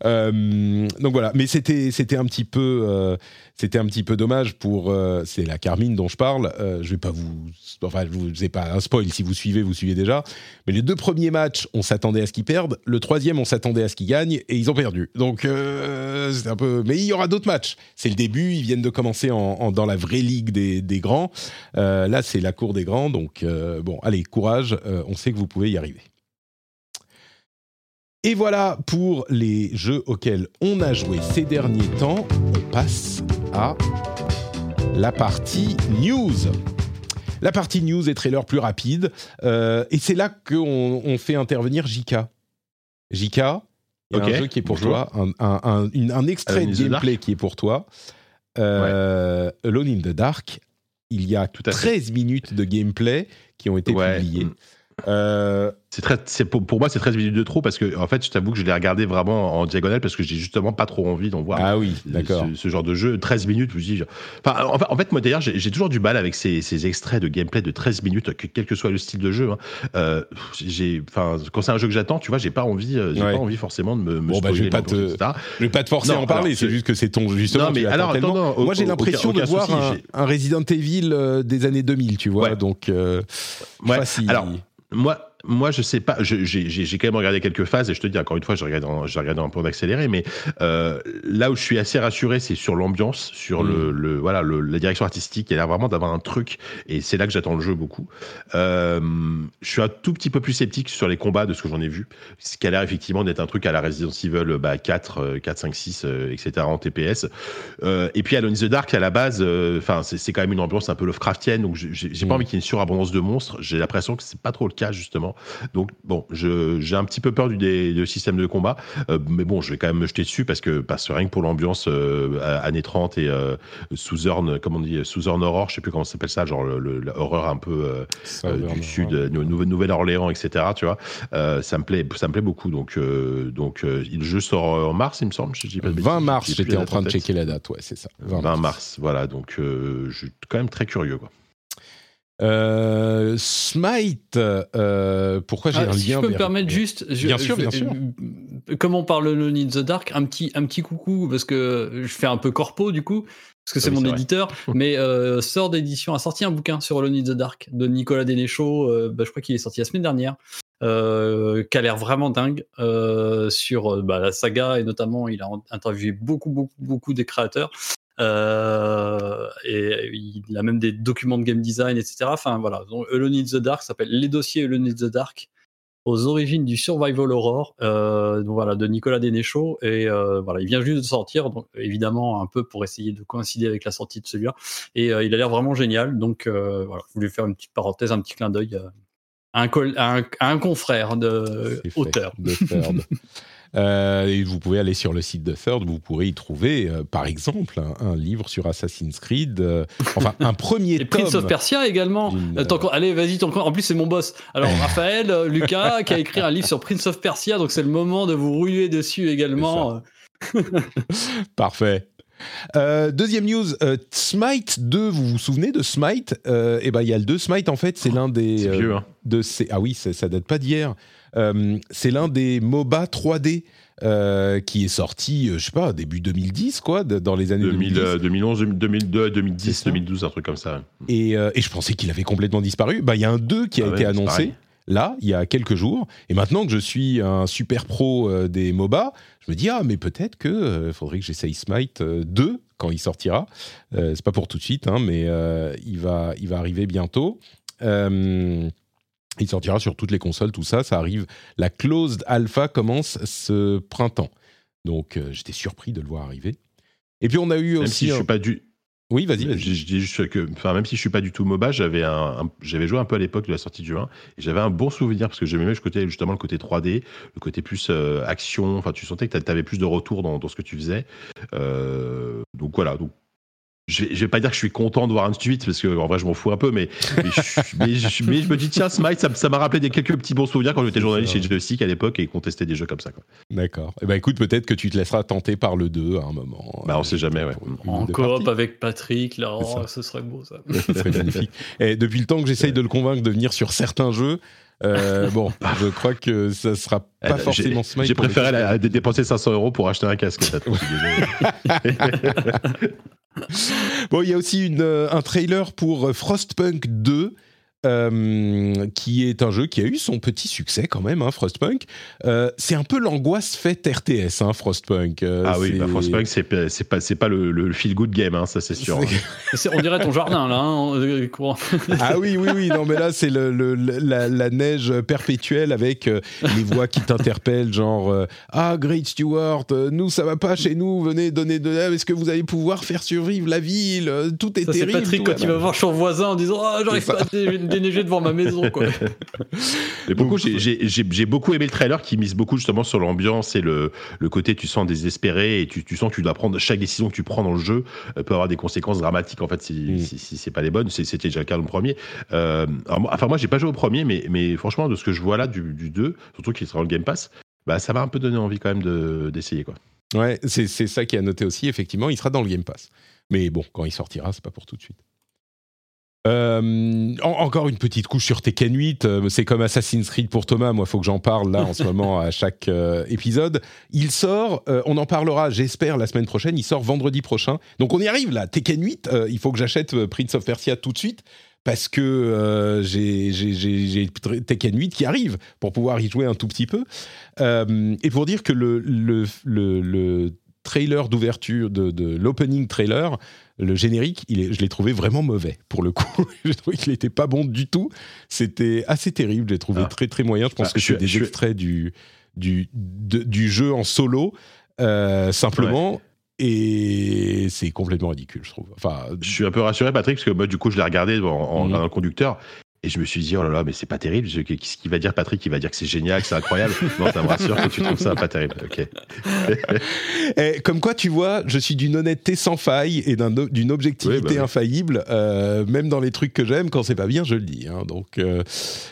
Euh, donc voilà. Mais c'était, c'était un petit peu, euh, c'était un petit peu dommage pour. euh, c'est la Carmine dont je parle. Euh, je vais pas vous, enfin, je vous, c'est pas un spoil. Si vous suivez, vous suivez déjà. Mais les deux premiers matchs, on s'attendait à ce qu'ils perdent. Le troisième, on s'attendait à ce qu'ils gagnent, et ils ont perdu. Donc euh, c'est un peu. Mais il y aura d'autres matchs. C'est le début. Ils viennent de commencer en, en- dans la vraie ligue des, des grands. Euh, là, c'est la cour des grands. Donc bon, allez, courage. On sait que vous pouvez y arriver. Et voilà pour les jeux auxquels on a joué ces derniers temps. On passe à la partie news. La partie news et trailer plus rapide. Euh, et c'est là qu'on on fait intervenir Jika. Jika, il y a Ok, un jeu qui est pour bonjour. toi, un, un- un- une- un extrait de gameplay qui est pour toi. Euh, Alone in the Dark. Il y a Tout à fait. 13 minutes de gameplay qui ont été Ouais. publiées. Mm. Euh, C'est très, c'est pour, pour moi, c'est 13 minutes de trop parce que, en fait, je t'avoue que je l'ai regardé vraiment en diagonale parce que j'ai justement pas trop envie d'en voir. ah oui, d'accord. Ce, ce genre de jeu, 13 minutes, je dis. Enfin, en fait, moi d'ailleurs, j'ai toujours du mal avec ces, ces extraits de gameplay de 13 minutes, que- quel que soit le style de jeu. hein. Euh, j'ai, enfin, quand c'est un jeu que j'attends, tu vois, j'ai pas envie, euh, j'ai Ouais. pas envie forcément de me. me Bon, bah, je vais pas te-. Je vais pas te forcer Non, à en parler, c'est juste que c'est ton justement. Non, mais alors, attends, tellement. non, Moi, j'ai l'impression de voir souci, un, Resident Evil euh, des années 2000, tu vois. Ouais. Donc, Ouais. si- Alors, Moi, moi, je sais pas. je- J'ai quand même regardé quelques phases et je te dis encore une fois, j'ai regardé, en- un peu en accéléré, mais euh, là où je suis assez rassuré, c'est sur l'ambiance, sur Mm. le, le- voilà, le- la direction artistique. Il a l'air vraiment d'avoir un truc et c'est là que j'attends le jeu beaucoup. Euh, je suis un tout petit peu plus sceptique sur les combats de ce que j'en ai vu, ce qui a l'air effectivement d'être un truc à la Resident Evil bah, 4, euh, 4, 5, 6, euh, etc. en TPS. Euh, et puis Alone in the Dark, à la base, enfin, c'est c'est quand même une ambiance un peu Lovecraftienne, donc j'ai j'ai pas Mm. envie qu'il y ait une surabondance de monstres. J'ai l'impression que c'est pas trop le cas justement. Donc bon, j'ai un petit peu peur du système de combat, Euh, mais bon, je vais quand même me jeter dessus parce que parce que rien que pour l'ambiance euh, années 30 et euh, Southern, comment on dit, Southern Horror, je sais plus comment ça s'appelle ça, genre l'horreur un peu euh, du sud, Nou- Nouvelle-Orléans, etc. Tu vois, ça me plaît, ça me plaît beaucoup. Donc donc le jeu sort en mars, il me semble. Je dis pas de 20 bêtises, mars, j'étais en train de checker la date, ouais, c'est ça. 20 mars. voilà. Donc, je suis quand même très curieux, quoi. Euh, Smite, euh, pourquoi j'ai Ah, un si lien je peux me permettre juste, je- Bien sûr, je- bien sûr. euh, Comme on parle de Need the Dark, un petit, un petit coucou parce que je fais un peu corpo du coup, parce que c'est oui, mon vrai. éditeur. mais euh, Sœur d'édition a sorti un bouquin sur Alone in the Dark de Nicolas Dénéchaud. euh, bah, je crois qu'il est sorti la semaine dernière. Euh, qui a l'air vraiment dingue sur bah, la saga et notamment il a interviewé beaucoup beaucoup beaucoup des créateurs euh, et il a même des documents de game design etc enfin voilà. Donc Alone in the Dark s'appelle les dossiers Alone in the Dark aux origines du survival horror euh, donc voilà de Nicolas Dénéchaud et euh, voilà il vient juste de sortir donc évidemment un peu pour essayer de coïncider avec la sortie de celui-là. Et il a l'air vraiment génial. Donc voilà je voulais faire une petite parenthèse un petit clin d'œil à un, col- à un, à un confrère de auteur. De. Euh, et vous pouvez aller sur le site de Third, vous pourrez y trouver, euh, par exemple, un, un livre sur Assassin's Creed, euh, enfin un premier Et tome. Prince of Persia également. Euh, allez, vas-y, en plus c'est mon boss. Alors Raphaël, Lucas, qui a écrit un livre sur Prince of Persia, donc c'est le moment de vous ruer dessus également. Parfait. Euh, deuxième news, euh, Smite 2, vous vous souvenez de Smite? Euh, Eh ben, il y a le 2 Smite en fait, c'est l'un des C'est vieux, hein. de ces ah oui, ça, ça date pas d'hier. Euh, c'est l'un des MOBA 3D euh, qui est sorti, euh, je sais pas, début 2010 quoi, dans les années 2000, 2010. euh, 2011, 2002, C'est 2010, ça. 2012, un truc comme ça. Et, euh, et je pensais qu'il avait complètement disparu. Bah, il y a un 2 qui a Ah ouais, été annoncé là, il y a quelques jours. Et maintenant que je suis un super pro euh, des MOBA, je me dis, ah, mais peut-être que faudrait que j'essaye Smite euh, 2 quand il sortira. C'est pas pour tout de suite, hein, mais il, va, il va arriver bientôt. Il sortira sur toutes les consoles, tout ça. Ça arrive. La closed alpha commence ce printemps. Donc, euh, j'étais surpris de le voir arriver. Et puis, on a eu Même aussi. si je suis pas du, Oui, vas-y, je, vas-y. je dis juste que, enfin, même si je suis pas du tout MOBA, j'avais un, un- j'avais joué un peu à l'époque de la sortie du 1 et j'avais un bon souvenir parce que j'aimais même le côté, justement le côté 3D, le côté plus euh, action. Enfin, tu sentais que tu avais plus de retour dans, dans ce que tu faisais. Euh, donc voilà. Donc, je vais, je vais pas dire que je suis content de voir un suite parce que en vrai je m'en fous un peu, mais mais je, mais je- mais je me dis tiens Smite, ça, ça m'a rappelé des quelques petits bons souvenirs quand j'étais journaliste chez Joystick à l'époque et qu'on testait des jeux comme ça. Quoi. D'accord. Eh ben écoute, peut-être que tu te laisseras tenter par le 2 à un moment. Bah, on sait jamais, ouais. Une En coop avec Patrick, là, oh, ce serait beau ça. Ça serait magnifique. Et depuis le temps que j'essaye de le convaincre de venir sur certains jeux, euh, bon, je crois que ça sera pas j'ai- forcément Smite. J'ai préféré la- dépenser 500 euros pour acheter un casque. ça. Bon, il y a aussi une, euh, un trailer pour euh, Frostpunk 2. Euh, qui est un jeu qui a eu son petit succès quand même, hein, Frostpunk. Euh, c'est un peu l'angoisse faite RTS, hein, Frostpunk. Euh, ah oui, c'est- bah, Frostpunk, c'est pas, c'est pas, c'est pas le, le feel good game, hein, ça c'est sûr. c'est- C'est- On dirait ton jardin là. hein, courant. Ah oui, oui, oui, non, mais là, c'est le, le- la, la neige perpétuelle avec euh, les voix qui t'interpellent, genre euh, Ah, Great Stewart, euh, nous, ça va pas chez nous, venez donner de l'aide, est-ce que vous allez pouvoir faire survivre la ville Tout est Ça, c'est terrible. Patrick tout quand il va voir son voisin en disant Ah, j'arrive C'est ça. pas à déneiger devant ma maison. Quoi. Mais beaucoup, j'ai- j'ai j'ai- j'ai beaucoup aimé le trailer qui mise beaucoup justement sur l'ambiance et le, le côté tu sens désespéré et tu, tu sens que tu dois prendre chaque décision que tu prends dans le jeu euh, peut avoir des conséquences dramatiques en fait si, Mm. si, si c'est pas les bonnes. C'est- C'était déjà le cas dans le premier. Euh, alors enfin moi j'ai pas joué au premier, mais, mais franchement de ce que je vois là du, du 2, surtout qui sera dans le Game Pass, bah ça m'a un peu donné envie quand même de- d'essayer quoi. Ouais, c'est c'est ça qui a noté aussi, effectivement, il sera dans le Game Pass. Mais bon, quand il sortira, c'est pas pour tout de suite. Euh, en- encore une petite couche sur Tekken 8, euh, c'est comme Assassin's Creed pour Thomas, moi faut que j'en parle là en ce moment à chaque euh, épisode. Il sort, on en parlera j'espère la semaine prochaine, il sort vendredi prochain. Donc on y arrive là, Tekken 8, euh, il faut que j'achète Prince of Persia tout de suite parce que j'ai Tekken 8 qui arrive pour pouvoir y jouer un tout petit peu. Et pour dire que le, le, le, le trailer d'ouverture, de, de l'opening trailer, le générique, il est, je l'ai trouvé vraiment mauvais pour le coup. j'ai trouvé qu'il n'était pas bon du tout. C'était assez terrible, j'ai trouvé Ah. très très moyen. Je pense Ah, que je c'est des je extraits du, du, de- du jeu en solo, euh, simplement. Et c'est complètement ridicule, je trouve. Enfin, Je suis un peu rassuré Patrick parce que moi du coup je l'ai regardé en, en- Mhm. dans le conducteur Et je me suis dit, oh là là, mais c'est pas terrible. Je- Qu'est-ce qu'il va dire, Patrick? Il va dire que c'est génial, que c'est incroyable. non, ça me rassure que tu trouves ça pas terrible. Ok. Eh, comme quoi, tu vois, je suis d'une honnêteté sans faille et d'un d'une objectivité Oui, bah oui. infaillible. euh, même dans les trucs que j'aime, quand c'est pas bien, je le dis. hein. Donc euh,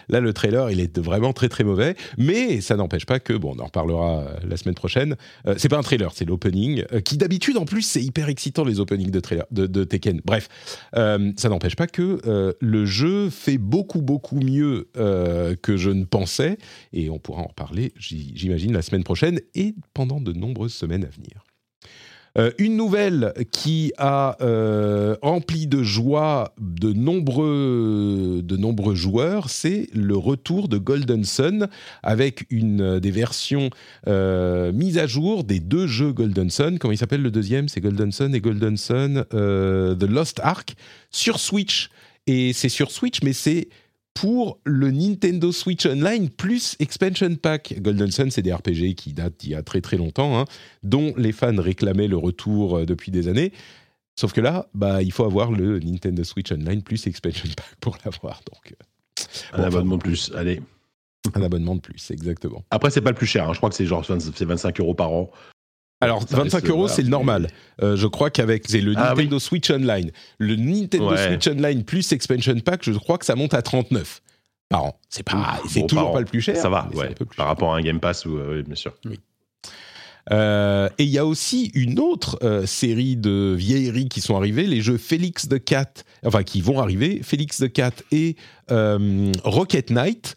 là, le trailer, il est vraiment très très mauvais. Mais ça n'empêche pas que, bon, on en reparlera euh, la semaine prochaine. Euh, c'est pas un trailer, c'est l'opening. qui d'habitude, en plus, c'est hyper excitant les openings de, trailer, de, de Tekken. Bref, ça n'empêche pas que le jeu fait beaucoup beaucoup mieux euh, que je ne pensais. Et on pourra en reparler, j'imagine, la semaine prochaine et pendant de nombreuses semaines à venir. Euh, une nouvelle qui a euh, rempli de joie de nombreux, de nombreux joueurs, c'est le retour de Golden Sun avec une des versions euh, mises à jour des deux jeux Golden Sun. Comment il s'appelle le deuxième? C'est Golden Sun et Golden Sun euh, The Lost Ark sur Switch. Et c'est sur Switch, mais c'est pour le Nintendo Switch Online plus Expansion Pack. Golden Sun, c'est des RPG qui datent d'il y a très très longtemps, hein, dont les fans réclamaient le retour euh, depuis des années. Sauf que là, bah, il faut avoir le Nintendo Switch Online plus Expansion Pack pour l'avoir. Donc, euh, Un Bon, abonnement de plus. Allez. un abonnement de plus, exactement. Après, c'est pas le plus cher. hein. Je crois que c'est genre 20 c'est 25 euros par an. Alors, Ça 25 reste, euros, c'est le normal. Euh, je crois qu'avec le Ah Nintendo Switch Online, le Nintendo Ouais. Switch Online plus Expansion Pack, je crois que ça monte à 39 par an. C'est pas, c'est Bon, toujours pas le plus cher. Ça va, ouais. Par cher. rapport à un Game Pass, ou, euh, oui, bien sûr. Euh, et il y a aussi une autre euh, série de vieilleries qui sont arrivées, les jeux Félix the Cat, enfin qui vont arriver, Félix the Cat et Rocket Knight,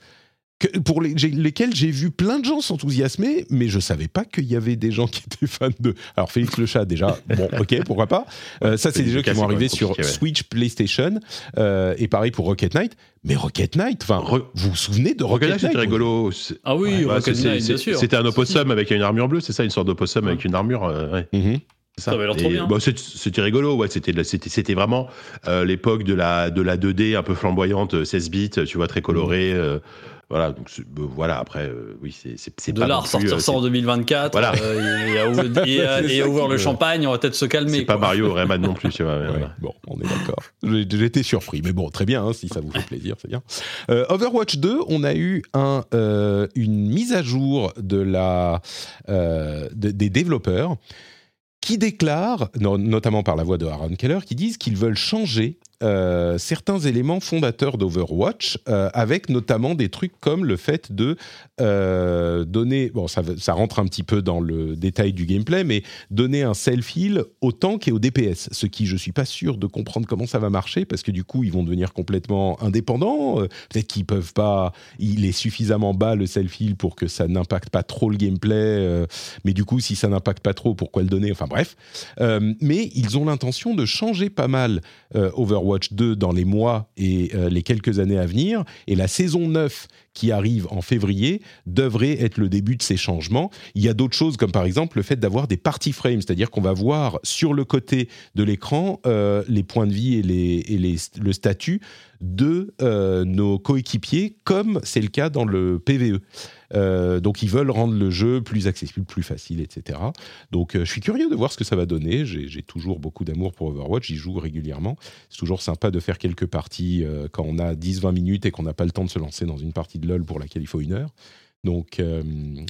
que- pour les- lesquels j'ai vu plein de gens s'enthousiasmer, mais je savais pas qu'il y avait des gens qui étaient fans de. Alors Félix le chat déjà, bon ok pourquoi pas. Euh, ça c'est des jeux qui vont arriver sur ouais. Switch, PlayStation, euh, et pareil pour Rocket Knight. Mais Rocket Knight, enfin, Re- vous vous souvenez de Rocket Rocket, Knight, c'était rigolo. Ah oui, Ouais, Rocket c'est- Knight, c'est- bien sûr. C'était un opossum avec une armure bleue, c'est ça, une sorte d'opossum avec une armure. euh, ouais. Mhm. C'est Ça avait l'air trop Et, bien. bon, c'est- c'était rigolo, ouais. C'était c'était c'était vraiment euh, l'époque de la de la 2D un peu flamboyante, euh, 16 bits, tu vois, très colorée. euh, voilà, donc voilà. Après, euh, oui, c'est De pas là, ressortir euh, ça en c'est- 2024 Voilà. euh, et, et ouvrir le champagne, on va peut-être se calmer. C'est pas. Mario Rayman non plus, tu vois. Ouais. Bon, on est d'accord. Été surpris, mais bon, très bien, hein, si ça vous fait plaisir, c'est bien. Euh, Overwatch 2, on a eu un, une mise à jour de la, de- des développeurs qui déclarent, no- notamment par la voix de Aaron Keller, qui disent qu'ils veulent changer euh, certains éléments fondateurs d'Overwatch, euh, avec notamment des trucs comme le fait de euh, donner, bon, ça, rentre un petit peu dans le détail du gameplay, mais donner un self-heal au tank et au DPS, ce qui je suis pas sûr de comprendre comment ça va marcher, parce que du coup ils vont devenir complètement indépendants, peut-être qu'ils peuvent pas, il est suffisamment bas le self-heal pour que ça n'impacte pas trop le gameplay, mais du coup si ça n'impacte pas trop, pourquoi le donner, enfin bref. Mais ils ont l'intention de changer pas mal euh, Overwatch 2 dans les mois et euh, les quelques années à venir, et la saison 9 qui arrive en février devrait être le début de ces changements. Il y a d'autres choses comme par exemple le fait d'avoir des party frames, c'est-à-dire qu'on va voir sur le côté de l'écran euh, les points de vie et, le statut de euh, nos coéquipiers, comme c'est le cas dans le PVE. Euh, donc ils veulent rendre le jeu plus accessible, plus facile, etc. Donc euh, je suis curieux de voir ce que ça va donner. J'ai toujours beaucoup d'amour pour Overwatch, j'y joue régulièrement. C'est toujours sympa de faire quelques parties euh, quand on a 10-20 minutes et qu'on n'a pas le temps de se lancer dans une partie de LoL pour laquelle il faut une heure. Donc,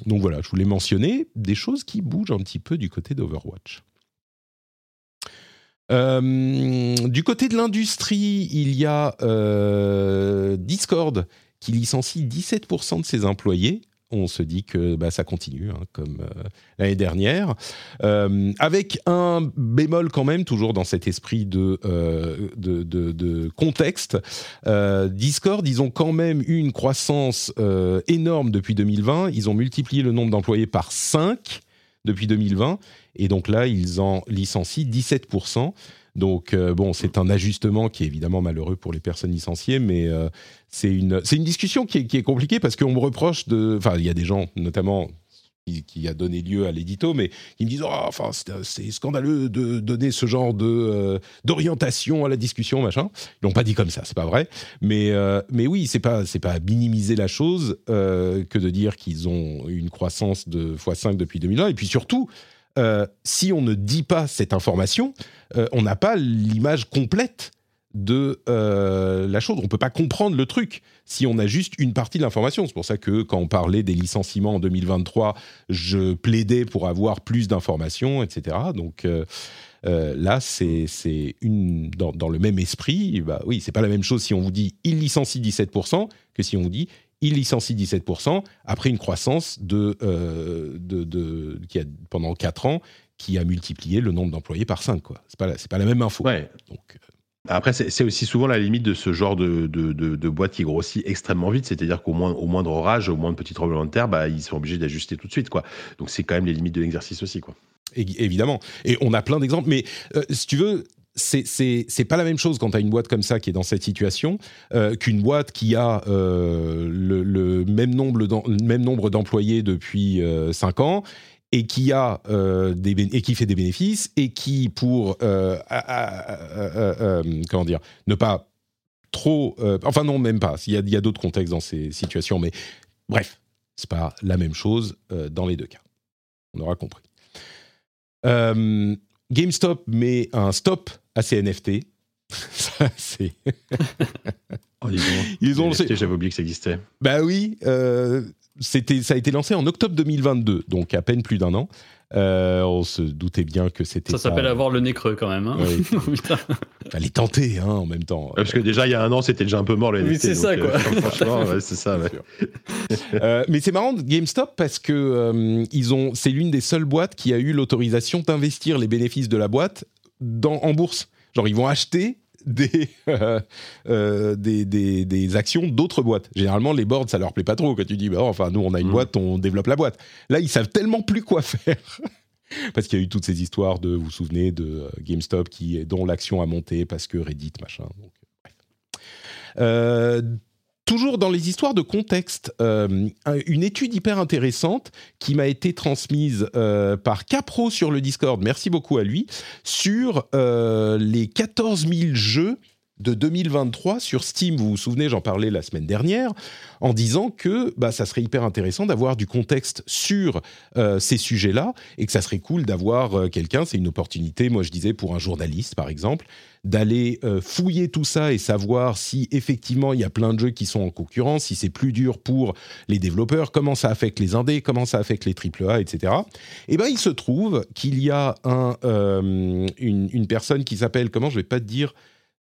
donc voilà, je voulais mentionner des choses qui bougent un petit peu du côté d'Overwatch. Du côté de l'industrie, il y a Discord qui licencie 17% de ses employés. On se dit que bah, ça continue, hein, comme euh, l'année dernière. Euh, avec un bémol quand même, toujours dans cet esprit de, euh, de, contexte. Discord, ils ont quand même eu une croissance énorme depuis 2020. Ils ont multiplié le nombre d'employés par 5 depuis 2020. Et donc là, ils en licencient 17%. Donc euh, bon, c'est un ajustement qui est évidemment malheureux pour les personnes licenciées, mais euh, c'est une, discussion qui est, compliquée parce qu'on me reproche de... Enfin, il y a des gens, notamment qui, a donné lieu à l'édito, mais qui me disent oh, enfin c'est, scandaleux de donner ce genre euh, d'orientation à la discussion machin. Ils l'ont pas dit comme ça, c'est pas vrai. Mais mais oui, c'est pas c'est pas minimiser la chose que de dire qu'ils ont une croissance de x5 depuis 2001 et puis surtout. Euh, si on ne dit pas cette information, euh, on n'a pas l'image complète de euh, la chose. On peut pas comprendre le truc si on a juste une partie de l'information. C'est pour ça que quand on parlait des licenciements en 2023, je plaidais pour avoir plus d'informations, etc. Donc là, c'est dans, le même esprit. Bah oui, c'est pas la même chose si on vous dit il licencie 17% que si on vous dit il licencie 17% après une croissance de, de, de, qui a, pendant 4 ans qui a multiplié le nombre d'employés par 5. Ce n'est pas, pas la même info. Ouais. Donc, après, c'est aussi souvent la limite de ce genre de, de, de, boîte qui grossit extrêmement vite. C'est-à-dire qu'au moins, au moindre orage, au moindre petit tremblement de terre, bah, ils sont obligés d'ajuster tout de suite. Quoi. Donc, c'est quand même les limites de l'exercice aussi. Quoi. évidemment. Et on a plein d'exemples. Mais euh, si tu veux, c'est pas la même chose quand tu as une boîte comme ça qui est dans cette situation euh, qu'une boîte qui a euh, le, le, même nombre d'employés depuis 5 ans et qui a euh, des et qui fait des bénéfices et qui pour euh, euh, comment dire ne pas trop enfin non même pas. Il y a, a d'autres contextes dans ces situations mais bref c'est pas la même chose dans les deux cas. On aura compris. GameStop met un stop à ces NFT ça c'est oh, ils ont j'avais oublié que ça existait bah oui c'était, ça a été lancé en octobre 2022, donc à peine plus d'un an. Euh, on se doutait bien que c'était. Ça s'appelle avoir le nez creux quand même. Hein oui. Fallait tenter hein, en même temps. parce que déjà il y a un an c'était déjà un peu mort le Oui, c'est ça euh, quoi. franchement, c'est ça. euh, mais c'est marrant GameStop parce que euh, ils ont, c'est l'une des seules boîtes qui a eu l'autorisation d'investir les bénéfices de la boîte dans, en bourse. Genre ils vont acheter euh, des, des, des, actions d'autres boîtes. Généralement, les boards, ça leur plaît pas trop quand tu dis, bah, enfin, nous, on a une mm. boîte, on développe la boîte. Là, ils savent tellement plus quoi faire. parce qu'il y a eu toutes ces histoires de, vous vous souvenez, de euh, GameStop qui, dont l'action a monté parce que Reddit, machin. Donc, bref. Euh, toujours dans les histoires de contexte, euh, une étude hyper intéressante qui m'a été transmise euh, par Capro sur le Discord, merci beaucoup à lui, sur euh, les 14 000 jeux de 2023 sur Steam. Vous vous souvenez, j'en parlais la semaine dernière, en disant que bah, ça serait hyper intéressant d'avoir du contexte sur euh, ces sujets-là et que ça serait cool d'avoir euh, quelqu'un, c'est une opportunité, moi je disais, pour un journaliste par exemple, d'aller euh, fouiller tout ça et savoir si effectivement il y a plein de jeux qui sont en concurrence, si c'est plus dur pour les développeurs, comment ça affecte les indés, comment ça affecte les AAA, etc. Et ben il se trouve qu'il y a un, une, une, personne qui s'appelle, comment je vais pas te dire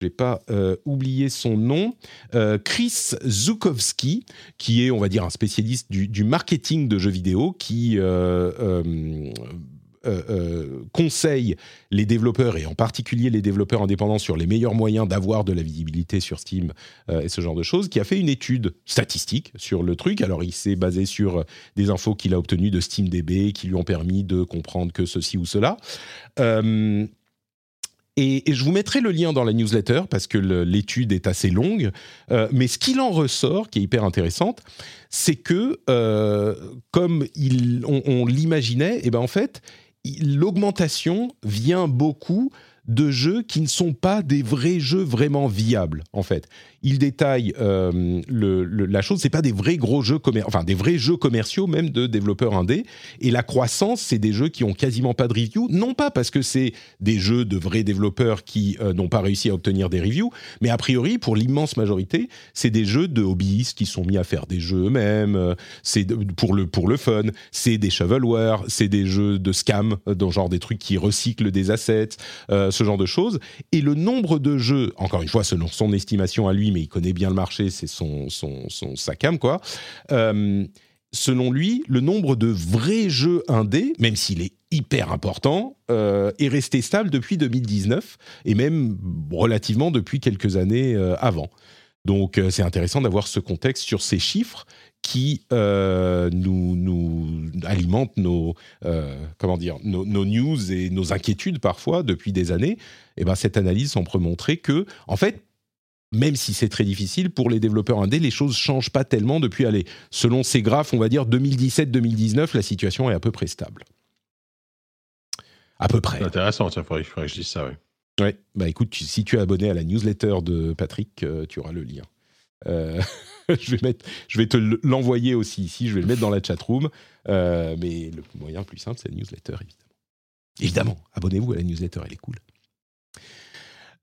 je n'ai pas euh, oublié son nom, euh, Chris Zukowski, qui est, on va dire, un spécialiste du, marketing de jeux vidéo, qui euh, conseille les développeurs, et en particulier les développeurs indépendants, sur les meilleurs moyens d'avoir de la visibilité sur Steam et ce genre de choses, qui a fait une étude statistique sur le truc. Alors, il s'est basé sur des infos qu'il a obtenues de SteamDB, qui lui ont permis de comprendre que ceci ou cela. Et, je vous mettrai le lien dans la newsletter parce que l'étude est assez longue. Euh, mais ce qu'il en ressort, qui est hyper intéressante, c'est que, euh, comme on, l'imaginait, et eh ben en fait, l'augmentation vient beaucoup de jeux qui ne sont pas des vrais jeux vraiment viables, en fait il détaille euh, la chose. C'est pas des vrais gros jeux enfin des vrais jeux commerciaux même de développeurs indés. Et la croissance, c'est des jeux qui ont quasiment pas de review. Non pas parce que c'est des jeux de vrais développeurs qui euh, n'ont pas réussi à obtenir des reviews, mais a priori pour l'immense majorité, c'est des jeux de hobbyistes qui sont mis à faire des jeux eux-mêmes. Euh, c'est pour le pour le fun. C'est des shovelware, c'est des jeux de scam, dans genre des trucs qui recyclent des assets, ce genre de choses. Et le nombre de jeux, encore une fois selon son estimation à lui mais il connaît bien le marché, c'est son, son, son, sa cam, quoi. Euh, selon lui, le nombre de vrais jeux indés, même s'il est hyper important, euh, est resté stable depuis 2019 et même relativement depuis quelques années euh, avant. Donc c'est intéressant d'avoir ce contexte sur ces chiffres qui nous, nous alimentent nos, comment dire, nos, news et nos inquiétudes parfois depuis des années. Et ben cette analyse semble montrer que, en fait, même si c'est très difficile, pour les développeurs indés, les choses changent pas tellement depuis, allez, selon ces graphes, on va dire 2017-2019, la situation est à peu près stable. À peu près. Intéressant, il faudrait, que je dise ça, oui. Ouais, bah écoute, si tu es abonné à la newsletter de Patrick, euh, tu auras le lien. Euh, je, vais mettre, je vais te l'envoyer aussi ici, je vais le mettre dans la chatroom. Euh, mais le moyen le plus simple, c'est la newsletter, évidemment. Évidemment, abonnez-vous à la newsletter, elle est cool.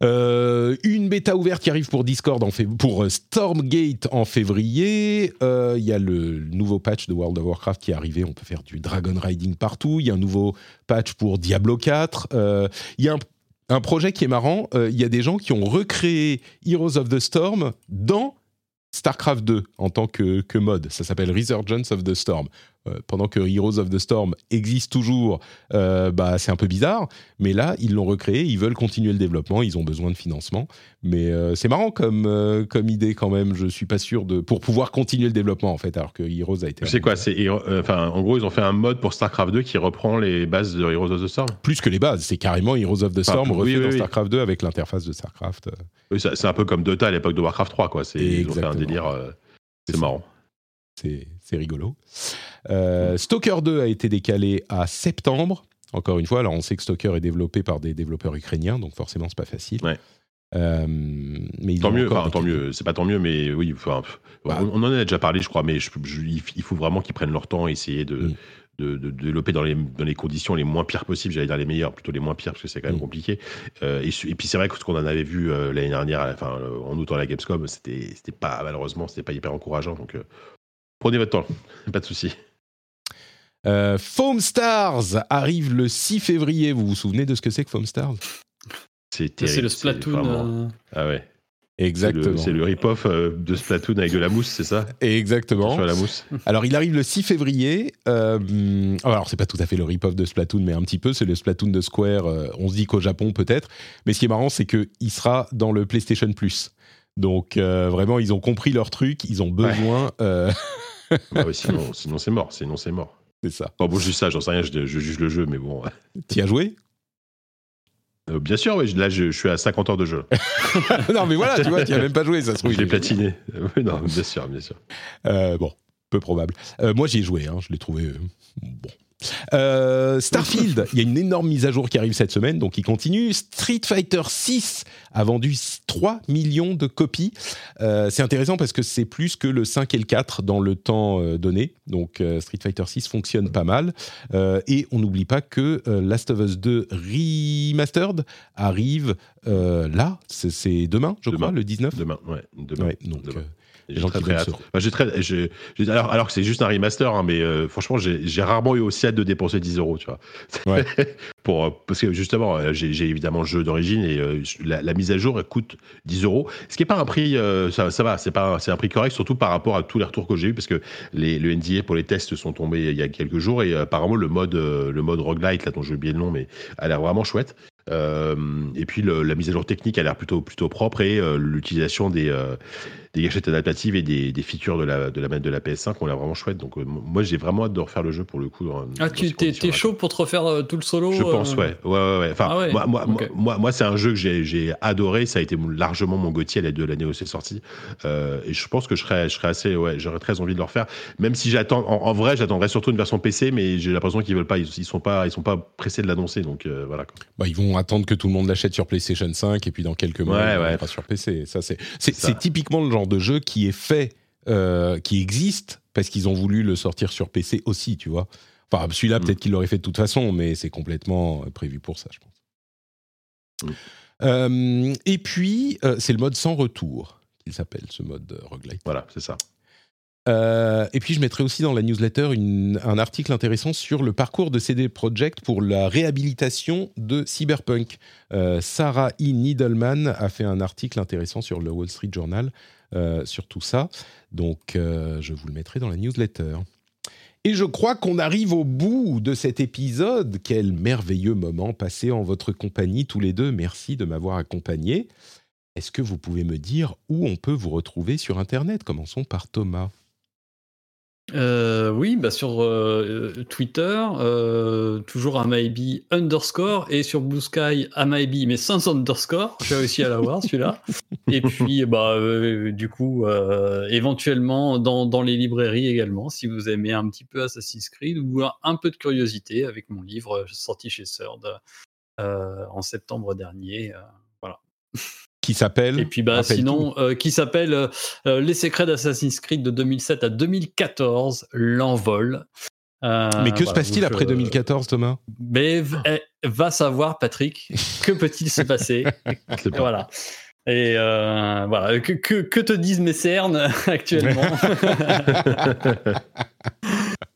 Euh, une bêta ouverte qui arrive pour Discord en pour euh, Stormgate en février. Euh, Il y a le nouveau patch de World of Warcraft qui est. On peut faire du dragon riding partout. Il y a un nouveau patch pour Diablo 4. Euh, Il y a un, un projet qui est marrant. Il y a des gens qui ont recréé Heroes of the Storm dans StarCraft 2 en tant que, que mode. Ça s'appelle Resurgence of the Storm. Euh, pendant que Heroes of the Storm existe toujours, euh, bah, c'est un peu bizarre. Mais là, ils l'ont recréé, ils veulent continuer le développement, ils ont besoin de financement. Mais euh, c'est marrant comme, euh, comme idée quand même. Je suis pas sûr de. pour pouvoir continuer le développement en fait, alors que Heroes a été. C'est quoi C'est enfin, en gros, ils ont fait un mode pour StarCraft 2 qui reprend les bases de Heroes of the Storm. Plus que les bases, c'est carrément Heroes of the Enfin, Storm oui, refait oui, dans oui. StarCraft 2 avec l'interface de StarCraft. c'est un peu comme Dota à l'époque de Warcraft 3, quoi. C'est, ils ont fait un délire. C'est marrant. C'est rigolo. Euh, Stalker 2 a été décalé à septembre. Encore une fois, alors on sait que Stalker est développé par des développeurs ukrainiens, donc forcément c'est pas facile. Ouais. Euh, mais Tant mieux, enfin, tant mieux. C'est pas tant mieux, mais oui. Enfin, Bah. on, on en a déjà parlé, je crois, mais je- je- il faut vraiment qu'ils prennent leur temps et essayer de, Mm. de, de développer dans les, dans les conditions les moins pires possibles. J'allais dire les meilleures, plutôt les moins pires, parce que c'est quand même Mm. compliqué. Euh, et, puis c'est vrai que ce qu'on en avait vu euh, l'année dernière, enfin, en août à la Gamescom, c'était pas, malheureusement, c'était pas hyper encourageant. Donc, prenez votre temps, pas de souci. Euh, Foam Stars arrive le 6 février. Vous vous souvenez de ce que c'est que Foam Stars? C'est terrible. C'est le Splatoon. vraiment- euh, Ah ouais. Exactement. C'est le, rip-off euh, de Splatoon avec de la mousse, c'est ça? Exactement. Sur la mousse. Alors, il arrive le 6 février. Euh, alors, c'est pas tout à fait le rip-off de Splatoon, mais un petit peu. C'est le Splatoon de Square. euh, on se dit qu'au Japon, peut-être. Mais ce qui est marrant, c'est qu'il sera dans le PlayStation Plus. Donc, euh, vraiment, ils ont compris leur truc. Ils ont besoin. euh, Bah ouais, sinon, sinon c'est mort. Sinon c'est mort. C'est ça. Bon, bon, juste ça, j'en sais rien, je, je juge le jeu, mais bon. T'y as joué? Euh, bien sûr, oui, là, je, je suis à 50 heures de jeu. Non, mais voilà, tu vois, tu as même pas joué, ça se trouve. je l'ai platiné. Oui, non, bien sûr, bien sûr. Euh, bon, peu probable. Euh, moi, j'y ai joué, hein, je l'ai trouvé euh, bon. Euh, Starfield, il y a une énorme mise à jour qui arrive cette semaine, donc il continue. Street Fighter 6 a vendu 3 millions de copies. Euh, c'est intéressant parce que c'est plus que le 5 et le 4 dans le temps euh, donné. Donc euh, Street Fighter 6 fonctionne pas mal. Et on n'oublie pas que Last of Us 2 Remastered arrive là, c'est- c'est demain, je Demain. crois, le 19. Demain, ouais, demain. Ouais, donc, Demain. J'ai très, hâte. Bah, alors, alors que c'est juste un remaster, hein, mais euh, franchement, j'ai rarement eu aussi hâte de dépenser 10 euros, tu vois. Ouais. Pour, euh, parce que justement, euh, j'ai évidemment le jeu d'origine et euh, la, la mise à jour elle coûte 10 euros. Ce qui n'est pas un prix, euh, ça, ça va, c'est pas, un- c'est un prix correct, surtout par rapport à tous les retours que j'ai eu, parce que les, le NDA pour les tests sont tombés il y a quelques jours et apparemment le mode, le mode roguelite, là dont j'ai oublié le nom, mais a l'air vraiment chouette. Et puis le- la mise à jour technique a l'air plutôt plutôt propre et l'utilisation des des gâchettes adaptatives et des, des features de la de la manette de la PS5 ont l'air vraiment chouette. Donc euh, moi j'ai vraiment hâte de refaire le jeu pour le coup. dans- Ah, dans tu t'es chaud pour te refaire euh, tout le solo Je euh, pense, ouais. ouais, ouais, ouais. Enfin, Ah ouais, moi, moi, moi, moi, c'est un jeu que j'ai, j'ai adoré. Ça a été mon- largement mon Gauthier de l'année où c'est sorti. Euh, et je pense que je serais, je serais assez, ouais, j'aurais très envie de le refaire. Même si j'attends, en, en vrai, j'attendrais surtout une version PC, mais j'ai l'impression qu'ils veulent pas, ils, ils sont pas, ils sont pas pressés de l'annoncer. Donc euh, voilà. quoi. Bah, ils vont attendre que tout le monde l'achète sur PlayStation 5 et puis dans quelques mois, Ouais, il ouais. sera sur PC. Ça, c'est, c'est, Ça. c'est typiquement le genre de jeu qui est fait, euh, qui existe parce qu'ils ont voulu le sortir sur PC aussi, tu vois. Enfin, celui-là, Mm. peut-être qu'ils l'auraient fait de toute façon, mais c'est complètement euh, prévu pour ça, je pense. Mm. Euh, et puis, euh, c'est le mode sans retour qu'il s'appelle, ce mode euh, roguelite. Voilà, c'est ça. Et puis je mettrai aussi dans la newsletter une- un article intéressant sur le parcours de CD Projekt pour la réhabilitation de Cyberpunk. Sarah E. Needleman a fait un article intéressant sur le Wall Street Journal sur tout ça. Donc euh, je vous le mettrai dans la newsletter. Et je crois qu'on arrive au bout de cet épisode. Quel merveilleux moment passé en votre compagnie tous les deux. Merci de m'avoir accompagné. Est-ce que vous pouvez me dire où on peut vous retrouver sur Internet? Commençons par Thomas. Euh, oui, bah sur euh, Twitter, euh, toujours Amaibi underscore, et sur Blue Sky, Amaibi, mais sans underscore. J'ai réussi à l'avoir celui-là. Et puis, bah, euh, du coup, éventuellement dans, dans les librairies également, si vous aimez un petit peu Assassin's Creed ou un, peu de curiosité avec mon livre sorti chez Third en septembre dernier. voilà. Qui s'appelle Et puis bah sinon, euh, qui s'appelle euh, euh, Les secrets d'Assassin's Creed de 2007 à 2014, l'envol. Euh, Mais que se passe-t-il après euh, 2014, Thomas? Mais eh, va savoir, Patrick, que peut-il se passer. Voilà. Et voilà, que, que, que te disent mes cernes actuellement?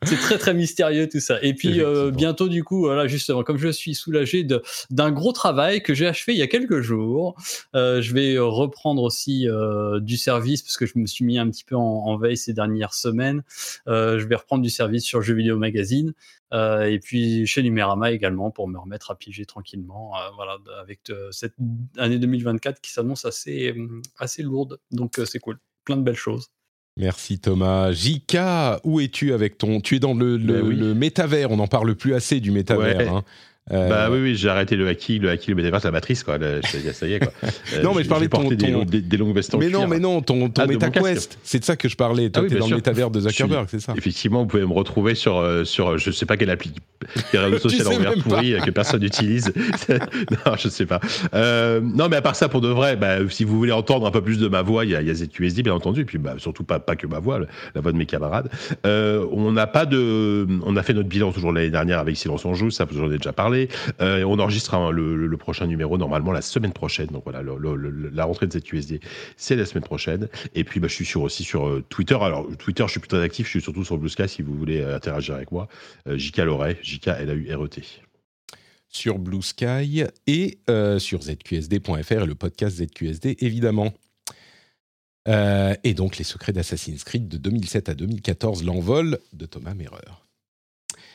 C'est très très mystérieux tout ça. Et puis euh, bientôt du coup, voilà justement, comme je suis soulagé de- d'un gros travail que j'ai achevé il y a quelques jours, euh, je vais reprendre aussi euh, du service parce que je me suis mis un petit peu en, en veille ces dernières semaines. Euh, je vais reprendre du service sur Jeux Vidéo Magazine euh, et puis chez Numérama également pour me remettre à piger tranquillement. euh, voilà, avec euh, cette année 2024 qui s'annonce assez assez lourde, donc euh, c'est cool, plein de belles choses. Merci Thomas. Jika, où es-tu avec ton... Tu es dans le, le, Ben oui. le métavers, on n'en parle plus assez du métavers. Ouais. hein. Euh, Bah oui, oui, j'ai arrêté le haki, le haki, le métaverse, la matrice, quoi. Le- ça y est, quoi. Euh, Non, mais je parlais de ton- des, longs- des- des longues vestes en mais non, mais non, ton, ton Ah, MetaQuest, c'est de ça que je parlais. Toi, Ah oui, t'es dans sûr. le métavers de Zuckerberg, c'est ça Effectivement, vous pouvez me retrouver sur, euh, sur je sais pas quelle appli, des réseaux Tu sociaux sais en vert même pourri euh, que personne n'utilise. non, je sais pas. Euh, non, mais à part ça, pour de vrai, bah, si vous voulez entendre un peu plus de ma voix, il y a, y a ZQSD, bien entendu, et puis bah, surtout pas, pas que ma voix, la voix de mes camarades. Euh, on n'a pas de, on a fait notre bilan toujours l'année dernière avec Silence on joue, ça j'en ai déjà parlé. Euh, on enregistre hein, le, prochain numéro normalement la semaine prochaine. Donc voilà, la rentrée de ZQSD, c'est la semaine prochaine. Et puis bah, je suis sur, aussi sur euh, Twitter. Alors Twitter, je suis plus très actif, je suis surtout sur Blue Sky si vous voulez euh, interagir avec moi. JK Loret, JK L-A-U-R-E-T. sur Blue Sky et sur zqsd.fr et le podcast ZQSD, évidemment. Et donc, les secrets d'Assassin's Creed de 2007 à 2014, l'envol de Thomas Merrer.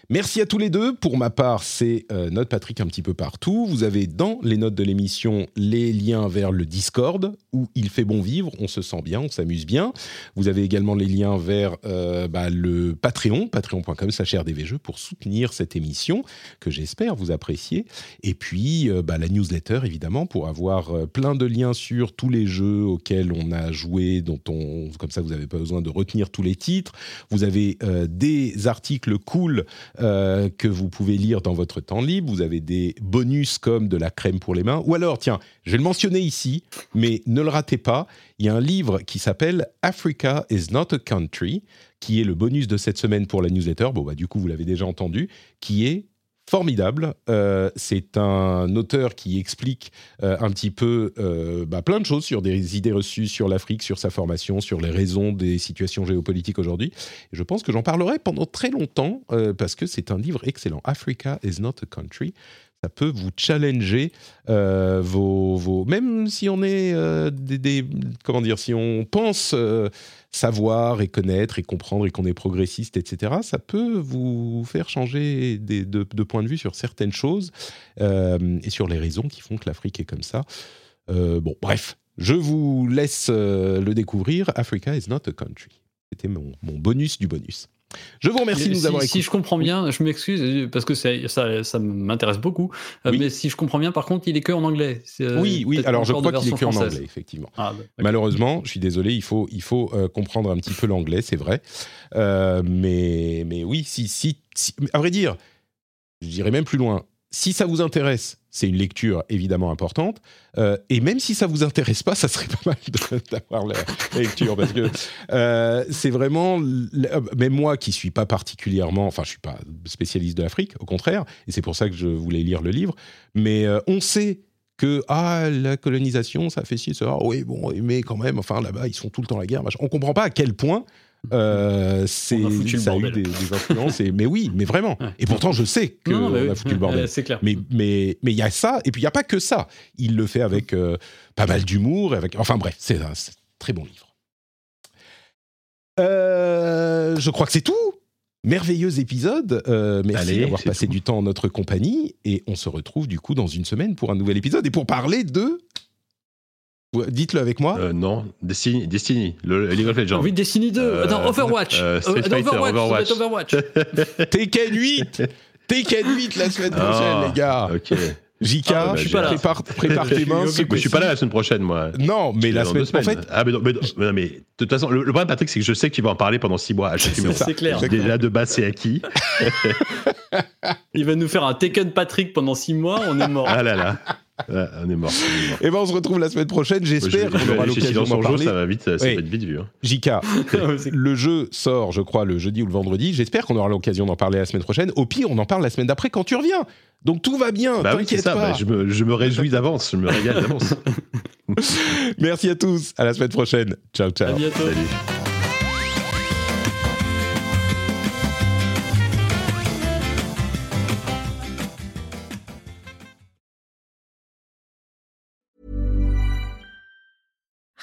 Merci à tous les deux. Pour ma part, c'est euh, Patrick un petit peu partout. Vous avez dans les notes de l'émission les liens vers le Discord où il fait bon vivre, on se sent bien, on s'amuse bien. Vous avez également les liens vers euh, bah, le Patreon, patreon.com rdvjeux pour soutenir cette émission que j'espère vous appréciez. Et puis euh, bah, la newsletter évidemment pour avoir euh, plein de liens sur tous les jeux auxquels on a joué, dont on comme ça vous n'avez pas besoin de retenir tous les titres. Vous avez des articles cool euh, que vous pouvez lire dans votre temps libre. Vous avez des bonus comme de la crème pour les mains. Ou alors, tiens, je vais le mentionner ici, mais ne le ratez pas. Il y a un livre qui s'appelle Africa is not a country, qui est le bonus de cette semaine pour la newsletter. Bon, bah, du coup, vous l'avez déjà entendu, qui est formidable. Euh, c'est un auteur qui explique euh, un petit peu euh, bah, plein de choses sur des idées reçues sur l'Afrique, sur sa formation, sur les raisons des situations géopolitiques aujourd'hui. Je pense que j'en parlerai pendant très longtemps parce que c'est un livre excellent. Africa is not a country. Ça peut vous challenger euh, vos, vos, même si on est euh, des, comment dire, si on pense euh, savoir et connaître et comprendre et qu'on est progressiste, etc. Ça peut vous faire changer des- de, de point de vue sur certaines choses et sur les raisons qui font que l'Afrique est comme ça. Bon, bref, je vous laisse le découvrir. Africa is not a country. C'était mon, mon bonus du bonus. Je vous remercie de nous si, avoir si écoutés. je comprends bien, je m'excuse parce que ça, ça m'intéresse beaucoup. euh, Oui. Mais si je comprends bien, par contre, il est que en anglais. Euh, oui, oui. Alors, je crois qu'il est que en anglais, effectivement. Ah, bah. Malheureusement, je suis désolé, il faut, il faut euh, comprendre un petit peu l'anglais, c'est vrai. Euh, mais, mais oui, si, si, si- à vrai dire, je dirais même plus loin. Si ça vous intéresse, c'est une lecture évidemment importante. Euh, et même si ça vous intéresse pas, ça serait pas mal d'avoir la, lecture parce que euh, c'est vraiment, euh, même moi qui suis pas particulièrement, enfin je suis pas spécialiste de l'Afrique, au contraire, et c'est pour ça que je voulais lire le livre. Mais on sait que ah la colonisation ça fait ci ça oui bon mais quand même enfin là-bas ils sont tout le temps à la guerre machin. on comprend pas à quel point euh, c'est ça a eu des, des influences et, mais oui mais vraiment. Ouais. et pourtant je sais que Non, non, mais on a foutu le bordel. C'est clair. mais mais mais il y a ça et puis il y a pas que ça. Il le fait avec euh, pas mal d'humour avec enfin bref c'est un c'est un très bon livre. Euh, je crois que c'est tout. Merveilleux épisode. Merci Allez, d'avoir passé tout. du temps en notre compagnie et on se retrouve du coup dans une semaine pour un nouvel épisode et pour parler de dites-le avec moi Euh, non, Destiny, Destiny, le, le League of Legends. Oui, Destiny 2. Euh, non, Overwatch. euh, Euh, Fighter, Overwatch. Overwatch. Overwatch. Tekken 8 Tekken 8 la semaine prochaine Ah, les gars Ok. JK Ah, bah, je suis pas là. prépare, prépare tes mains Moi, je suis pas là la semaine prochaine, moi. non mais la semaine, deux en fait Ah, mais non, mais, non, mais non, mais de toute façon, le, le problème, Patrick, c'est que je sais que tu vas en parler pendant six mois à chaque C'est clair. exactement. Déjà, de base, c'est acquis. Il va nous faire un Taken Patrick pendant 6 mois. On est mort. Ah là là. Ouais, on est mort. on est mort. Et ben on se retrouve la semaine prochaine. Je- J'espère je qu'on vais aura l'occasion d'en en Jeu, parler. ça va vite, ça Oui. va être vite vu. hein. JK, le jeu sort, je crois, le jeudi ou le vendredi. J'espère qu'on aura l'occasion d'en parler la semaine prochaine. Au pire, on en parle la semaine d'après quand tu reviens. Donc tout va bien. Bah oui, c'est t'inquiète ça. pas. bah, je, me, je me réjouis d'avance, je me régale d'avance. Merci à tous. À la semaine prochaine. Ciao, ciao. À bientôt. Salut.